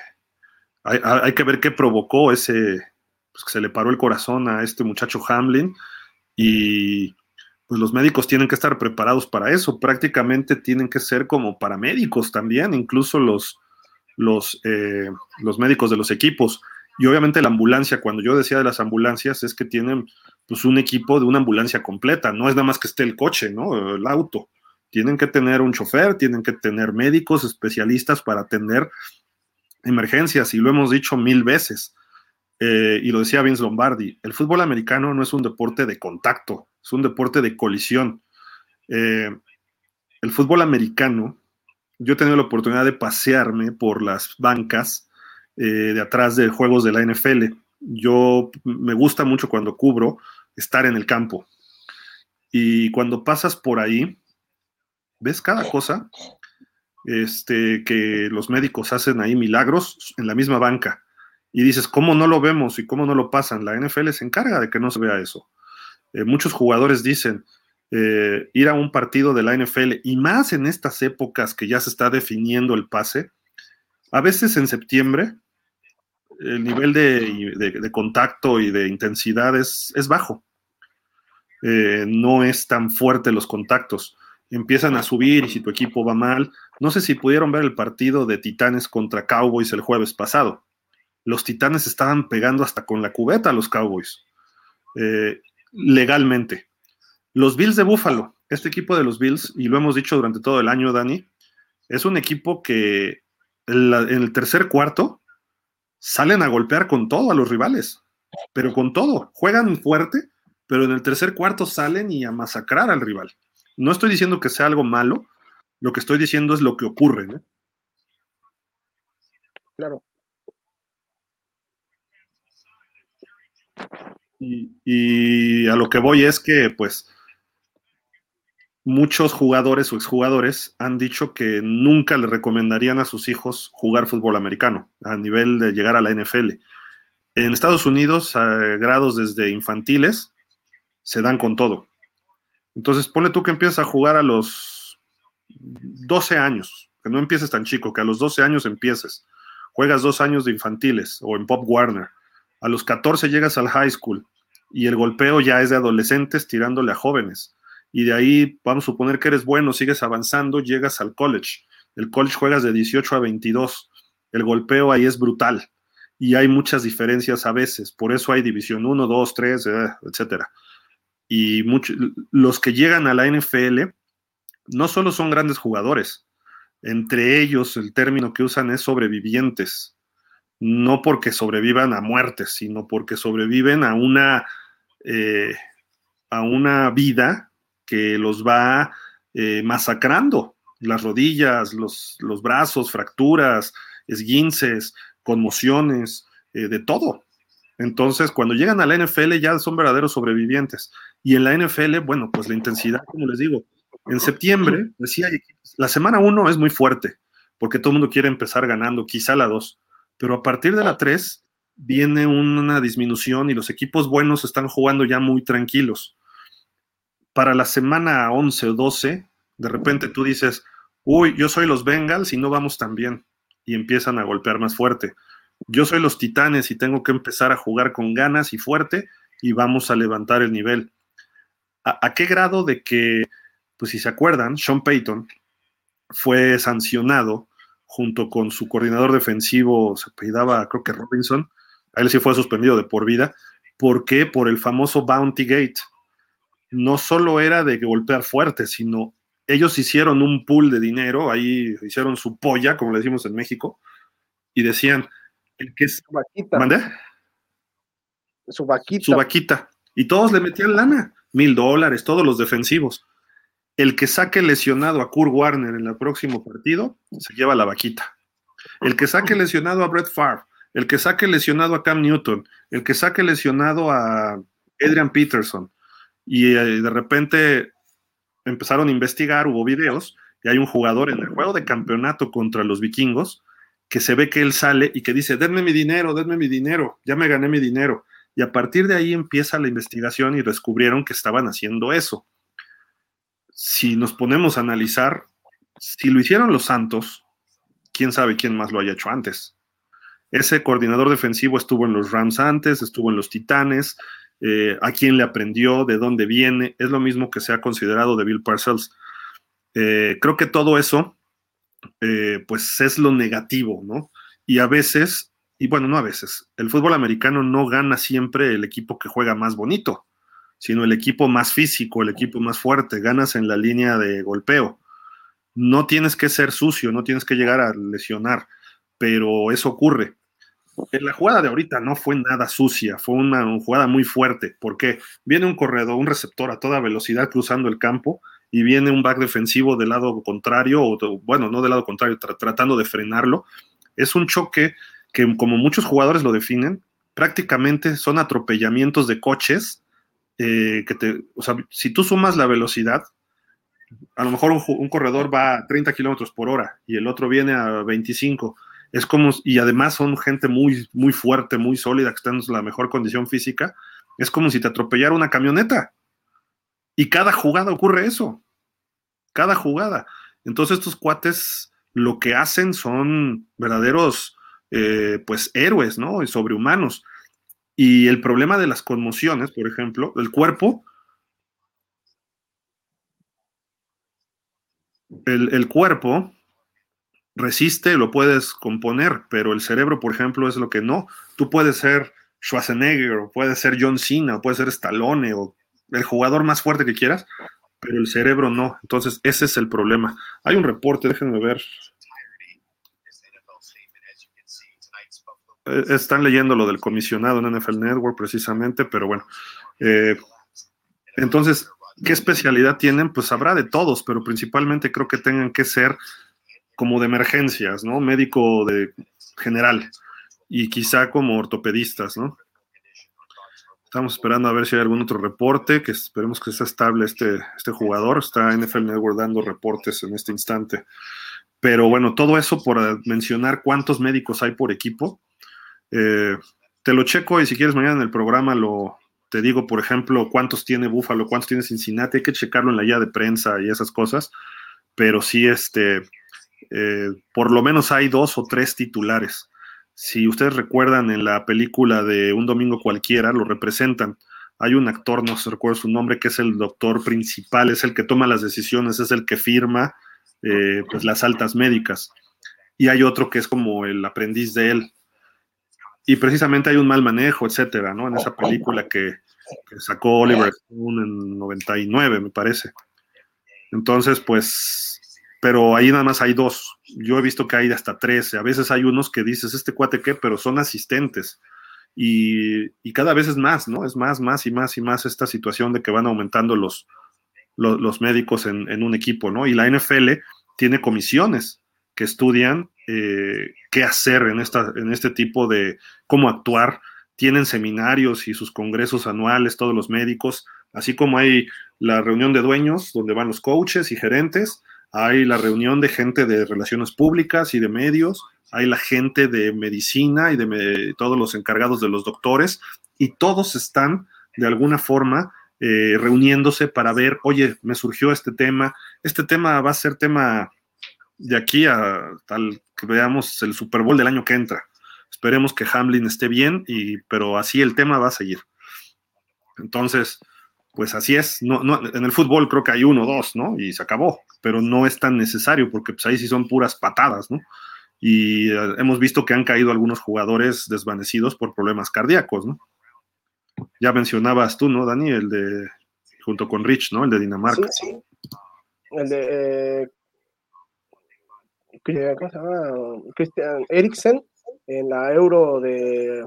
hay, hay, que ver qué provocó ese, pues que se le paró el corazón a este muchacho Hamlin y pues los médicos tienen que estar preparados para eso, prácticamente tienen que ser como paramédicos también, incluso los, los, eh, los médicos de los equipos. Y obviamente la ambulancia, cuando yo decía de las ambulancias, es que tienen pues un equipo de una ambulancia completa, no es nada más que esté el coche, ¿no? El auto. Tienen que tener un chofer, tienen que tener médicos especialistas para atender emergencias, y lo hemos dicho mil veces. Eh, y lo decía Vince Lombardi, el fútbol americano no es un deporte de contacto, es un deporte de colisión. Eh, el fútbol americano, yo he tenido la oportunidad de pasearme por las bancas eh, de atrás de juegos de la NFL. Yo me gusta mucho cuando cubro estar en el campo. Y cuando pasas por ahí, ves cada cosa este, que los médicos hacen ahí milagros en la misma banca y dices, ¿cómo no lo vemos y cómo no lo pasan? La NFL se encarga de que no se vea eso. Eh, muchos jugadores dicen, eh, ir a un partido de la NFL y más en estas épocas que ya se está definiendo el pase, a veces en septiembre el nivel de, contacto y de intensidad es, bajo. Eh, no es tan fuerte los contactos. Empiezan a subir y si tu equipo va mal, no sé si pudieron ver el partido de Titanes contra Cowboys el jueves pasado los Titanes estaban pegando hasta con la cubeta a los Cowboys, eh, legalmente. Los Bills de Buffalo, este equipo de los Bills, y lo hemos dicho durante todo el año, Dani, es un equipo que en, el tercer cuarto salen a golpear con todo a los rivales, pero con todo, juegan fuerte, pero en el tercer cuarto salen y a masacrar al rival. No estoy diciendo que sea algo malo, lo que estoy diciendo es lo que ocurre. Claro. Y, a lo que voy es que, pues, muchos jugadores o exjugadores han dicho que nunca le recomendarían a sus hijos jugar fútbol americano a nivel de llegar a la NFL. En Estados Unidos, a grados desde infantiles, se dan con todo. Entonces, pone tú que empiezas a jugar a los 12 años, que no empieces tan chico, que a los 12 años empieces. Juegas dos años de infantiles o en Pop Warner a los 14 llegas al high school y el golpeo ya es de adolescentes tirándole a jóvenes. Y de ahí, vamos a suponer que eres bueno, sigues avanzando, llegas al college. El college juegas de 18 a 22. El golpeo ahí es brutal. Y hay muchas diferencias a veces. Por eso hay división 1, 2, 3, etc. Y los que llegan a la NFL no solo son grandes jugadores. Entre ellos, el término que usan es sobrevivientes no porque sobrevivan a muerte, sino porque sobreviven a una, eh, a una vida que los va eh, masacrando. Las rodillas, los, los, brazos, fracturas, esguinces, conmociones, eh, de todo. Entonces, cuando llegan a la NFL ya son verdaderos sobrevivientes. Y en la NFL, bueno, pues la intensidad, como les digo, en septiembre, decía, la semana uno es muy fuerte, porque todo el mundo quiere empezar ganando, quizá la dos pero a partir de la 3 viene una disminución y los equipos buenos están jugando ya muy tranquilos. Para la semana 11 o 12, de repente tú dices, uy, yo soy los Bengals y no vamos tan bien, y empiezan a golpear más fuerte. Yo soy los Titanes y tengo que empezar a jugar con ganas y fuerte y vamos a levantar el nivel. ¿A, qué grado de que, pues si se acuerdan, Sean Payton fue sancionado junto con su coordinador defensivo, se apellidaba creo que Robinson, a él sí fue suspendido de por vida. ¿Por qué? Por el famoso Bounty Gate. No solo era de golpear fuerte, sino ellos hicieron un pool de dinero, ahí hicieron su polla, como le decimos en México, y decían, el que es... Su vaquita. ¿Mandé? Su vaquita. Su vaquita. Y todos le metían lana, mil dólares, todos los defensivos el que saque lesionado a Kurt Warner en el próximo partido se lleva la vaquita. El que saque lesionado a Brett Favre el que saque lesionado a Cam Newton, el que saque lesionado a Adrian Peterson, y eh, de repente empezaron a investigar, hubo videos, y hay un jugador en el juego de campeonato contra los vikingos que se ve que él sale y que dice, denme mi dinero, denme mi dinero, ya me gané mi dinero. Y a partir de ahí empieza la investigación y descubrieron que estaban haciendo eso. Si nos ponemos a analizar, si lo hicieron los Santos, quién sabe quién más lo haya hecho antes. Ese coordinador defensivo estuvo en los Rams antes, estuvo en los Titanes, eh, a quién le aprendió, de dónde viene, es lo mismo que se ha considerado de Bill Parcells. Eh, creo que todo eso, eh, pues es lo negativo, ¿no? Y a veces, y bueno, no a veces, el fútbol americano no gana siempre el equipo que juega más bonito, sino el equipo más físico, el equipo más fuerte, ganas en la línea de golpeo. No tienes que ser sucio, no tienes que llegar a lesionar, pero eso ocurre. En la jugada de ahorita no fue nada sucia, fue una, jugada muy fuerte, porque viene un corredor, un receptor a toda velocidad cruzando el campo y viene un back defensivo del lado contrario, o bueno, no del lado contrario, tratando de frenarlo. Es un choque que, como muchos jugadores lo definen, prácticamente son atropellamientos de coches. Eh, que te, o sea, si tú sumas la velocidad, a lo mejor un, corredor va a 30 kilómetros por hora y el otro viene a 25. Es como, y además son gente muy, muy fuerte, muy sólida, que están en la mejor condición física. Es como si te atropellara una camioneta. Y cada jugada ocurre eso. Cada jugada. Entonces estos cuates lo que hacen son verdaderos, eh, pues, héroes, ¿no? Y sobrehumanos. Y el problema de las conmociones, por ejemplo, el cuerpo el, cuerpo resiste, lo puedes componer, pero el cerebro, por ejemplo, es lo que no. Tú puedes ser Schwarzenegger, o puedes ser John Cena, o puedes ser Stallone, o el jugador más fuerte que quieras, pero el cerebro no. Entonces, ese es el problema. Hay un reporte, déjenme ver. Eh, están leyendo lo del comisionado en NFL Network precisamente, pero bueno. Eh, entonces, ¿Qué especialidad tienen? Pues habrá de todos, pero principalmente creo que tengan que ser como de emergencias, ¿no? Médico de general y quizá como ortopedistas, ¿no? Estamos esperando a ver si hay algún otro reporte, que esperemos que sea estable este, este jugador. Está NFL Network dando reportes en este instante. Pero bueno, todo eso por mencionar cuántos médicos hay por equipo. Eh, te lo checo y si quieres mañana en el programa lo, te digo, por ejemplo, cuántos tiene Búfalo, cuántos tiene Cincinnati, hay que checarlo en la guía de prensa y esas cosas, pero sí, este, eh, por lo menos hay dos o tres titulares. Si ustedes recuerdan en la película de Un Domingo Cualquiera, lo representan. Hay un actor, no se recuerda su nombre, que es el doctor principal, es el que toma las decisiones, es el que firma eh, pues, las altas médicas. Y hay otro que es como el aprendiz de él, y precisamente hay un mal manejo, etcétera, ¿no? En esa película que, sacó Oliver Stone en 99, me parece. Entonces, pues, pero ahí nada más hay dos. Yo he visto que hay hasta 13. A veces hay unos que dices, este cuate qué, pero son asistentes. Y, cada vez es más, ¿no? Es más, más y más y más esta situación de que van aumentando los, los, médicos en, en, un equipo, ¿no? Y la NFL tiene comisiones que estudian eh, qué hacer en, esta, en este tipo de cómo actuar. Tienen seminarios y sus congresos anuales, todos los médicos, así como hay la reunión de dueños, donde van los coaches y gerentes, hay la reunión de gente de relaciones públicas y de medios, hay la gente de medicina y de todos los encargados de los doctores, y todos están de alguna forma eh, reuniéndose para ver, oye, me surgió este tema, este tema va a ser tema de aquí a tal que veamos el Super Bowl del año que entra. Esperemos que Hamlin esté bien, y, pero así el tema va a seguir. Entonces, pues así es. No, no, en el fútbol creo que hay uno o dos, ¿no? Y se acabó, pero no es tan necesario porque pues ahí sí son puras patadas, ¿no? Y eh, hemos visto que han caído algunos jugadores desvanecidos por problemas cardíacos, ¿no? Ya mencionabas tú, ¿no, Dani? El de, junto con Rich, ¿no? El de Dinamarca. Sí, sí. El de eh, ¿cómo se llama? Christian Eriksen en la Euro de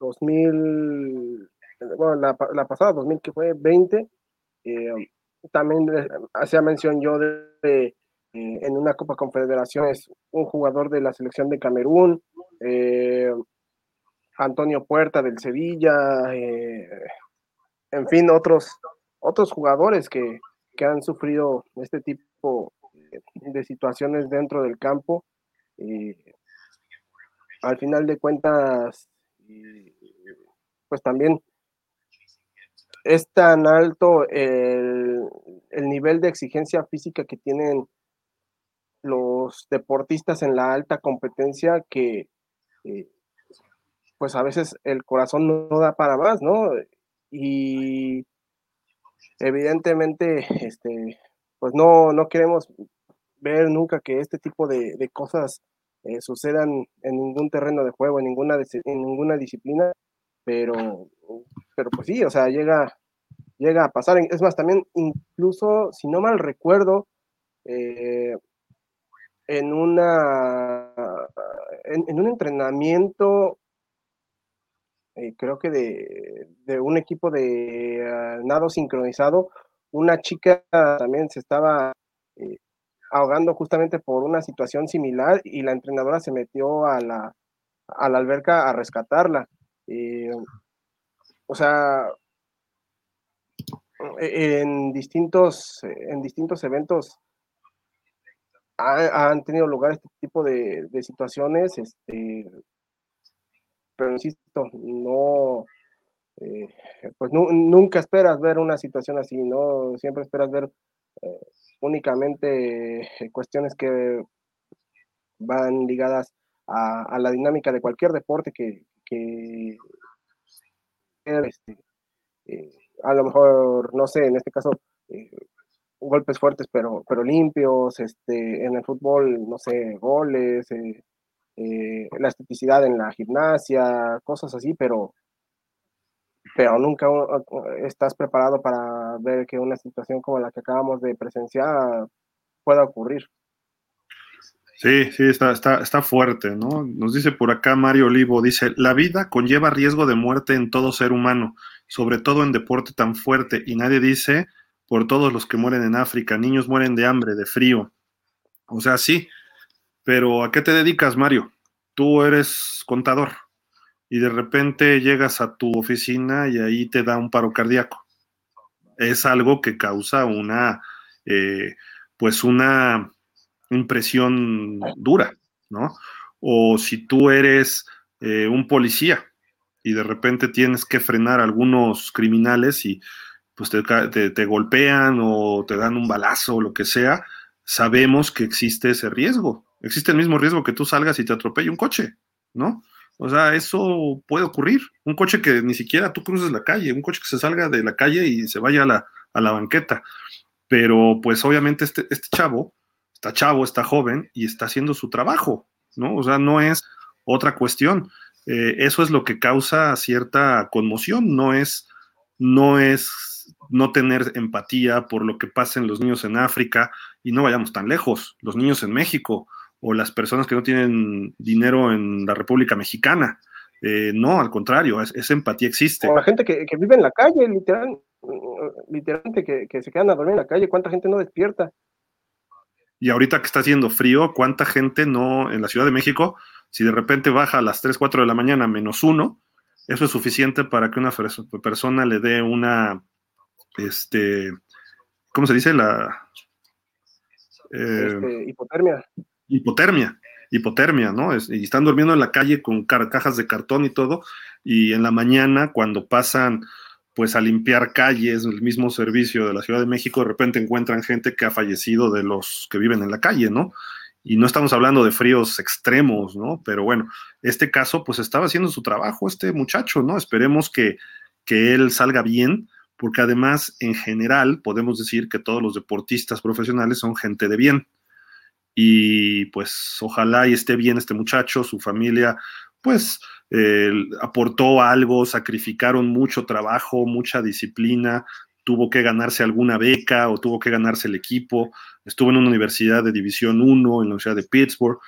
2000, bueno, la, la pasada 2000 que fue 20, eh, también hacía mención yo de, eh, en una Copa Confederaciones un jugador de la selección de Camerún, eh, Antonio Puerta del Sevilla, eh, en fin, otros, otros jugadores que, que, han sufrido este tipo de situaciones dentro del campo. al final de cuentas, pues también es tan alto el, el, nivel de exigencia física que tienen los deportistas en la alta competencia que eh, pues a veces el corazón no, da para más, ¿no? Y evidentemente, este, pues no, no queremos ver nunca que este tipo de, cosas eh, sucedan en ningún terreno de juego, en ninguna, en ninguna disciplina, pero, pero pues sí, o sea, llega, llega a pasar. Es más, también incluso, si no mal recuerdo, eh, en una en, un entrenamiento eh, creo que de, un equipo de ah, nado sincronizado una chica también se estaba eh, ahogando justamente por una situación similar y la entrenadora se metió a la, a la alberca a rescatarla. Eh, o sea, e, en distintos, en distintos eventos han tenido lugar este tipo de, situaciones, este, pero insisto, no, eh, pues nunca esperas ver una situación así, ¿no? Siempre esperas ver eh, únicamente cuestiones que van ligadas a, la dinámica de cualquier deporte que, este, eh, a lo mejor, no sé, en este caso, golpes fuertes pero, pero limpios, este, en el fútbol, no sé, goles, eh, eh, la esteticidad en la gimnasia, cosas así, pero, pero nunca estás preparado para ver que una situación como la que acabamos de presenciar pueda ocurrir. Sí, sí, está, está, está fuerte, ¿no? Nos dice por acá Mario Olivo, dice, la vida conlleva riesgo de muerte en todo ser humano, sobre todo en deporte tan fuerte, y nadie dice por todos los que mueren en África. Niños mueren de hambre, de frío. O sea, sí, pero ¿a qué te dedicas, Mario? Tú eres contador y de repente llegas a tu oficina y ahí te da un paro cardíaco. Es algo que causa una, eh, pues una impresión dura, ¿no? O si tú eres eh, un policía y de repente tienes que frenar a algunos criminales y pues te, golpean o te dan un balazo o lo que sea, sabemos que existe ese riesgo. Existe el mismo riesgo que tú salgas y te atropelle un coche, ¿no? O sea, eso puede ocurrir. Un coche que ni siquiera tú cruces la calle, un coche que se salga de la calle y se vaya a la, a la banqueta. Pero pues obviamente este, este chavo, está chavo, está joven y está haciendo su trabajo, ¿no? O sea, no es otra cuestión. Eh, eso es lo que causa cierta conmoción, no es, no es no tener empatía por lo que pasa en los niños en África y no vayamos tan lejos, los niños en México o las personas que no tienen dinero en la República Mexicana. Eh, no, al contrario, esa empatía existe. O la gente que, vive en la calle, literal, literalmente, que, se quedan a dormir en la calle, ¿cuánta gente no despierta? Y ahorita que está haciendo frío, ¿cuánta gente no en la Ciudad de México, si de repente baja a las 3, 4 de la mañana menos uno, eso es suficiente para que una persona le dé una este, ¿cómo se dice? La este, eh, hipotermia. Hipotermia, hipotermia, ¿no? y están durmiendo en la calle con cajas de cartón y todo, y en la mañana cuando pasan pues a limpiar calles, el mismo servicio de la Ciudad de México, de repente encuentran gente que ha fallecido de los que viven en la calle, ¿no? Y no estamos hablando de fríos extremos, ¿no? Pero bueno, este caso pues estaba haciendo su trabajo este muchacho, ¿no? Esperemos que, que él salga bien, porque además en general podemos decir que todos los deportistas profesionales son gente de bien. Y pues ojalá y esté bien este muchacho, su familia, pues aportó algo, sacrificaron mucho trabajo, mucha disciplina, tuvo que ganarse alguna beca o tuvo que ganarse el equipo, estuvo en una universidad de División 1 en la Universidad de Pittsburgh,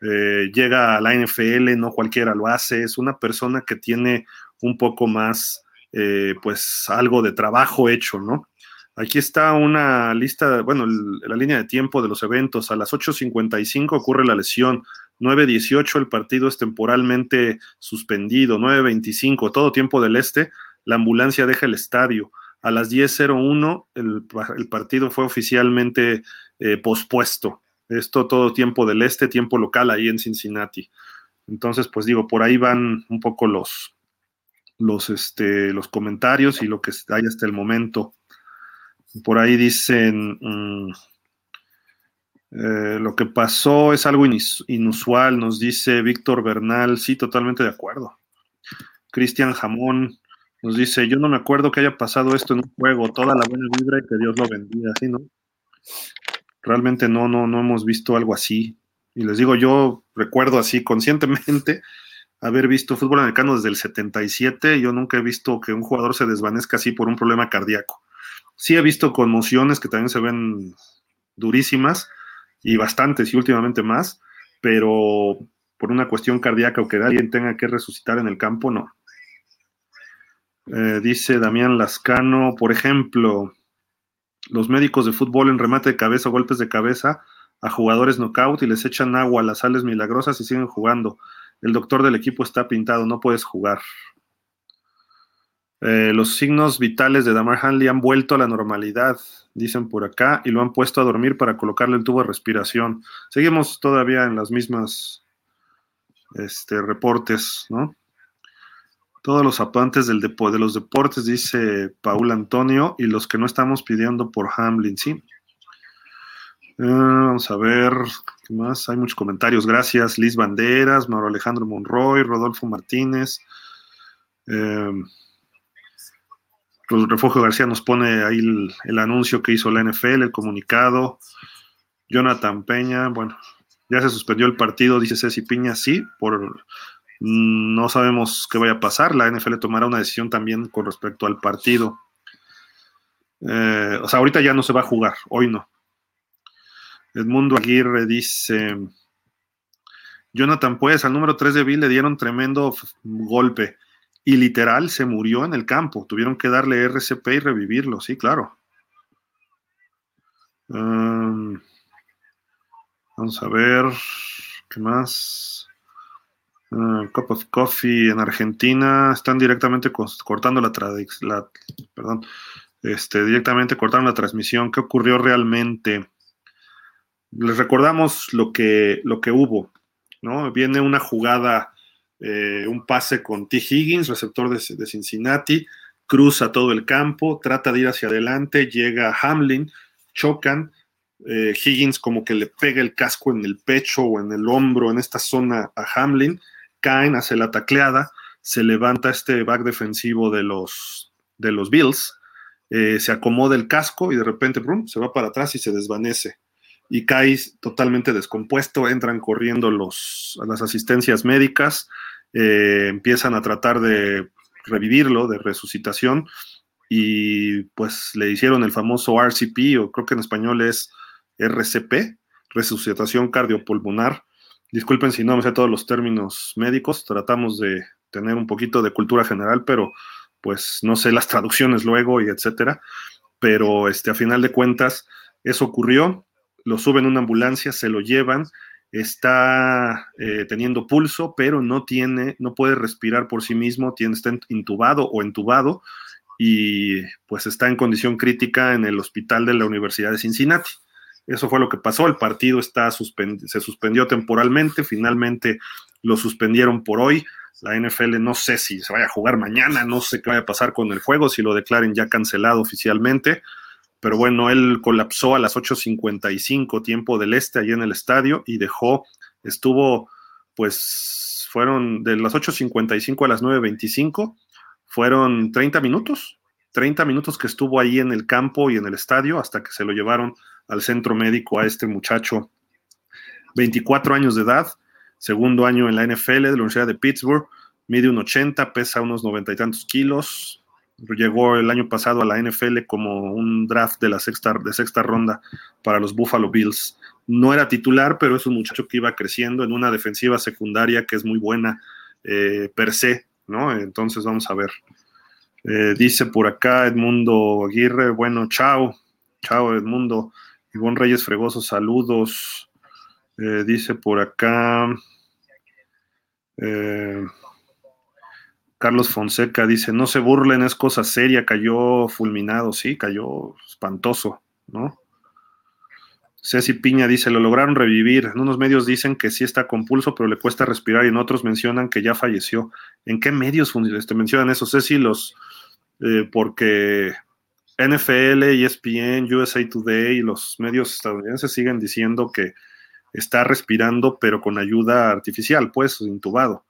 eh, llega a la NFL, no cualquiera lo hace, es una persona que tiene un poco más eh, pues algo de trabajo hecho, ¿no? Aquí está una lista, bueno, la línea de tiempo de los eventos. A las 8.55 ocurre la lesión. 9.18 el partido es temporalmente suspendido. 9.25 todo tiempo del este, la ambulancia deja el estadio. A las 10.01 el, el, partido fue oficialmente eh, pospuesto. Esto todo tiempo del este, tiempo local ahí en Cincinnati. Entonces, pues digo, por ahí van un poco los, los, este, los comentarios y lo que hay hasta el momento. Por ahí dicen, mm, eh, lo que pasó es algo inusual, nos dice Víctor Bernal, sí, totalmente de acuerdo. Cristian Jamón nos dice, yo no me acuerdo que haya pasado esto en un juego, toda la buena vibra y que Dios lo bendiga, ¿sí, no? Realmente no, no, no hemos visto algo así. Y les digo, yo recuerdo así conscientemente haber visto fútbol americano desde el 77, yo nunca he visto que un jugador se desvanezca así por un problema cardíaco. Sí he visto conmociones que también se ven durísimas y bastantes y últimamente más, pero por una cuestión cardíaca o que alguien tenga que resucitar en el campo, no. Eh, dice Damián Lascano, por ejemplo, los médicos de fútbol en remate de cabeza o golpes de cabeza a jugadores knockout y les echan agua las sales milagrosas y siguen jugando. El doctor del equipo está pintado, no puedes jugar. Eh, los signos vitales de Damar Hanley han vuelto a la normalidad, dicen por acá, y lo han puesto a dormir para colocarle el tubo de respiración. Seguimos todavía en las mismas este, reportes, ¿no? Todos los apantes del de los deportes, dice Paul Antonio, y los que no estamos pidiendo por Hamlin, sí. Eh, vamos a ver, ¿qué más? Hay muchos comentarios. Gracias, Liz Banderas, Mauro Alejandro Monroy, Rodolfo Martínez. Eh, pues, Refugio García nos pone ahí el, anuncio que hizo la NFL, el comunicado. Jonathan Peña, bueno, ya se suspendió el partido, dice Ceci Piña, sí, por mm, no sabemos qué vaya a pasar. La NFL tomará una decisión también con respecto al partido. Eh, o sea, ahorita ya no se va a jugar, hoy no. Edmundo Aguirre dice: Jonathan, pues al número 3 de Bill le dieron tremendo golpe y literal se murió en el campo. Tuvieron que darle RCP y revivirlo, sí, claro. vamos a ver, ¿qué más? Uh, Cup of Coffee en Argentina están directamente cortando la, la perdón, este, directamente cortaron la transmisión. ¿Qué ocurrió realmente? Les recordamos lo que, lo que hubo, ¿no? Viene una jugada eh, un pase con T. Higgins, receptor de, Cincinnati, cruza todo el campo, trata de ir hacia adelante, llega Hamlin, chocan, eh, Higgins como que le pega el casco en el pecho o en el hombro, en esta zona a Hamlin, caen, hace la tacleada, se levanta este back defensivo de los, de los Bills, eh, se acomoda el casco y de repente brum, se va para atrás y se desvanece. Y cae totalmente descompuesto, entran corriendo los, las asistencias médicas, eh, empiezan a tratar de revivirlo, de resucitación, y pues le hicieron el famoso RCP, o creo que en español es RCP, resucitación cardiopulmonar. Disculpen si no me sé todos los términos médicos, tratamos de tener un poquito de cultura general, pero pues no sé las traducciones luego y etcétera. Pero este, a final de cuentas, eso ocurrió, lo suben a una ambulancia, se lo llevan, está eh, teniendo pulso, pero no tiene, no puede respirar por sí mismo, tiene, está intubado o entubado y pues está en condición crítica en el hospital de la Universidad de Cincinnati. Eso fue lo que pasó, el partido está se suspendió temporalmente, finalmente lo suspendieron por hoy. La NFL no sé si se vaya a jugar mañana, no sé qué vaya a pasar con el juego, si lo declaren ya cancelado oficialmente pero bueno, él colapsó a las 8.55 tiempo del este allí en el estadio y dejó, estuvo, pues fueron de las 8.55 a las 9.25, fueron 30 minutos, 30 minutos que estuvo ahí en el campo y en el estadio hasta que se lo llevaron al centro médico a este muchacho, 24 años de edad, segundo año en la NFL de la Universidad de Pittsburgh, mide un 80, pesa unos noventa y tantos kilos, llegó el año pasado a la NFL como un draft de la sexta, de sexta ronda para los Buffalo Bills. No era titular, pero es un muchacho que iba creciendo en una defensiva secundaria que es muy buena eh, per se, ¿no? Entonces vamos a ver. Eh, dice por acá Edmundo Aguirre, bueno, chao, chao Edmundo. Ivonne Reyes Fregoso, saludos. Eh, dice por acá eh, Carlos Fonseca, dice, no se burlen, es cosa seria, cayó fulminado, sí, cayó espantoso, ¿no? Ceci Piña dice, lo lograron revivir. En unos medios dicen que sí está con pulso, pero le cuesta respirar, y en otros mencionan que ya falleció. ¿En qué medios este, mencionan eso? Ceci, los, eh, porque NFL, ESPN, USA Today y los medios estadounidenses siguen diciendo que está respirando, pero con ayuda artificial, pues, intubado,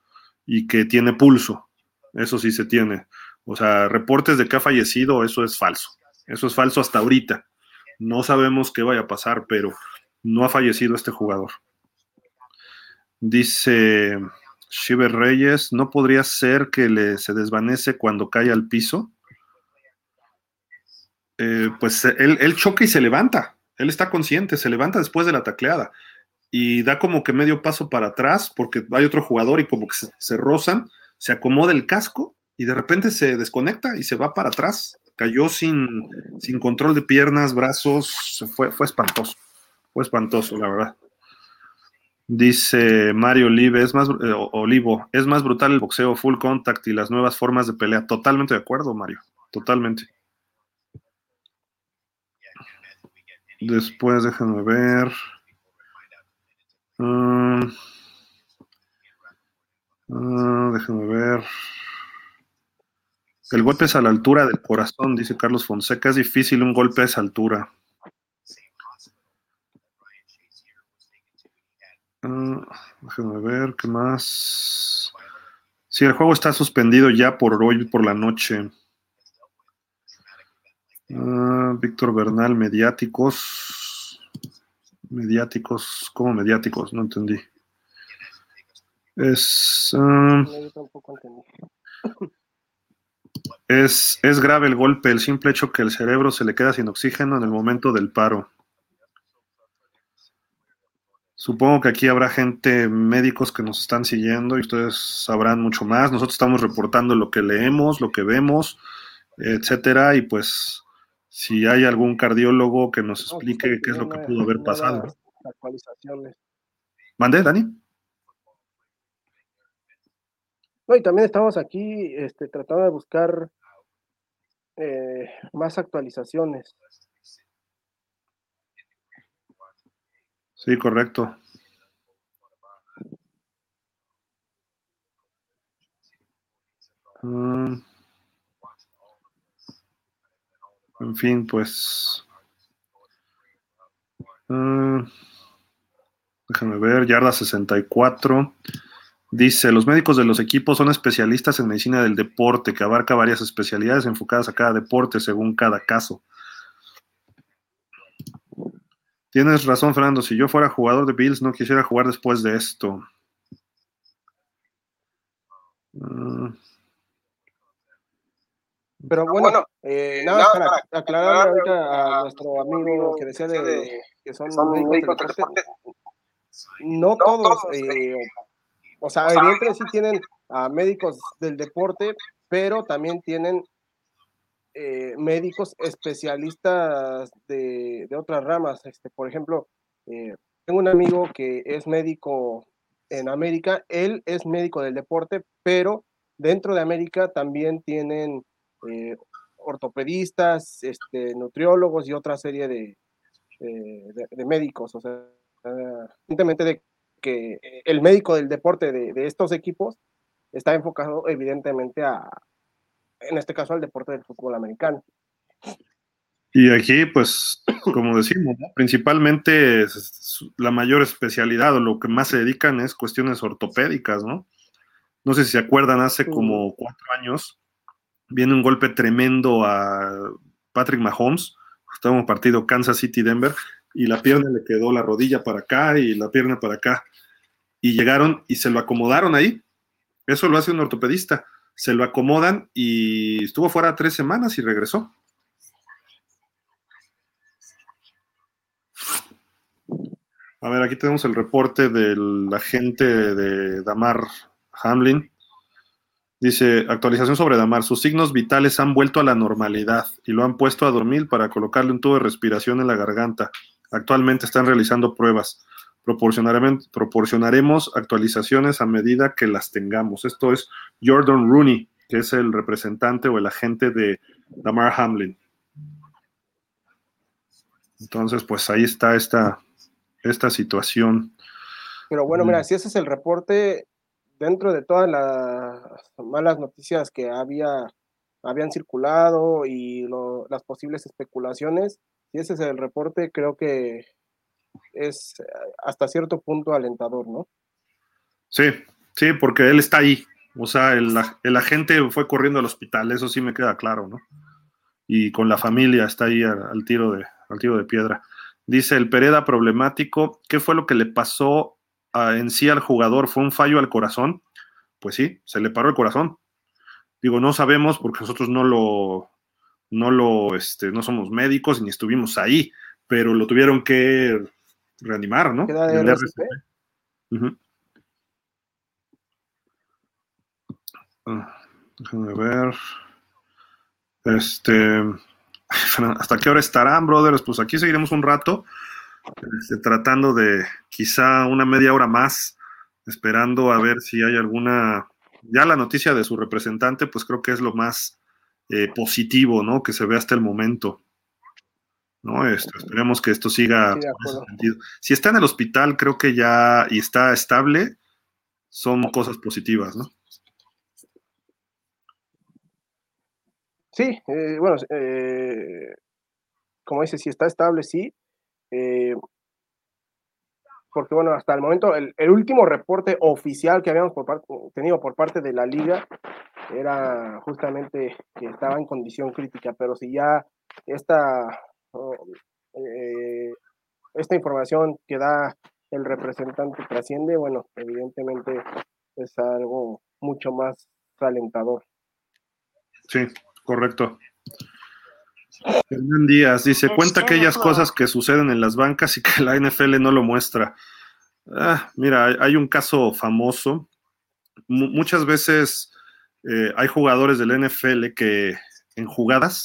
y que tiene pulso. Eso sí se tiene. O sea, reportes de que ha fallecido, eso es falso. Eso es falso hasta ahorita. No sabemos qué vaya a pasar, pero no ha fallecido este jugador. Dice Shiver Reyes, ¿no podría ser que le, se desvanece cuando cae al piso? Eh, pues él, él, choca y se levanta. Él está consciente, se levanta después de la tacleada y da como que medio paso para atrás porque hay otro jugador y como que se, se rozan, se acomoda el casco y de repente se desconecta y se va para atrás cayó sin, sin control de piernas, brazos, fue, fue espantoso, fue espantoso, la verdad. Dice Mario Olive, es más, eh, Olivo, es más brutal el boxeo full contact y las nuevas formas de pelea. Totalmente de acuerdo, Mario, totalmente. Después déjenme ver. Uh, déjenme ver. El golpe es a la altura del corazón, dice Carlos Fonseca. Es difícil un golpe a esa altura. Uh, déjenme ver qué más. Sí, el juego está suspendido ya por hoy, por la noche. Ah, Víctor Bernal, mediáticos. Mediáticos, ¿cómo mediáticos? No entendí. Es. Uh, es, es grave el golpe, el simple hecho que el cerebro se le queda sin oxígeno en el momento del paro. Supongo que aquí habrá gente, médicos que nos están siguiendo y ustedes sabrán mucho más. Nosotros estamos reportando lo que leemos, lo que vemos, etcétera, y pues si hay algún cardiólogo que nos explique qué es lo que pudo haber pasado. ¿Mande, Dani? Y también estamos aquí este, tratando de buscar eh, más actualizaciones. Sí, correcto. Mm. en fin, pues. Uh, déjame ver, yarda 64. Dice, los médicos de los equipos son especialistas en medicina del deporte, que abarca varias especialidades enfocadas a cada deporte según cada caso. Tienes razón, Fernando. Si yo fuera jugador de Bills, no quisiera jugar después de esto. Mm. Pero bueno, eh, nada, para, aclarar ahorita a nuestro amigo que decía de, que son, médicos del deporte. No todos, eh, o sea, evidentemente sí tienen a médicos del deporte, pero también tienen eh, médicos especialistas de, otras ramas. Este, por ejemplo, eh, tengo un amigo que es médico en América, él es médico del deporte, pero dentro de América también tienen eh, ortopedistas, este, nutriólogos y otra serie de, de médicos. O sea, evidentemente de que el médico del deporte de, estos equipos está enfocado evidentemente a, en este caso, al deporte del fútbol americano. Y aquí, pues, como decimos, principalmente la mayor especialidad o lo que más se dedican es cuestiones ortopédicas, ¿no? No sé si se acuerdan, hace como cuatro años viene un golpe tremendo a Patrick Mahomes, estaba un partido Kansas City-Denver, y la pierna le quedó la rodilla para acá y la pierna para acá y llegaron y se lo acomodaron ahí. Eso lo hace un ortopedista. Se lo acomodan y estuvo fuera tres semanas y regresó. A ver, aquí tenemos el reporte del agente de Damar Hamlin. Dice, actualización sobre Damar. Sus signos vitales han vuelto a la normalidad y lo han puesto a dormir para colocarle un tubo de respiración en la garganta. Actualmente están realizando pruebas. Proporcionaremos, actualizaciones a medida que las tengamos. Esto es Jordan Rooney, que es el representante o el agente de Damar Hamlin. Entonces, pues ahí está esta, esta situación. Pero bueno, mira, mm. si ese es el reporte, dentro de todas las malas noticias que había, habían circulado y las posibles especulaciones, si ese es el reporte, creo que es hasta cierto punto alentador, ¿no? Sí, sí, porque él está ahí. O sea, el, el agente fue corriendo al hospital, eso sí me queda claro, ¿no? Y con la familia está ahí al, tiro, de, al tiro de piedra. Dice el Pereda problemático, ¿qué fue lo que le pasó en sí al jugador fue un fallo al corazón, pues sí, se le paró el corazón. Digo, no sabemos porque nosotros no lo, no lo, este, no somos médicos ni estuvimos ahí, pero lo tuvieron que reanimar, ¿no? Ah, déjame ver. Este, ¿hasta qué hora estarán, brothers? Pues aquí seguiremos un rato. Este, tratando de quizá una media hora más, esperando a ver si hay alguna, ya la noticia de su representante, pues creo que es lo más eh, positivo, ¿no? Que se ve hasta el momento. ¿no? Este, esperemos que esto siga Si está en el hospital, creo que ya y está estable, son cosas positivas, ¿no? Sí, eh, bueno, eh, como dice, si está estable, sí. Eh, porque bueno, hasta el momento, el, último reporte oficial que habíamos tenido por parte de la liga era justamente que estaba en condición crítica, pero si ya esta, eh, esta información que da el representante trasciende, bueno, evidentemente es algo mucho más alentador. Sí, correcto. Hernán Díaz dice, cuenta aquellas cosas que suceden en las bancas y que la NFL no lo muestra. Ah, mira, hay un caso famoso. muchas veces eh, hay jugadores del NFL que en jugadas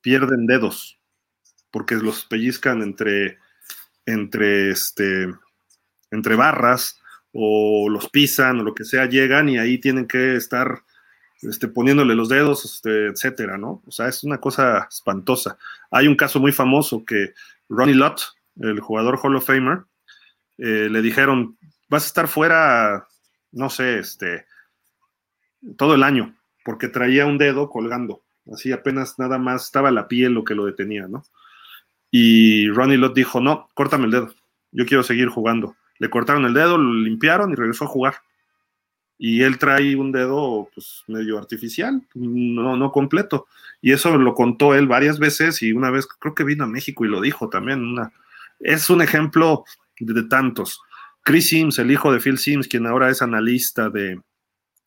pierden dedos porque los pellizcan entre, entre, este, entre barras o los pisan o lo que sea, llegan y ahí tienen que estar este, poniéndole los dedos, este, etcétera, ¿no? O sea, es una cosa espantosa. Hay un caso muy famoso que Ronnie Lott, el jugador Hall of Famer, eh, le dijeron, vas a estar fuera, no sé, este, todo el año, porque traía un dedo colgando, así apenas nada más estaba la piel lo que lo detenía, ¿no? Y Ronnie Lott dijo, no, córtame el dedo, yo quiero seguir jugando. Le cortaron el dedo, lo limpiaron y regresó a jugar y él trae un dedo pues medio artificial, no, no completo. Y eso lo contó él varias veces y una vez creo que vino a México y lo dijo también. Es un ejemplo de, tantos. Chris Sims, el hijo de Phil Sims, quien ahora es analista de,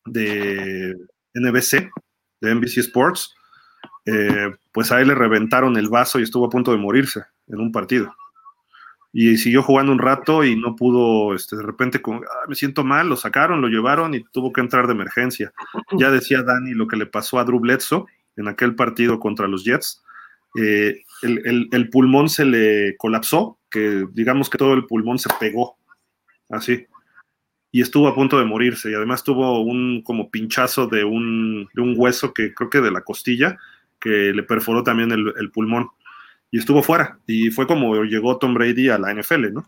de NBC, de NBC Sports, eh, pues a él le reventaron el vaso y estuvo a punto de morirse en un partido y siguió jugando un rato y no pudo, este, de repente, ah, me siento mal, lo sacaron, lo llevaron y tuvo que entrar de emergencia. Ya decía Dani lo que le pasó a Drew Bledsoe en aquel partido contra los Jets. Eh, el, pulmón se le colapsó, que digamos que todo el pulmón se pegó, así, y estuvo a punto de morirse, y además tuvo un como pinchazo de un, de un hueso que creo que de la costilla, que le perforó también el pulmón y estuvo fuera. Y fue como llegó Tom Brady a la NFL, ¿no?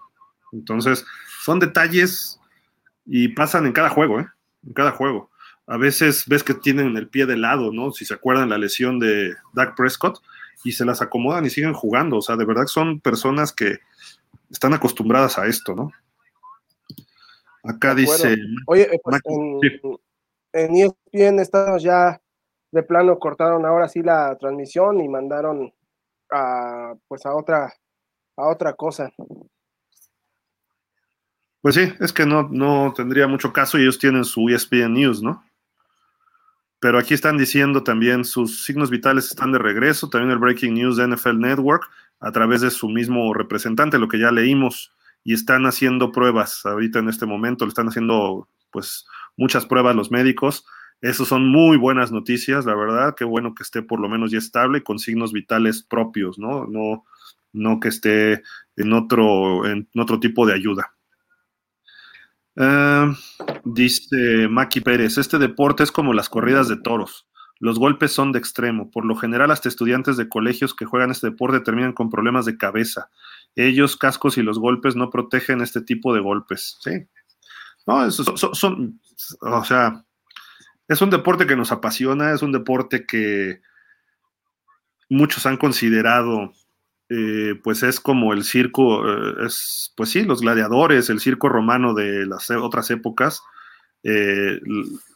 Entonces, son detalles y pasan en cada juego, ¿eh? En cada juego. A veces ves que tienen el pie de lado, ¿no? Si se acuerdan la lesión de Dak Prescott y se las acomodan y siguen jugando. O sea, de verdad son personas que están acostumbradas a esto, ¿no? Acá dice. Oye, eh, pues en, en ESPN estamos ya de plano, cortaron ahora sí la transmisión y mandaron a, pues a otra, a otra cosa. Pues sí, es que no, no tendría mucho caso y ellos tienen su ESPN News, ¿no? Pero aquí están diciendo también sus signos vitales están de regreso, también el Breaking News de NFL Network a través de su mismo representante, lo que ya leímos, y están haciendo pruebas ahorita en este momento, le están haciendo pues muchas pruebas los médicos Esas son muy buenas noticias, la verdad. Qué bueno que esté por lo menos ya estable con signos vitales propios, ¿no? No, no que esté en otro, en otro tipo de ayuda. Ah, dice Maki Pérez, este deporte es como las corridas de toros. Los golpes son de extremo. Por lo general, hasta estudiantes de colegios que juegan este deporte terminan con problemas de cabeza. Ellos, cascos y los golpes no protegen este tipo de golpes. Sí. No, son, son, o sea, es un deporte que nos apasiona, es un deporte que muchos han considerado, eh, pues es como el circo, eh, es, pues sí, los gladiadores, el circo romano de las otras épocas, eh,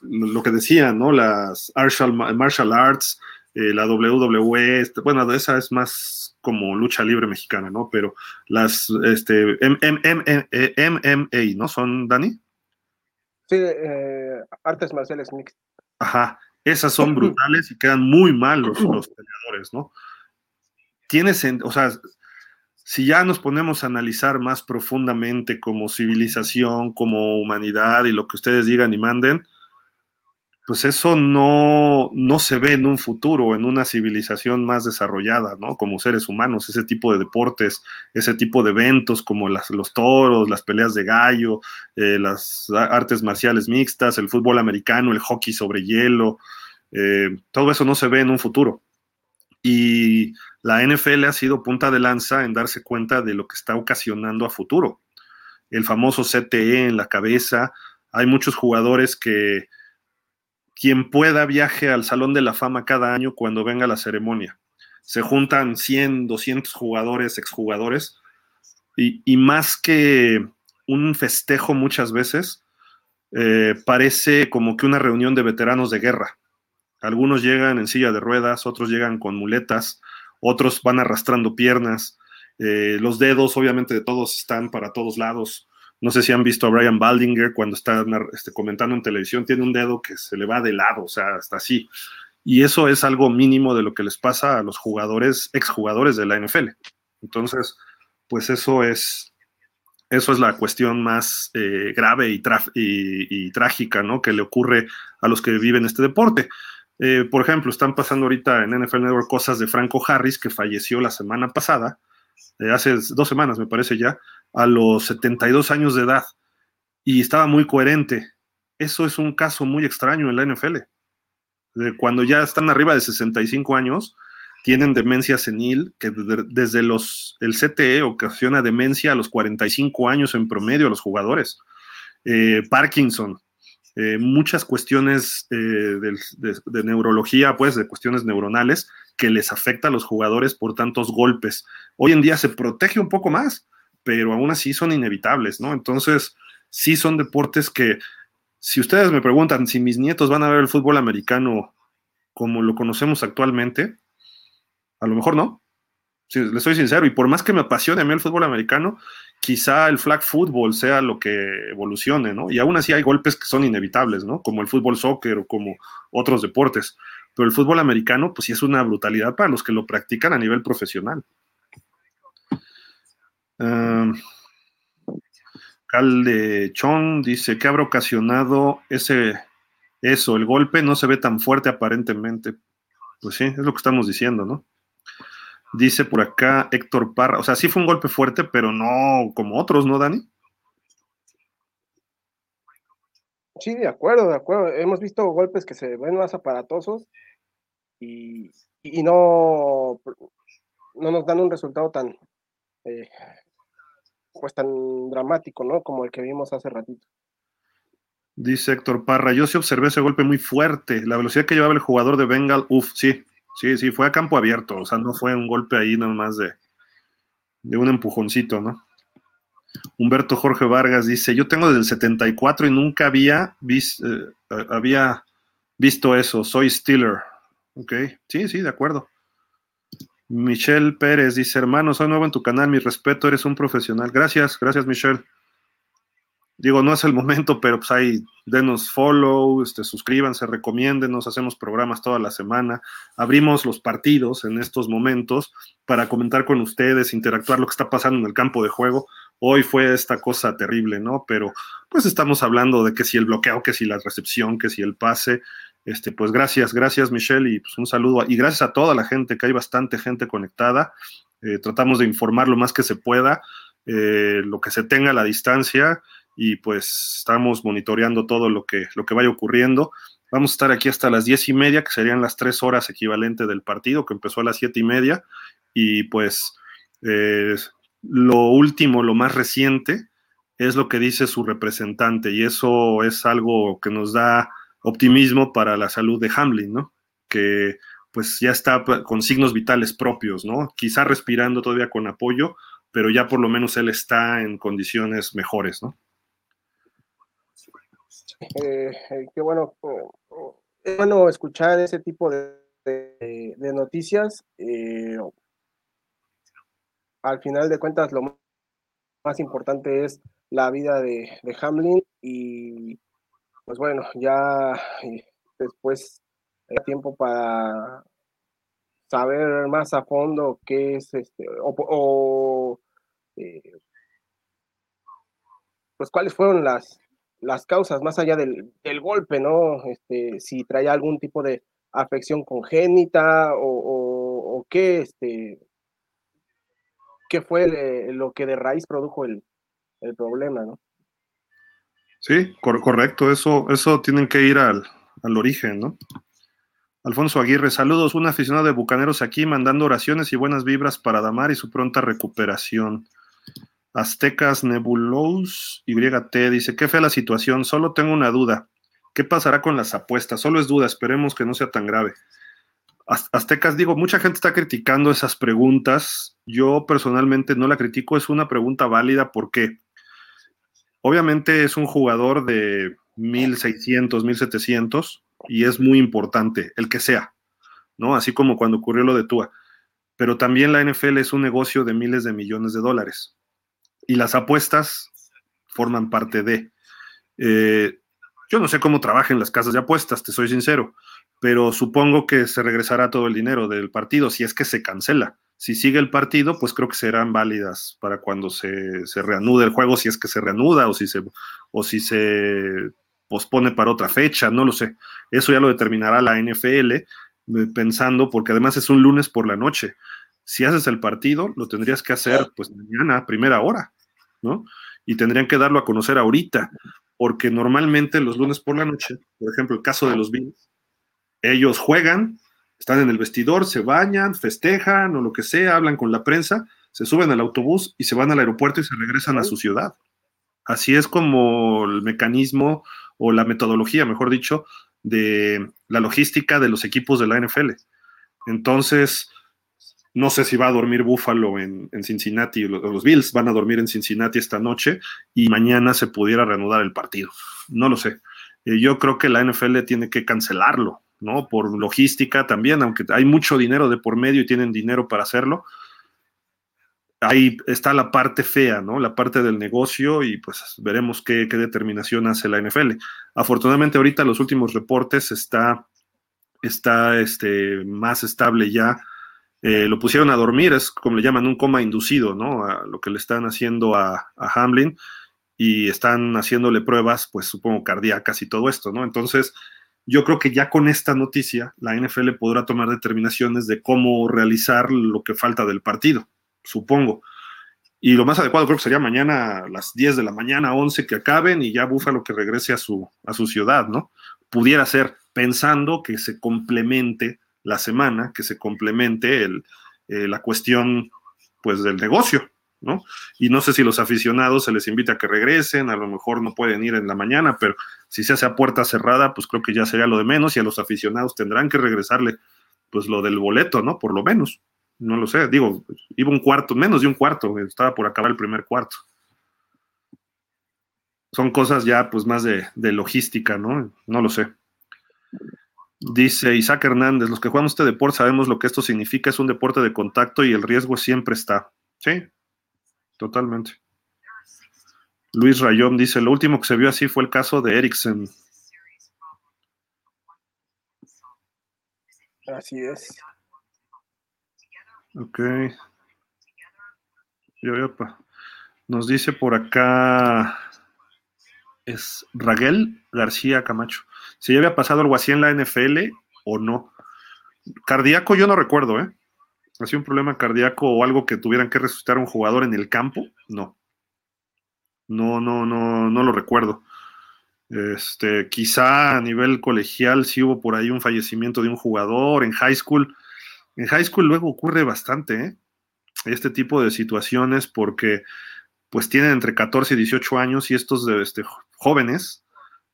lo que decían, ¿no? Las martial, arts, la WWE, este, bueno, esa es más como lucha libre mexicana, ¿no? Pero las, este, MMA, ¿no? ¿Son, Dani? Sí, artes marciales mixtas. Ajá, esas son brutales y quedan muy mal los, los peleadores, ¿no? Tienes, o sea, si ya nos ponemos a analizar más profundamente como civilización, como humanidad y lo que ustedes digan y manden, pues eso no, no se ve en un futuro, en una civilización más desarrollada, ¿no? Como seres humanos, ese tipo de deportes, ese tipo de eventos como los toros, las peleas de gallo, eh, las artes marciales mixtas, el fútbol americano, el hockey sobre hielo, eh, todo eso no se ve en un futuro. Y la NFL ha sido punta de lanza en darse cuenta de lo que está ocasionando a futuro. El famoso CTE en la cabeza, hay muchos jugadores que quien pueda viaje al Salón de la Fama cada año cuando venga la ceremonia. Se juntan 100, 200 jugadores, exjugadores, y, y más que un festejo muchas veces, eh, parece como que una reunión de veteranos de guerra. Algunos llegan en silla de ruedas, otros llegan con muletas, otros van arrastrando piernas, eh, los dedos obviamente de todos están para todos lados. No sé si han visto a Brian Baldinger cuando está este, comentando en televisión, tiene un dedo que se le va de lado, o sea, hasta así. Y eso es algo mínimo de lo que les pasa a los jugadores, exjugadores de la NFL. Entonces, pues eso es, eso es la cuestión más eh, grave y, trágica, ¿no? Que le ocurre a los que viven este deporte. Eh, por ejemplo, están pasando ahorita en NFL Network cosas de Franco Harris, que falleció la semana pasada, eh, hace dos semanas me parece ya, a los 72 años de edad, y estaba muy coherente. Eso es un caso muy extraño en la NFL. De cuando ya están arriba de 65 años, tienen demencia senil, que desde los, el CTE ocasiona demencia a los 45 años en promedio a los jugadores. Eh, Parkinson, eh, muchas cuestiones eh, de, neurología, pues de cuestiones neuronales que les afecta a los jugadores por tantos golpes. Hoy en día se protege un poco más, pero aún así son inevitables, ¿no? Entonces, sí son deportes que, si ustedes me preguntan si mis nietos van a ver el fútbol americano como lo conocemos actualmente, a lo mejor no, les soy sincero, y por más que me apasione a mí el fútbol americano, quizá el flag football sea lo que evolucione, ¿no? Y aún así hay golpes que son inevitables, ¿no? Como el fútbol soccer o como otros deportes. Pero el fútbol americano, pues sí es una brutalidad para los que lo practican a nivel profesional. Uh, Chong dice que habrá ocasionado ese eso, el golpe no se ve tan fuerte aparentemente. Pues sí, es lo que estamos diciendo, ¿no? Dice por acá Héctor Parra, o sea, sí fue un golpe fuerte, pero no como otros, ¿no, Dani? Sí, de acuerdo, de acuerdo. Hemos visto golpes que se ven más aparatosos y, no, no nos dan un resultado tan, eh, pues tan dramático, ¿no? Como el que vimos hace ratito. Dice Héctor Parra, yo sí observé ese golpe muy fuerte. La velocidad que llevaba el jugador de Bengal, uff, sí, Sí, sí, fue a campo abierto, o sea, no fue un golpe ahí nada más de, de un empujoncito, ¿no? Humberto Jorge Vargas dice, yo tengo desde el 74 y nunca había, eh, había visto eso, soy Steeler. Ok, sí, sí, de acuerdo. Michelle Pérez dice, hermano, soy nuevo en tu canal, mi respeto, eres un profesional. Gracias, gracias Michelle digo, no es el momento, pero pues ahí denos follow, este, suscríbanse, recomiéndenos, hacemos programas toda la semana, abrimos los partidos en estos momentos para comentar con ustedes, interactuar lo que está pasando en el campo de juego. Hoy fue esta cosa terrible, ¿no? Pero pues estamos hablando de que si el bloqueo, que si la recepción, que si el pase, Este, pues gracias, gracias Michelle y pues un saludo y gracias a toda la gente, que hay bastante gente conectada. Eh, tratamos de informar lo más que se pueda, eh, lo que se tenga a la distancia y pues estamos monitoreando todo lo que, lo que vaya ocurriendo. Vamos a estar aquí hasta las diez y media, que serían las tres horas equivalente del partido, que empezó a las siete y media. Y pues eh, lo último, lo más reciente, es lo que dice su representante. Y eso es algo que nos da optimismo para la salud de Hamlin, ¿no? Que pues ya está con signos vitales propios, ¿no? Quizá respirando todavía con apoyo, pero ya por lo menos él está en condiciones mejores, ¿no? Eh, eh, qué bueno, es bueno escuchar ese tipo de, noticias. Eh, al final de cuentas, lo más importante es la vida de Hamlin y pues bueno, ya después hay tiempo para saber más a fondo qué es este, o, pues cuáles fueron las, las causas, más allá del, golpe, ¿no? Este, si traía algún tipo de afección congénita o, qué, este, qué fue lo que de raíz produjo el, problema, ¿no? Sí, correcto, eso, eso tienen que ir al, al origen, ¿no? Alfonso Aguirre, saludos, un aficionado de Bucaneros aquí mandando oraciones y buenas vibras para Damar y su pronta recuperación. Aztecas Nebulous YT dice, qué fea la situación, solo tengo una duda. ¿Qué pasará con las apuestas? Solo es duda, esperemos que no sea tan grave. Aztecas, digo, mucha gente está criticando esas preguntas. Yo personalmente no la critico, es una pregunta válida porque obviamente es un jugador de 1600, 1700 y es muy importante, el que sea, ¿no? Así como cuando ocurrió lo de Tua. Pero también la NFL es un negocio de miles de millones de dólares y las apuestas forman parte de. Eh, yo no sé cómo trabajan las casas de apuestas, te soy sincero, pero supongo que se regresará todo el dinero del partido si es que se cancela. Si sigue el partido, pues creo que serán válidas para cuando se, reanude el juego, si es que se reanuda o si se, o si se pospone para otra fecha, no lo sé. Eso ya lo determinará la NFL eh, pensando, porque además es un lunes por la noche. Si haces el partido, lo tendrías que hacer pues mañana, primera hora. ¿no? Y tendrían que darlo a conocer ahorita, porque normalmente los lunes por la noche, por ejemplo, el caso de los Bills, ellos juegan, están en el vestidor, se bañan, festejan o lo que sea, hablan con la prensa, se suben al autobús y se van al aeropuerto y se regresan a su ciudad. Así es como el mecanismo o la metodología, mejor dicho, de la logística de los equipos de la NFL. Entonces, no sé si va a dormir Buffalo en, Cincinnati, los, los Bills van a dormir en Cincinnati esta noche y mañana se pudiera reanudar el partido. No lo sé. Eh, yo creo que la NFL tiene que cancelarlo, ¿no? Por logística también, aunque hay mucho dinero de por medio y tienen dinero para hacerlo. Ahí está la parte fea, ¿no? La parte del negocio y pues veremos qué, qué determinación hace la NFL. Afortunadamente ahorita los últimos reportes está, está este, más estable ya eh, lo pusieron a dormir, es como le llaman un coma inducido, ¿no? A lo que le están haciendo a, Hamlin y están haciéndole pruebas, pues supongo cardíacas y todo esto, ¿no? Entonces, yo creo que ya con esta noticia, la NFL podrá tomar determinaciones de cómo realizar lo que falta del partido, supongo. Y lo más adecuado creo que sería mañana a las 10 de la mañana, 11 que acaben y ya Búfalo que regrese a su, a su ciudad, ¿no? Pudiera ser pensando que se complemente la semana, que se complemente el, eh, la cuestión pues del negocio, ¿no? Y no sé si los aficionados se les invita a que regresen, a lo mejor no pueden ir en la mañana, pero si se hace a puerta cerrada, pues creo que ya sería lo de menos y a los aficionados tendrán que regresarle pues lo del boleto, ¿no? Por lo menos. No lo sé, digo, iba un cuarto, menos de un cuarto, estaba por acabar el primer cuarto. Son cosas ya pues más de, de logística, ¿no? No lo sé. Dice Isaac Hernández, los que jugamos este deporte sabemos lo que esto significa, es un deporte de contacto y el riesgo siempre está. Sí, totalmente. Luis Rayón dice, lo último que se vio así fue el caso de Ericsson. Así es. Ok. Nos dice por acá, es Raquel García Camacho. si ya había pasado algo así en la NFL o no. Cardíaco yo no recuerdo, ¿eh? ¿Ha un problema cardíaco o algo que tuvieran que resucitar a un jugador en el campo? No. No, no, no, no lo recuerdo. Este, quizá a nivel colegial sí hubo por ahí un fallecimiento de un jugador, en high school. En high school luego ocurre bastante, ¿eh? Este tipo de situaciones porque pues tienen entre 14 y 18 años y estos este, jóvenes,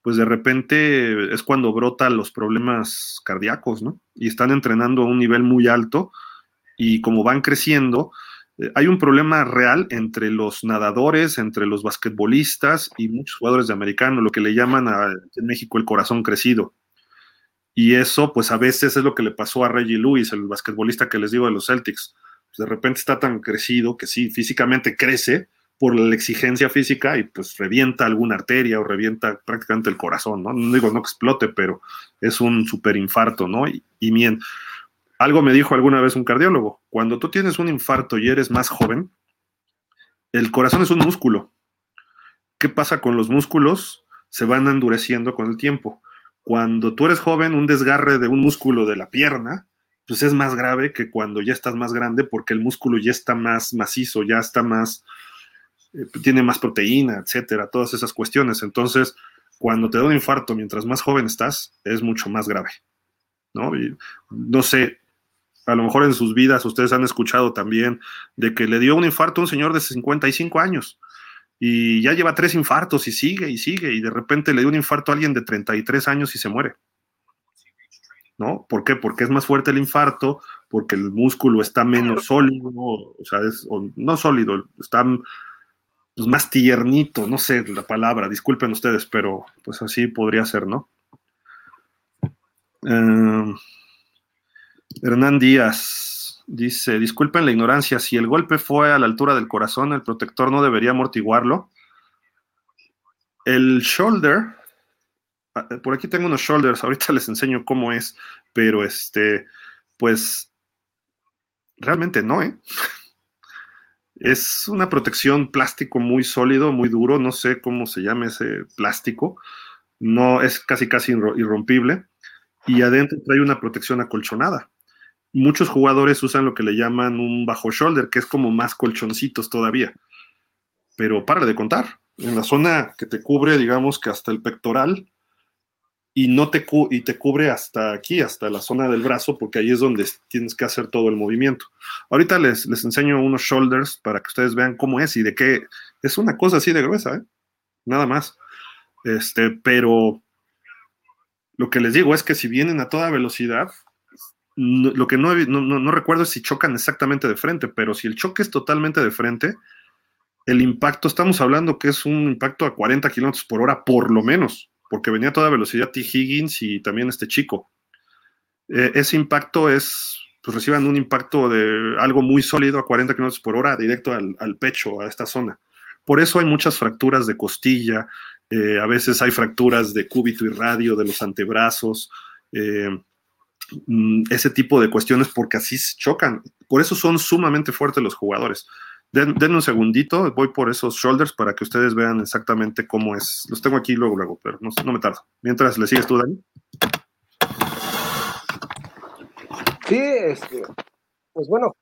pues de repente es cuando brotan los problemas cardíacos, ¿no? Y están entrenando a un nivel muy alto y como van creciendo, eh, hay un problema real entre los nadadores, entre los basquetbolistas y muchos jugadores de americano, lo que le llaman en México el corazón crecido. Y eso, pues a veces es lo que le pasó a Reggie Lewis, el basquetbolista que les digo de los Celtics. Pues, de repente está tan crecido que sí, físicamente crece por la exigencia física y pues revienta alguna arteria o revienta prácticamente el corazón, ¿no? No digo no explote, pero es un superinfarto, ¿no? Y, y bien, algo me dijo alguna vez un cardiólogo, cuando tú tienes un infarto y eres más joven, el corazón es un músculo. ¿Qué pasa con los músculos? Se van endureciendo con el tiempo. Cuando tú eres joven, un desgarre de un músculo de la pierna, pues es más grave que cuando ya estás más grande porque el músculo ya está más macizo, ya está más, eh, tiene más proteína, etcétera, todas esas cuestiones. Entonces, cuando te da un infarto mientras más joven estás, es mucho más grave. ¿no? no sé, a lo mejor en sus vidas ustedes han escuchado también de que le dio un infarto a un señor de 55 años y ya lleva tres infartos y sigue y sigue y de repente le dio un infarto a alguien de 33 años y se muere. ¿No? ¿Por qué? Porque es más fuerte el infarto, porque el músculo está menos sólido, o sea, es, no sólido, está pues, más tiernito, no sé la palabra, disculpen ustedes, pero pues así podría ser, ¿no? Eh, Hernán Díaz dice, disculpen la ignorancia, si el golpe fue a la altura del corazón, el protector no debería amortiguarlo. El shoulder, ah, por aquí tengo unos shoulders, ahorita les enseño cómo es, pero este, pues realmente no, ¿eh? Es una protección plástico muy sólido, muy duro, no sé cómo se llama ese plástico, no es casi casi irrompible y adentro trae una protección acolchonada muchos jugadores usan lo que le llaman un bajo shoulder, que es como más colchoncitos todavía. Pero para de contar. En la zona que te cubre, digamos que hasta el pectoral, y no te, y te cubre hasta aquí, hasta la zona del brazo, porque ahí es donde tienes que hacer todo el movimiento. Ahorita les, les enseño unos shoulders para que ustedes vean cómo es y de qué es una cosa así de gruesa, ¿eh? nada más. Este, pero lo que les digo es que si vienen a toda velocidad, lo que no, no, recuerdo es si chocan exactamente de frente, pero si el choque es totalmente de frente, el impacto, estamos hablando que es un impacto a 40 kilómetros por hora, por lo menos, porque venía a toda velocidad T. Higgins y también este chico. Eh, ese impacto es, pues reciban un impacto de algo muy sólido a 40 kilómetros por hora directo al, pecho, a esta zona. Por eso hay muchas fracturas de costilla, eh, a veces hay fracturas de cúbito y radio de los antebrazos. Eh, ese tipo de cuestiones porque así chocan. Por eso son sumamente fuertes los jugadores. Den, denme un segundito, voy por esos shoulders para que ustedes vean exactamente cómo es. Los tengo aquí luego, luego, pero no, no me tardo. Mientras le sigues tú, Dani. Sí, este, pues bueno,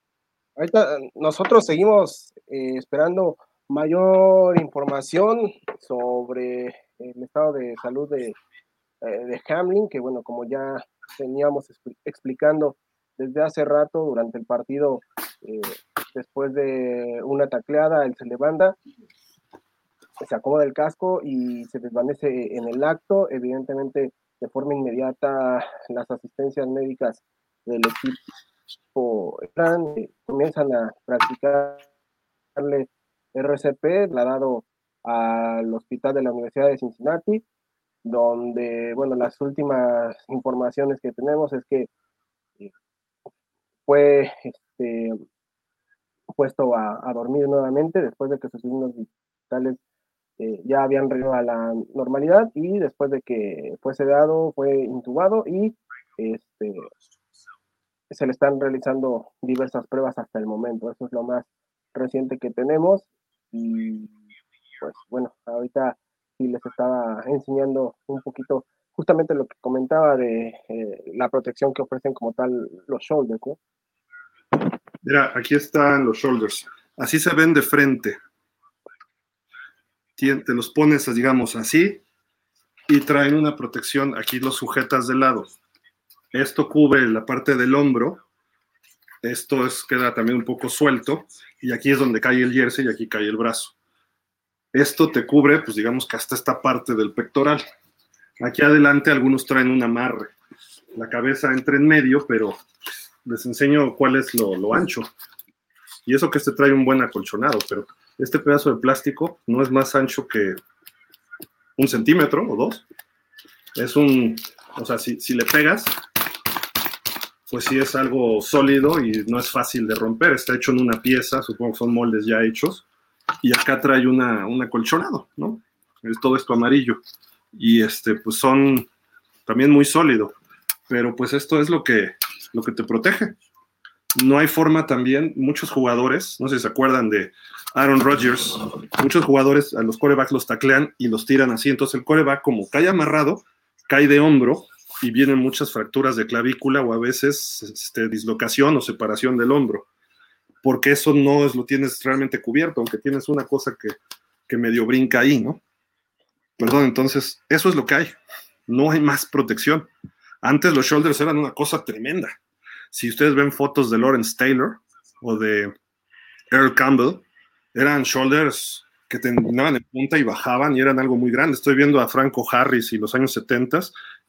ahorita nosotros seguimos eh, esperando mayor información sobre el estado de salud de, eh, de Hamlin, que bueno, como ya veníamos explicando desde hace rato durante el partido, eh, después de una tacleada, él se levanta, se acomoda el casco y se desvanece en el acto. Evidentemente, de forma inmediata, las asistencias médicas del equipo eh, comienzan a practicarle RCP, la dado al hospital de la Universidad de Cincinnati donde, bueno, las últimas informaciones que tenemos es que eh, fue este, puesto a, dormir nuevamente después de que sus signos vitales eh, ya habían regresado a la normalidad y después de que fue sedado, fue intubado y este, se le están realizando diversas pruebas hasta el momento. Eso es lo más reciente que tenemos y pues bueno, ahorita les estaba enseñando un poquito justamente lo que comentaba de eh, la protección que ofrecen como tal los shoulders. Mira, aquí están los shoulders. Así se ven de frente. Te los pones, digamos, así y traen una protección. Aquí los sujetas de lado. Esto cubre la parte del hombro. Esto es, queda también un poco suelto. Y aquí es donde cae el jersey y aquí cae el brazo. Esto te cubre, pues digamos que hasta esta parte del pectoral. Aquí adelante algunos traen un amarre. La cabeza entra en medio, pero les enseño cuál es lo, ancho. Y eso que este trae un buen acolchonado, pero este pedazo de plástico no es más ancho que un centímetro o dos. Es un, o sea, si, si le pegas, pues sí es algo sólido y no es fácil de romper. Está hecho en una pieza, supongo que son moldes ya hechos. Y acá trae una, un acolchonado, ¿no? Es todo esto amarillo. Y este, pues son también muy sólido. Pero pues esto es lo que, lo que te protege. No hay forma también, muchos jugadores, no sé si se acuerdan de Aaron Rodgers, muchos jugadores a los corebacks los taclean y los tiran así, entonces el coreback como cae amarrado, cae de hombro y vienen muchas fracturas de clavícula o a veces este, dislocación o separación del hombro, porque eso no es, lo tienes realmente cubierto, aunque tienes una cosa que, que medio brinca ahí, ¿no? Perdón, entonces eso es lo que hay, no hay más protección. Antes los shoulders eran una cosa tremenda. Si ustedes ven fotos de Lawrence Taylor o de Earl Campbell, eran shoulders que terminaban en punta y bajaban y eran algo muy grande. Estoy viendo a Franco Harris y los años 70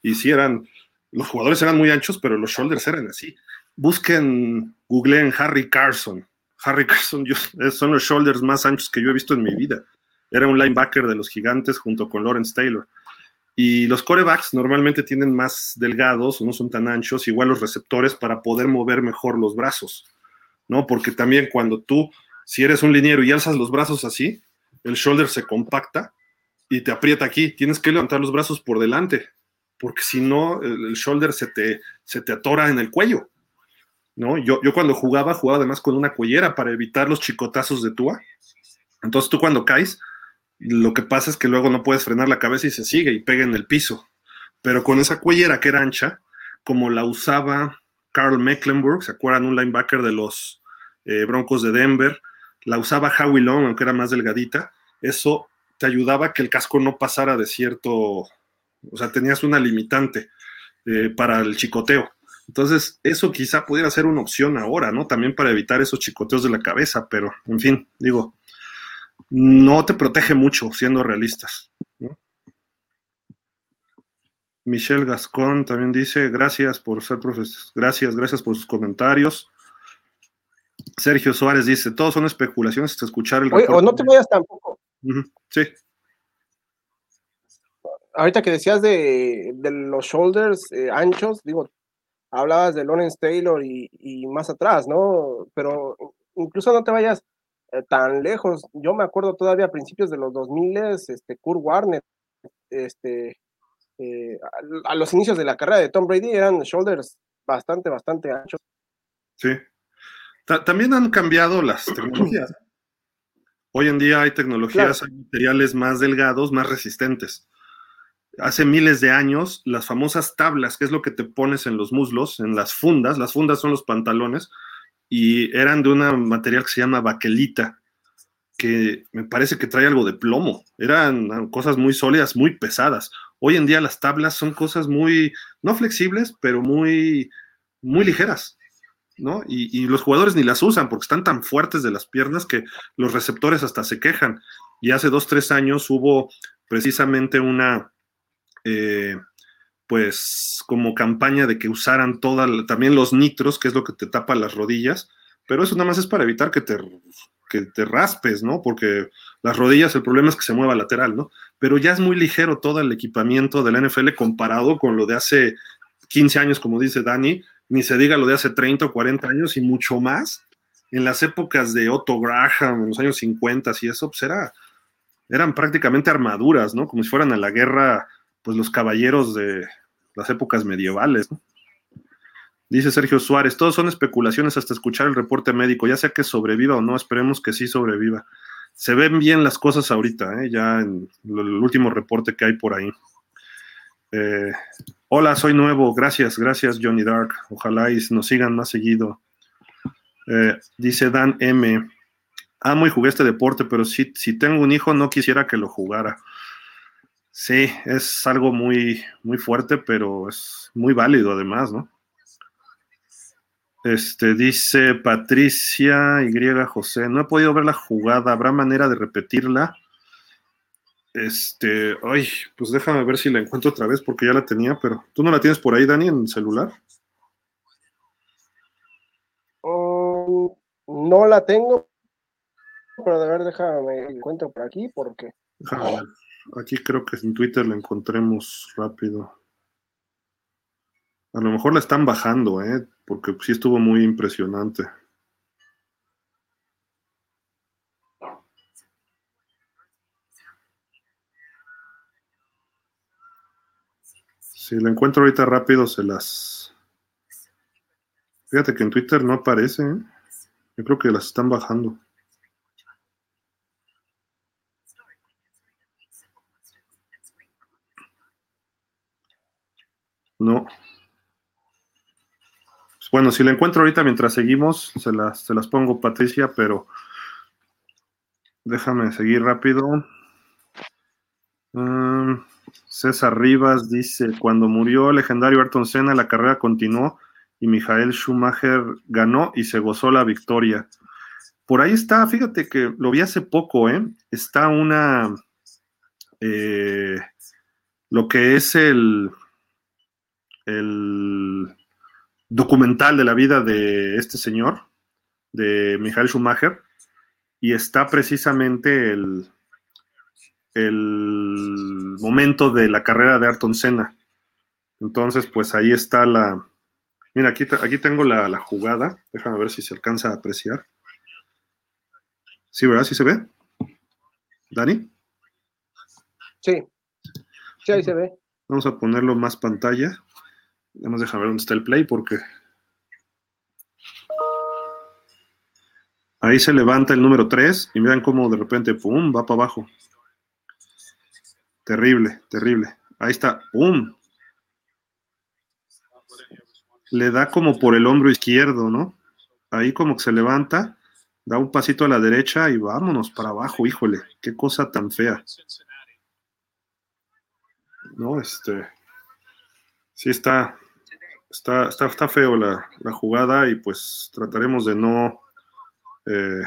y sí eran, los jugadores eran muy anchos, pero los shoulders eran así. Busquen, googleen Harry Carson. Harry Carson son los shoulders más anchos que yo he visto en mi vida. Era un linebacker de los gigantes junto con Lawrence Taylor. Y los corebacks normalmente tienen más delgados, no son tan anchos, igual los receptores para poder mover mejor los brazos, ¿no? Porque también cuando tú, si eres un liniero y alzas los brazos así, el shoulder se compacta y te aprieta aquí. Tienes que levantar los brazos por delante, porque si no, el, shoulder se te, se te atora en el cuello, ¿no? Yo, yo cuando jugaba, jugaba además con una cuellera para evitar los chicotazos de Tua. Entonces tú cuando caes, lo que pasa es que luego no puedes frenar la cabeza y se sigue y pega en el piso. Pero con esa cuellera que era ancha, como la usaba Carl Mecklenburg, ¿se acuerdan? Un linebacker de los eh, Broncos de Denver. La usaba Howie Long, aunque era más delgadita. Eso te ayudaba a que el casco no pasara de cierto, o sea, tenías una limitante eh, para el chicoteo. Entonces, eso quizá pudiera ser una opción ahora, ¿no? También para evitar esos chicoteos de la cabeza, pero, en fin, digo, no te protege mucho, siendo realistas. Michelle Gascón también dice, gracias por ser profesor, gracias, gracias por sus comentarios. Sergio Suárez dice, todos son especulaciones hasta escuchar el O no te vayas tampoco. Sí. Ahorita que decías de, los shoulders eh, anchos, digo, hablabas de Lawrence Taylor y, y, más atrás, ¿no? Pero incluso no te vayas eh, tan lejos. Yo me acuerdo todavía a principios de los 2000, este, Kurt Warner, este, eh, a, los inicios de la carrera de Tom Brady eran shoulders bastante, bastante anchos. Sí. también han cambiado las tecnologías. Hoy en día hay tecnologías, hay materiales más delgados, más resistentes. Hace miles de años, las famosas tablas, que es lo que te pones en los muslos, en las fundas, las fundas son los pantalones, y eran de un material que se llama baquelita, que me parece que trae algo de plomo. Eran cosas muy sólidas, muy pesadas. Hoy en día las tablas son cosas muy, no flexibles, pero muy, muy ligeras. ¿no? Y, los jugadores ni las usan porque están tan fuertes de las piernas que los receptores hasta se quejan. Y hace dos, tres años hubo precisamente una, eh, pues como campaña de que usaran toda, también los nitros, que es lo que te tapa las rodillas, pero eso nada más es para evitar que te, que te raspes, ¿no? Porque las rodillas, el problema es que se mueva lateral, ¿no? Pero ya es muy ligero todo el equipamiento de la NFL comparado con lo de hace 15 años, como dice Dani, ni se diga lo de hace 30 o 40 años y mucho más. En las épocas de Otto Graham, en los años 50 y eso, pues era, eran prácticamente armaduras, ¿no? Como si fueran a la guerra, pues los caballeros de, las épocas medievales. Dice Sergio Suárez, todos son especulaciones hasta escuchar el reporte médico, ya sea que sobreviva o no, esperemos que sí sobreviva. Se ven bien las cosas ahorita, ¿eh? ya en el último reporte que hay por ahí. Eh, hola, soy nuevo. Gracias, gracias Johnny Dark. Ojalá y nos sigan más seguido. Eh, dice Dan M. Amo y jugué este deporte, pero si, si tengo un hijo no quisiera que lo jugara. Sí, es algo muy, muy fuerte, pero es muy válido además, ¿no? Este, dice Patricia Y. José, no he podido ver la jugada, ¿habrá manera de repetirla? Este, ay, pues déjame ver si la encuentro otra vez porque ya la tenía, pero ¿tú no la tienes por ahí, Dani, en el celular? Oh, no la tengo, pero de ver, déjame encuentro por aquí porque. Aquí creo que en Twitter la encontremos rápido. A lo mejor la están bajando, ¿eh? porque sí estuvo muy impresionante. Si la encuentro ahorita rápido, se las. Fíjate que en Twitter no aparece. ¿eh? Yo creo que las están bajando. No. Bueno, si la encuentro ahorita mientras seguimos, se las, se las pongo, Patricia, pero déjame seguir rápido. Mm, César Rivas dice, cuando murió el legendario Ayrton Senna, la carrera continuó y Michael Schumacher ganó y se gozó la victoria. Por ahí está, fíjate que lo vi hace poco, ¿eh? Está una, eh, lo que es el, el documental de la vida de este señor, de Michael Schumacher, y está precisamente el, el momento de la carrera de Ayrton Senna. Entonces, pues ahí está la... Mira, aquí, aquí tengo la, la, jugada. Déjame ver si se alcanza a apreciar. Sí, ¿verdad? ¿Sí se ve? ¿Dani? Sí. Sí, ahí se ve. Vamos a ponerlo más pantalla. Vamos a dejar ver dónde está el play porque ahí se levanta el número 3 y miran cómo de repente, ¡pum!, va para abajo. Terrible, terrible. Ahí está, ¡pum! Le da como por el hombro izquierdo, ¿no? Ahí como que se levanta, da un pasito a la derecha y vámonos para abajo, híjole, qué cosa tan fea. No, este. Sí está, está, está, feo la, jugada y pues trataremos de no eh,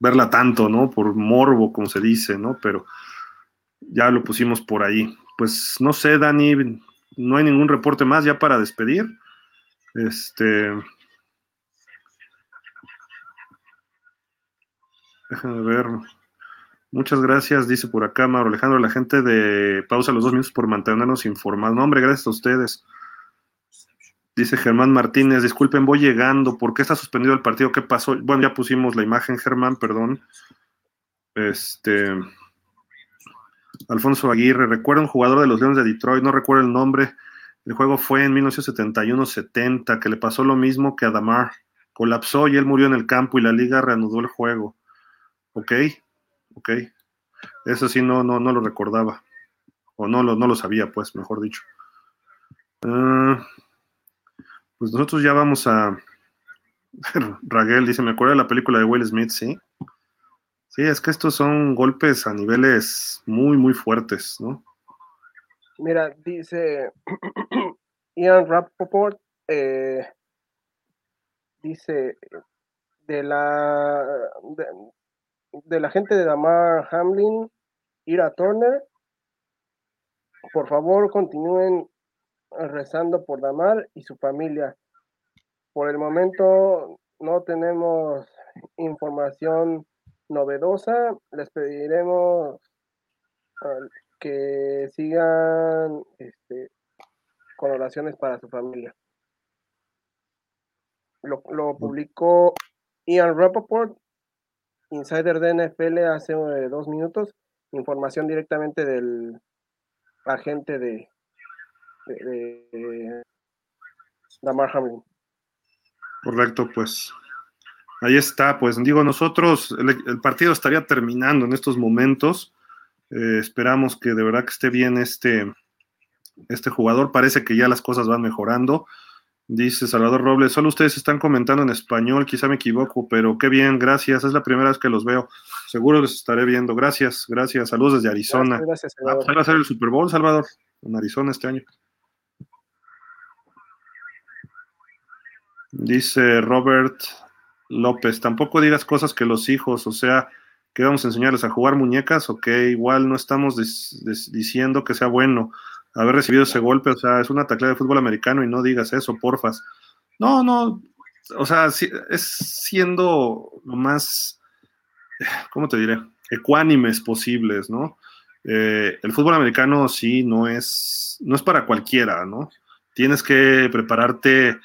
verla tanto, ¿no? Por morbo, como se dice, ¿no? Pero ya lo pusimos por ahí. Pues no sé, Dani, no hay ningún reporte más ya para despedir. Este. Déjame ver. Muchas gracias, dice por acá Mauro Alejandro, la gente de Pausa los dos minutos por mantenernos informados. No, hombre, gracias a ustedes. Dice Germán Martínez, disculpen, voy llegando. ¿Por qué está suspendido el partido? ¿Qué pasó? Bueno, ya pusimos la imagen, Germán, perdón. Este. Alfonso Aguirre, recuerda un jugador de los Leones de Detroit, no recuerdo el nombre. El juego fue en 1971-70, que le pasó lo mismo que a Damar. Colapsó y él murió en el campo y la liga reanudó el juego. Ok, ok. Eso sí, no, no, no lo recordaba. O no lo, no lo sabía, pues, mejor dicho. Uh, pues nosotros ya vamos a. Raguel dice: Me acuerdo de la película de Will Smith, sí. Sí, es que estos son golpes a niveles muy, muy fuertes, ¿no? Mira, dice Ian Rappaport, eh, dice de la de, de, la gente de Damar Hamlin, Ira Turner, por favor continúen rezando por Damar y su familia. Por el momento no tenemos información novedosa. Les pediremos que sigan este, con oraciones para su familia. Lo, publicó Ian Rappaport, insider de NFL, hace eh, dos minutos. Información directamente del agente de, de, Damar Hamlin. Correcto, pues ahí está, pues digo, nosotros, el, partido estaría terminando en estos momentos. Eh, esperamos que de verdad que esté bien este, este jugador. Parece que ya las cosas van mejorando. Dice Salvador Robles, solo ustedes están comentando en español, quizá me equivoco, pero qué bien, gracias, es la primera vez que los veo. Seguro les estaré viendo. Gracias, gracias. Saludos desde Arizona. Gracias, gracias, ah, pues va a ser el Super Bowl, Salvador, en Arizona este año. Dice Robert López, tampoco digas cosas que los hijos, o sea, que vamos a enseñarles a jugar muñecas o que igual no estamos diciendo que sea bueno haber recibido ese golpe, o sea, es una taclea de fútbol americano y no digas eso, porfas. No, no, o sea, es siendo lo más, ¿cómo te diré? Ecuánimes posibles, ¿no? Eh, el fútbol americano sí no es, no es para cualquiera, ¿no? Tienes que prepararte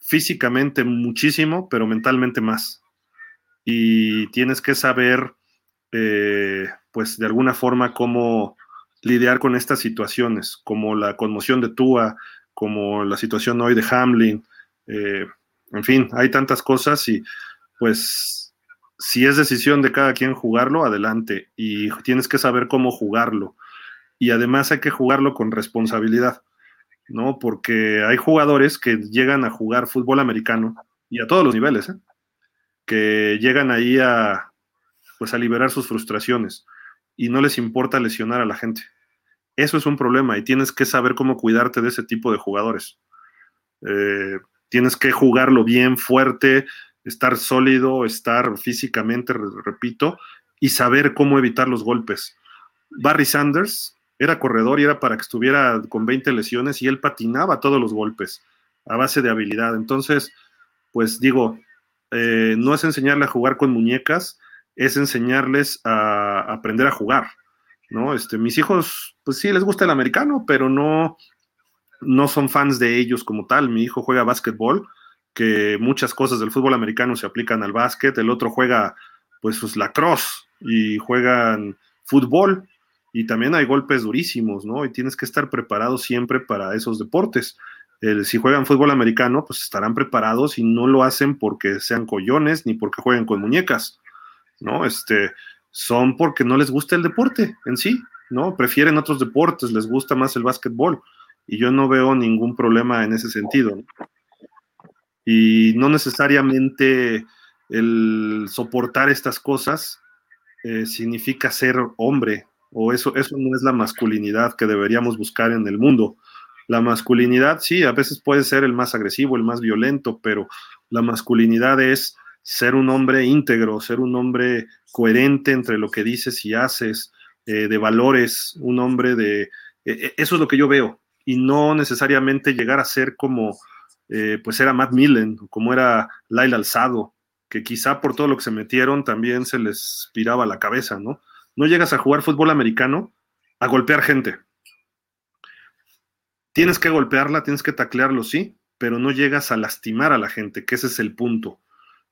físicamente muchísimo, pero mentalmente más. Y tienes que saber, eh, pues de alguna forma, cómo lidiar con estas situaciones, como la conmoción de Tua, como la situación hoy de Hamlin, eh, en fin, hay tantas cosas y pues si es decisión de cada quien jugarlo, adelante, y tienes que saber cómo jugarlo. Y además hay que jugarlo con responsabilidad, ¿no? Porque hay jugadores que llegan a jugar fútbol americano y a todos los niveles, ¿eh? que llegan ahí a, pues a liberar sus frustraciones y no les importa lesionar a la gente. Eso es un problema y tienes que saber cómo cuidarte de ese tipo de jugadores. Eh, tienes que jugarlo bien, fuerte, estar sólido, estar físicamente, repito, y saber cómo evitar los golpes. Barry Sanders era corredor y era para que estuviera con 20 lesiones y él patinaba todos los golpes a base de habilidad. Entonces, pues digo, eh, no es enseñarle a jugar con muñecas, es enseñarles a aprender a jugar, ¿no? Este, mis hijos, pues sí, les gusta el americano, pero no, no son fans de ellos como tal. Mi hijo juega básquetbol, que muchas cosas del fútbol americano se aplican al básquet, el otro juega, pues, pues lacrosse y juegan fútbol, y también hay golpes durísimos, ¿no? Y tienes que estar preparado siempre para esos deportes. si juegan fútbol americano, pues estarán preparados y no lo hacen porque sean collones ni porque jueguen con muñecas. ¿no? Este, son porque no les gusta el deporte en sí, ¿no? Prefieren otros deportes, les gusta más el básquetbol. Y yo no veo ningún problema en ese sentido. Y no necesariamente el soportar estas cosas eh, significa ser hombre, o eso, eso no es la masculinidad que deberíamos buscar en el mundo. La masculinidad, sí, a veces puede ser el más agresivo, el más violento, pero la masculinidad es ser un hombre íntegro, ser un hombre coherente entre lo que dices y haces, eh, de valores, un hombre de... Eh, eh, eso es lo que yo veo, y no necesariamente llegar a ser como, pues era Matt Millen, como era Laila Alzado, que quizá por todo lo que se metieron también se les piraba la cabeza, ¿no? No llegas a jugar fútbol americano a golpear gente. Tienes que golpearla, tienes que taclearlo, sí, pero no llegas a lastimar a la gente, que ese es el punto.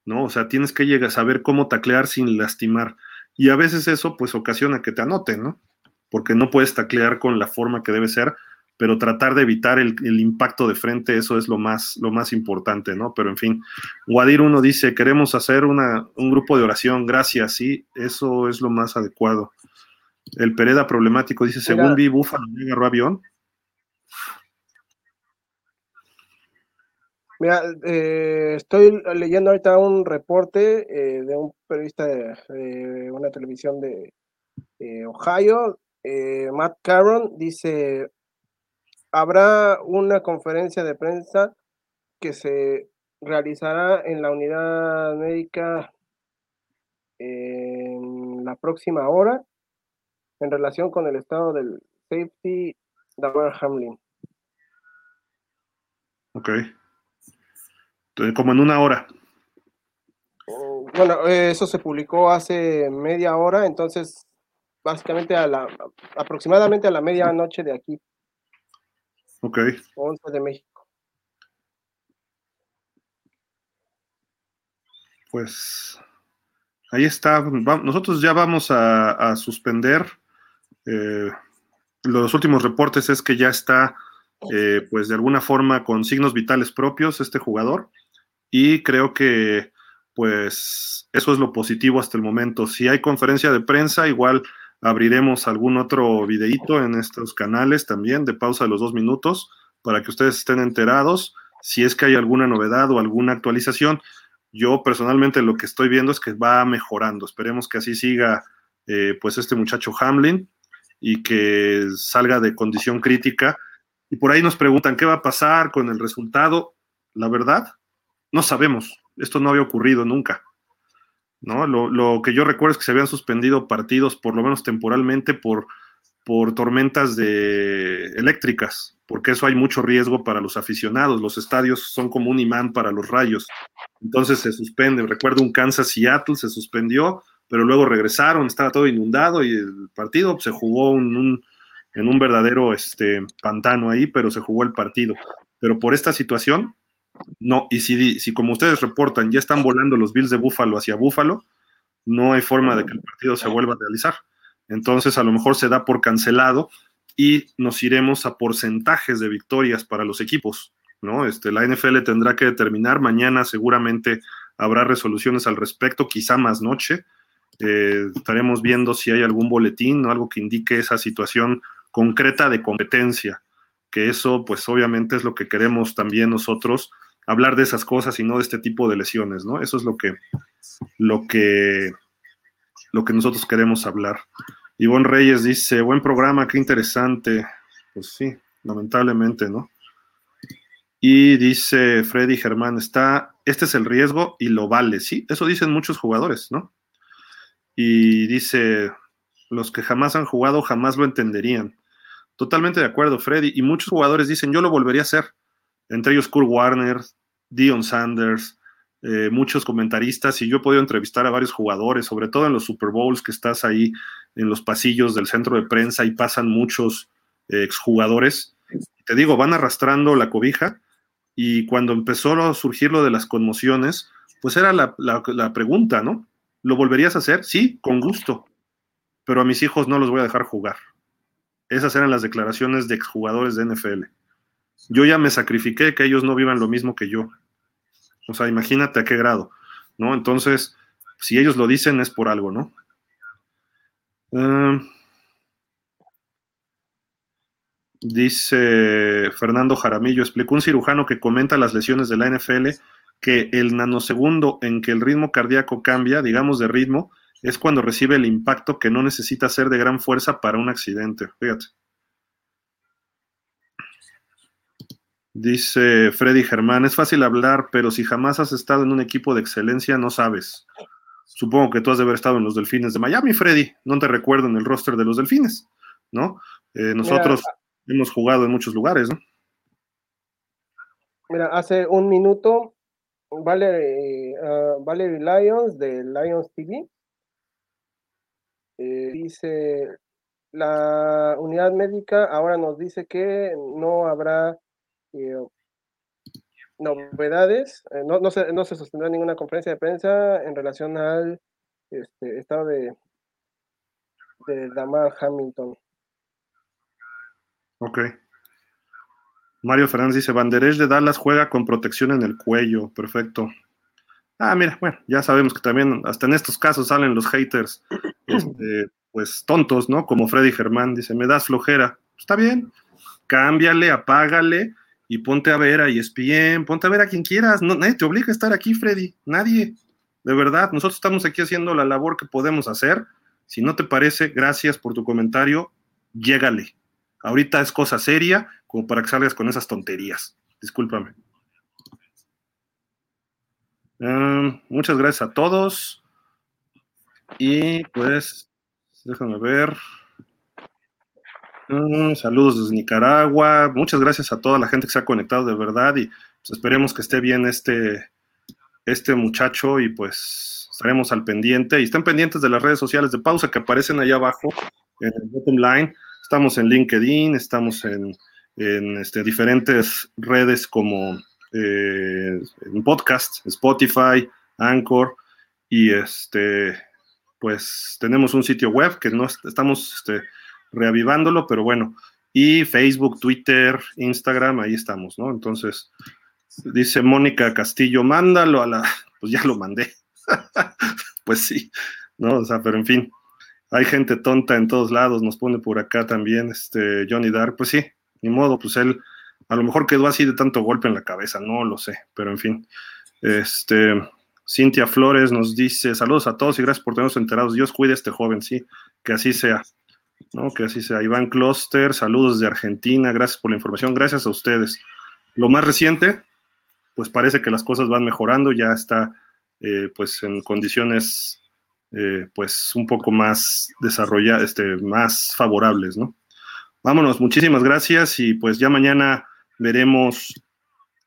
¿no? O sea, tienes que llegar a saber cómo taclear sin lastimar. Y a veces eso pues ocasiona que te anoten, ¿no? Porque no puedes taclear con la forma que debe ser, pero tratar de evitar el, impacto de frente, eso es lo más, lo más importante, ¿no? Pero en fin, Guadir uno dice, queremos hacer una, un grupo de oración, gracias, sí, eso es lo más adecuado. El Pereda problemático dice, según vi, Búfalo agarró avión. Mira, eh, estoy leyendo ahorita un reporte eh, de un periodista de, una televisión de Ohio, eh, Matt Caron, dice, habrá una conferencia de prensa que se realizará en la unidad médica en la próxima hora en relación con el estado del safety de Hamlin. Ok como en una hora. Bueno, eso se publicó hace media hora, entonces básicamente a la aproximadamente a la medianoche de aquí. Ok. 11 de México. Pues ahí está. Nosotros ya vamos a, suspender. Eh, los últimos reportes es que ya está, eh, pues de alguna forma, con signos vitales propios este jugador y creo que pues eso es lo positivo hasta el momento. Si hay conferencia de prensa, igual abriremos algún otro videíto en estos canales también de pausa de los dos minutos para que ustedes estén enterados si es que hay alguna novedad o alguna actualización. Yo personalmente lo que estoy viendo es que va mejorando. Esperemos que así siga eh, pues este muchacho Hamlin y que salga de condición crítica. Y por ahí nos preguntan qué va a pasar con el resultado. La verdad, no sabemos. Esto no había ocurrido nunca. ¿No? Lo, lo, que yo recuerdo es que se habían suspendido partidos, por lo menos temporalmente, por, por tormentas eléctricas, porque eso hay mucho riesgo para los aficionados. Los estadios son como un imán para los rayos. Entonces se suspende. Recuerdo un Kansas Seattle, se suspendió, pero luego regresaron, estaba todo inundado y el partido se jugó un, en un verdadero este, pantano ahí, pero se jugó el partido. Pero por esta situación, no, y si, si como ustedes reportan, ya están volando los Bills de Búfalo hacia Búfalo, no hay forma de que el partido se vuelva a realizar. Entonces a lo mejor se da por cancelado y nos iremos a porcentajes de victorias para los equipos, ¿no? Este, la NFL tendrá que determinar, mañana seguramente habrá resoluciones al respecto, quizá más noche. Eh, estaremos viendo si hay algún boletín o algo que indique esa situación concreta de competencia, que eso pues obviamente es lo que queremos también nosotros hablar de esas cosas y no de este tipo de lesiones, ¿no? Eso es lo que, lo que, lo que nosotros queremos hablar. Ivonne Reyes dice, buen programa, qué interesante. Pues sí, lamentablemente, ¿no? Y dice Freddy Germán, está, este es el riesgo y lo vale, sí, eso dicen muchos jugadores, ¿no? Y dice, los que jamás han jugado jamás lo entenderían. Totalmente de acuerdo, Freddy. Y muchos jugadores dicen, yo lo volvería a hacer. Entre ellos Kurt Warner, Dion Sanders, eh, muchos comentaristas, y yo he podido entrevistar a varios jugadores, sobre todo en los Super Bowls, que estás ahí en los pasillos del centro de prensa y pasan muchos eh, exjugadores. Te digo, van arrastrando la cobija, y cuando empezó a surgir lo de las conmociones, pues era la, la pregunta, ¿no? ¿Lo volverías a hacer? Sí, con gusto, pero a mis hijos no los voy a dejar jugar. Esas eran las declaraciones de exjugadores de NFL yo ya me sacrifiqué que ellos no vivan lo mismo que yo. O sea, imagínate a qué grado, ¿no? Entonces, si ellos lo dicen es por algo, ¿no? Em, dice Fernando Jaramillo, explicó un cirujano que comenta las lesiones de la NFL que el nanosegundo en que el ritmo cardíaco cambia, digamos de ritmo, es cuando recibe el impacto que no necesita ser de gran fuerza para un accidente. Fíjate. Dice Freddy Germán, es fácil hablar, pero si jamás has estado en un equipo de excelencia, no sabes. Supongo que tú has de haber estado en los Delfines de Miami, Freddy. No te recuerdo en el roster de los Delfines, ¿no? Eh, nosotros hemos jugado en muchos lugares, ¿no? Mira, hace un minuto, Valerie, uh, Lions de Lions TV eh, dice, la unidad médica ahora nos dice que no habrá eh, novedades. Eh, no, no, se, no se sostendrá ninguna conferencia de prensa en relación al este, estado de, de Damar Hamilton. Ok. Mario Fernández dice, Banderés de Dallas juega con protección en el cuello. Perfecto. Ah, mira, bueno, ya sabemos que también hasta en estos casos salen los haters, este, pues tontos, ¿no? Como Freddy Germán dice, me das flojera. Está bien, cámbiale, apágale y ponte a ver a ESPN, ponte a ver a quien quieras. No, nadie te obliga a estar aquí, Freddy. Nadie. De verdad, nosotros estamos aquí haciendo la labor que podemos hacer. Si no te parece, gracias por tu comentario. Llégale. Ahorita es cosa seria, como para que salgas con esas tonterías. Discúlpame. Em, muchas gracias a todos. Y pues, déjame ver. Mm, saludos desde Nicaragua. Muchas gracias a toda la gente que se ha conectado de verdad y pues, esperemos que esté bien este, este muchacho y pues estaremos al pendiente. Y estén pendientes de las redes sociales de pausa que aparecen allá abajo en el bottom line. Estamos en LinkedIn, estamos en, este, diferentes redes como eh, en podcast, Spotify, Anchor y este pues tenemos un sitio web que no estamos este, reavivándolo, pero bueno, y Facebook, Twitter, Instagram, ahí estamos, ¿no? Entonces, dice Mónica Castillo, mándalo a la, pues ya lo mandé, pues sí, ¿no? O sea, pero en fin. hay gente tonta en todos lados, nos pone por acá también este Johnny Dark, pues sí, ni modo, pues él a lo mejor quedó así de tanto golpe en la cabeza, no lo sé, pero en fin. Este, Cintia Flores nos dice, saludos a todos y gracias por tenernos enterados. Dios cuide a este joven, sí, que así sea. ¿No? Que así sea. Iván Kloster, saludos de Argentina, gracias por la información, gracias a ustedes. Lo más reciente, pues parece que las cosas van mejorando, ya está eh, pues en condiciones eh, pues un poco más desarrolladas, este, más favorables, ¿no? Vámonos, muchísimas gracias y pues ya mañana veremos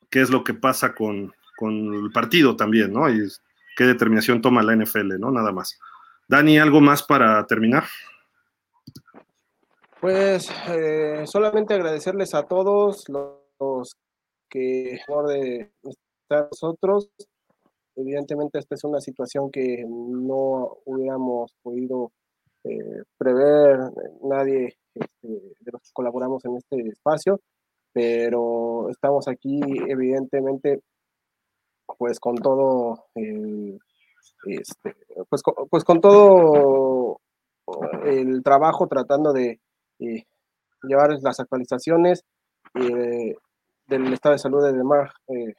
qué es lo que pasa con, con el partido también, ¿no? Y qué determinación toma la NFL, ¿no? Nada más. Dani, ¿algo más para terminar? Pues eh, solamente agradecerles a todos los, que por de estar nosotros. Evidentemente esta es una situación que no hubiéramos podido eh, prever nadie este, de los que colaboramos en este espacio, pero estamos aquí evidentemente pues con todo este, pues, pues con todo el trabajo tratando de y llevar las actualizaciones eh, del estado de salud de Mark eh,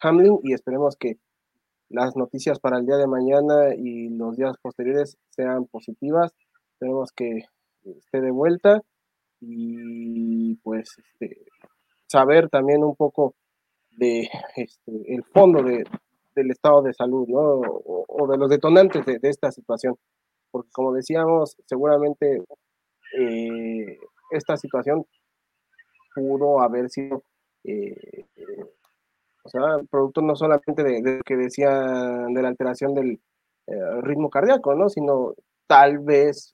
Hamlin y esperemos que las noticias para el día de mañana y los días posteriores sean positivas. Esperemos que esté de vuelta y pues este, saber también un poco de este, el fondo de, del estado de salud ¿no? o, de los detonantes de, de, esta situación. Porque como decíamos, seguramente eh, esta situación pudo haber sido, eh, o sea, producto no solamente de, de, que decían de la alteración del eh, ritmo cardíaco, ¿no? Sino tal vez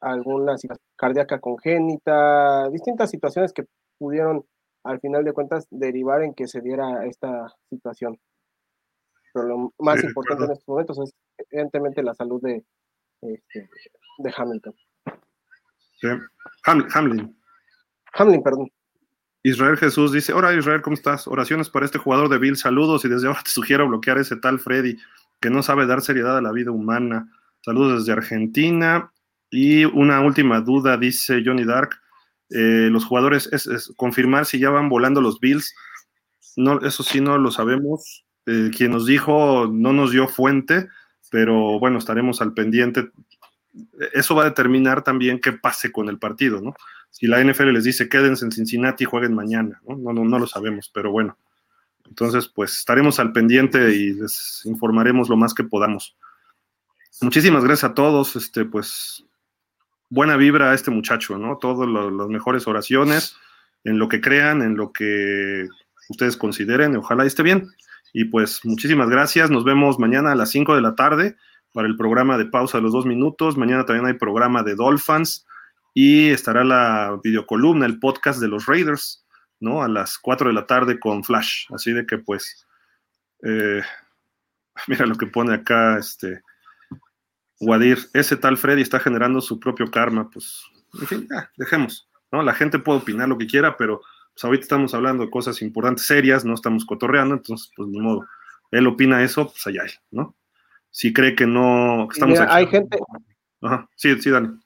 alguna cardíaca congénita, distintas situaciones que pudieron al final de cuentas derivar en que se diera esta situación. Pero lo más importante en estos momentos es evidentemente la salud de, este, de Hamilton. Hamlin. Hamlin, perdón. Israel Jesús dice, hola Israel, ¿cómo estás? Oraciones para este jugador de Bill, saludos y desde ahora te sugiero bloquear ese tal Freddy que no sabe dar seriedad a la vida humana. Saludos desde Argentina. Y una última duda, dice Johnny Dark, eh, los jugadores, es, confirmar si ya van volando los Bills. No, eso sí no lo sabemos. Eh, quien nos dijo no nos dio fuente, pero bueno, estaremos al pendiente eso va a determinar también qué pase con el partido, ¿no? Si la NFL les dice quédense en Cincinnati y jueguen mañana, ¿no? No, no, lo sabemos, pero bueno. Entonces, pues estaremos al pendiente y les informaremos lo más que podamos. Muchísimas gracias a todos, este, pues buena vibra a este muchacho, ¿no? Todas las mejores oraciones, en lo que crean, en lo que ustedes consideren, ojalá esté bien. Y pues muchísimas gracias, nos vemos mañana a las 5 de la tarde para el programa de pausa de los dos minutos. Mañana también hay programa de Dolphins y estará la videocolumna, el podcast de los Raiders, ¿no? A las 4 de la tarde con Flash. Así de que, pues, eh, mira lo que pone acá, este, Wadir, ese tal Freddy está generando su propio karma, pues, en fin, ya, dejemos, ¿no? La gente puede opinar lo que quiera, pero pues ahorita estamos hablando de cosas importantes, serias, no estamos cotorreando, entonces, pues, ni modo. Él opina eso, pues allá él, ¿no? Si cree que no estamos hay gente Ajá. sí sí Dani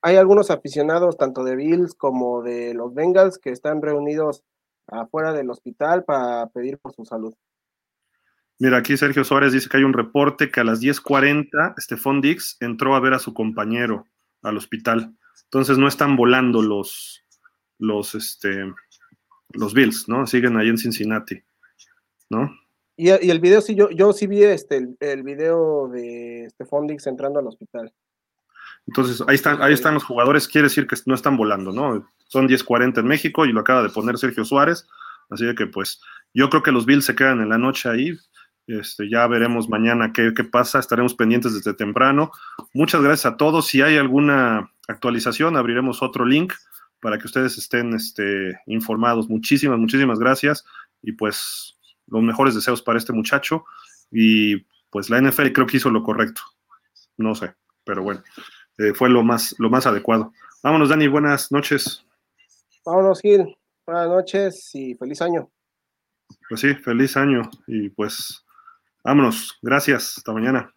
hay algunos aficionados tanto de Bills como de los Bengals que están reunidos afuera del hospital para pedir por su salud Mira, aquí Sergio Suárez dice que hay un reporte que a las 10:40 Stephon Dix entró a ver a su compañero al hospital. Entonces no están volando los, los, este, los Bills, ¿no? Siguen ahí en Cincinnati, ¿no? Y, el video sí, yo, yo sí vi este, el, video de Stephon Dix entrando al hospital. Entonces, ahí están, ahí están los jugadores, quiere decir que no están volando, ¿no? Son 10.40 en México y lo acaba de poner Sergio Suárez, así que pues yo creo que los Bills se quedan en la noche ahí, este, ya veremos mañana qué, qué, pasa, estaremos pendientes desde temprano. Muchas gracias a todos, si hay alguna actualización abriremos otro link para que ustedes estén este, informados. Muchísimas, muchísimas gracias y pues los mejores deseos para este muchacho y pues la NFL creo que hizo lo correcto. No sé, pero bueno, eh, fue lo más, lo más adecuado. Vámonos, Dani, buenas noches. Vámonos, Gil. Buenas noches y feliz año. Pues sí, feliz año y pues vámonos. Gracias. Hasta mañana.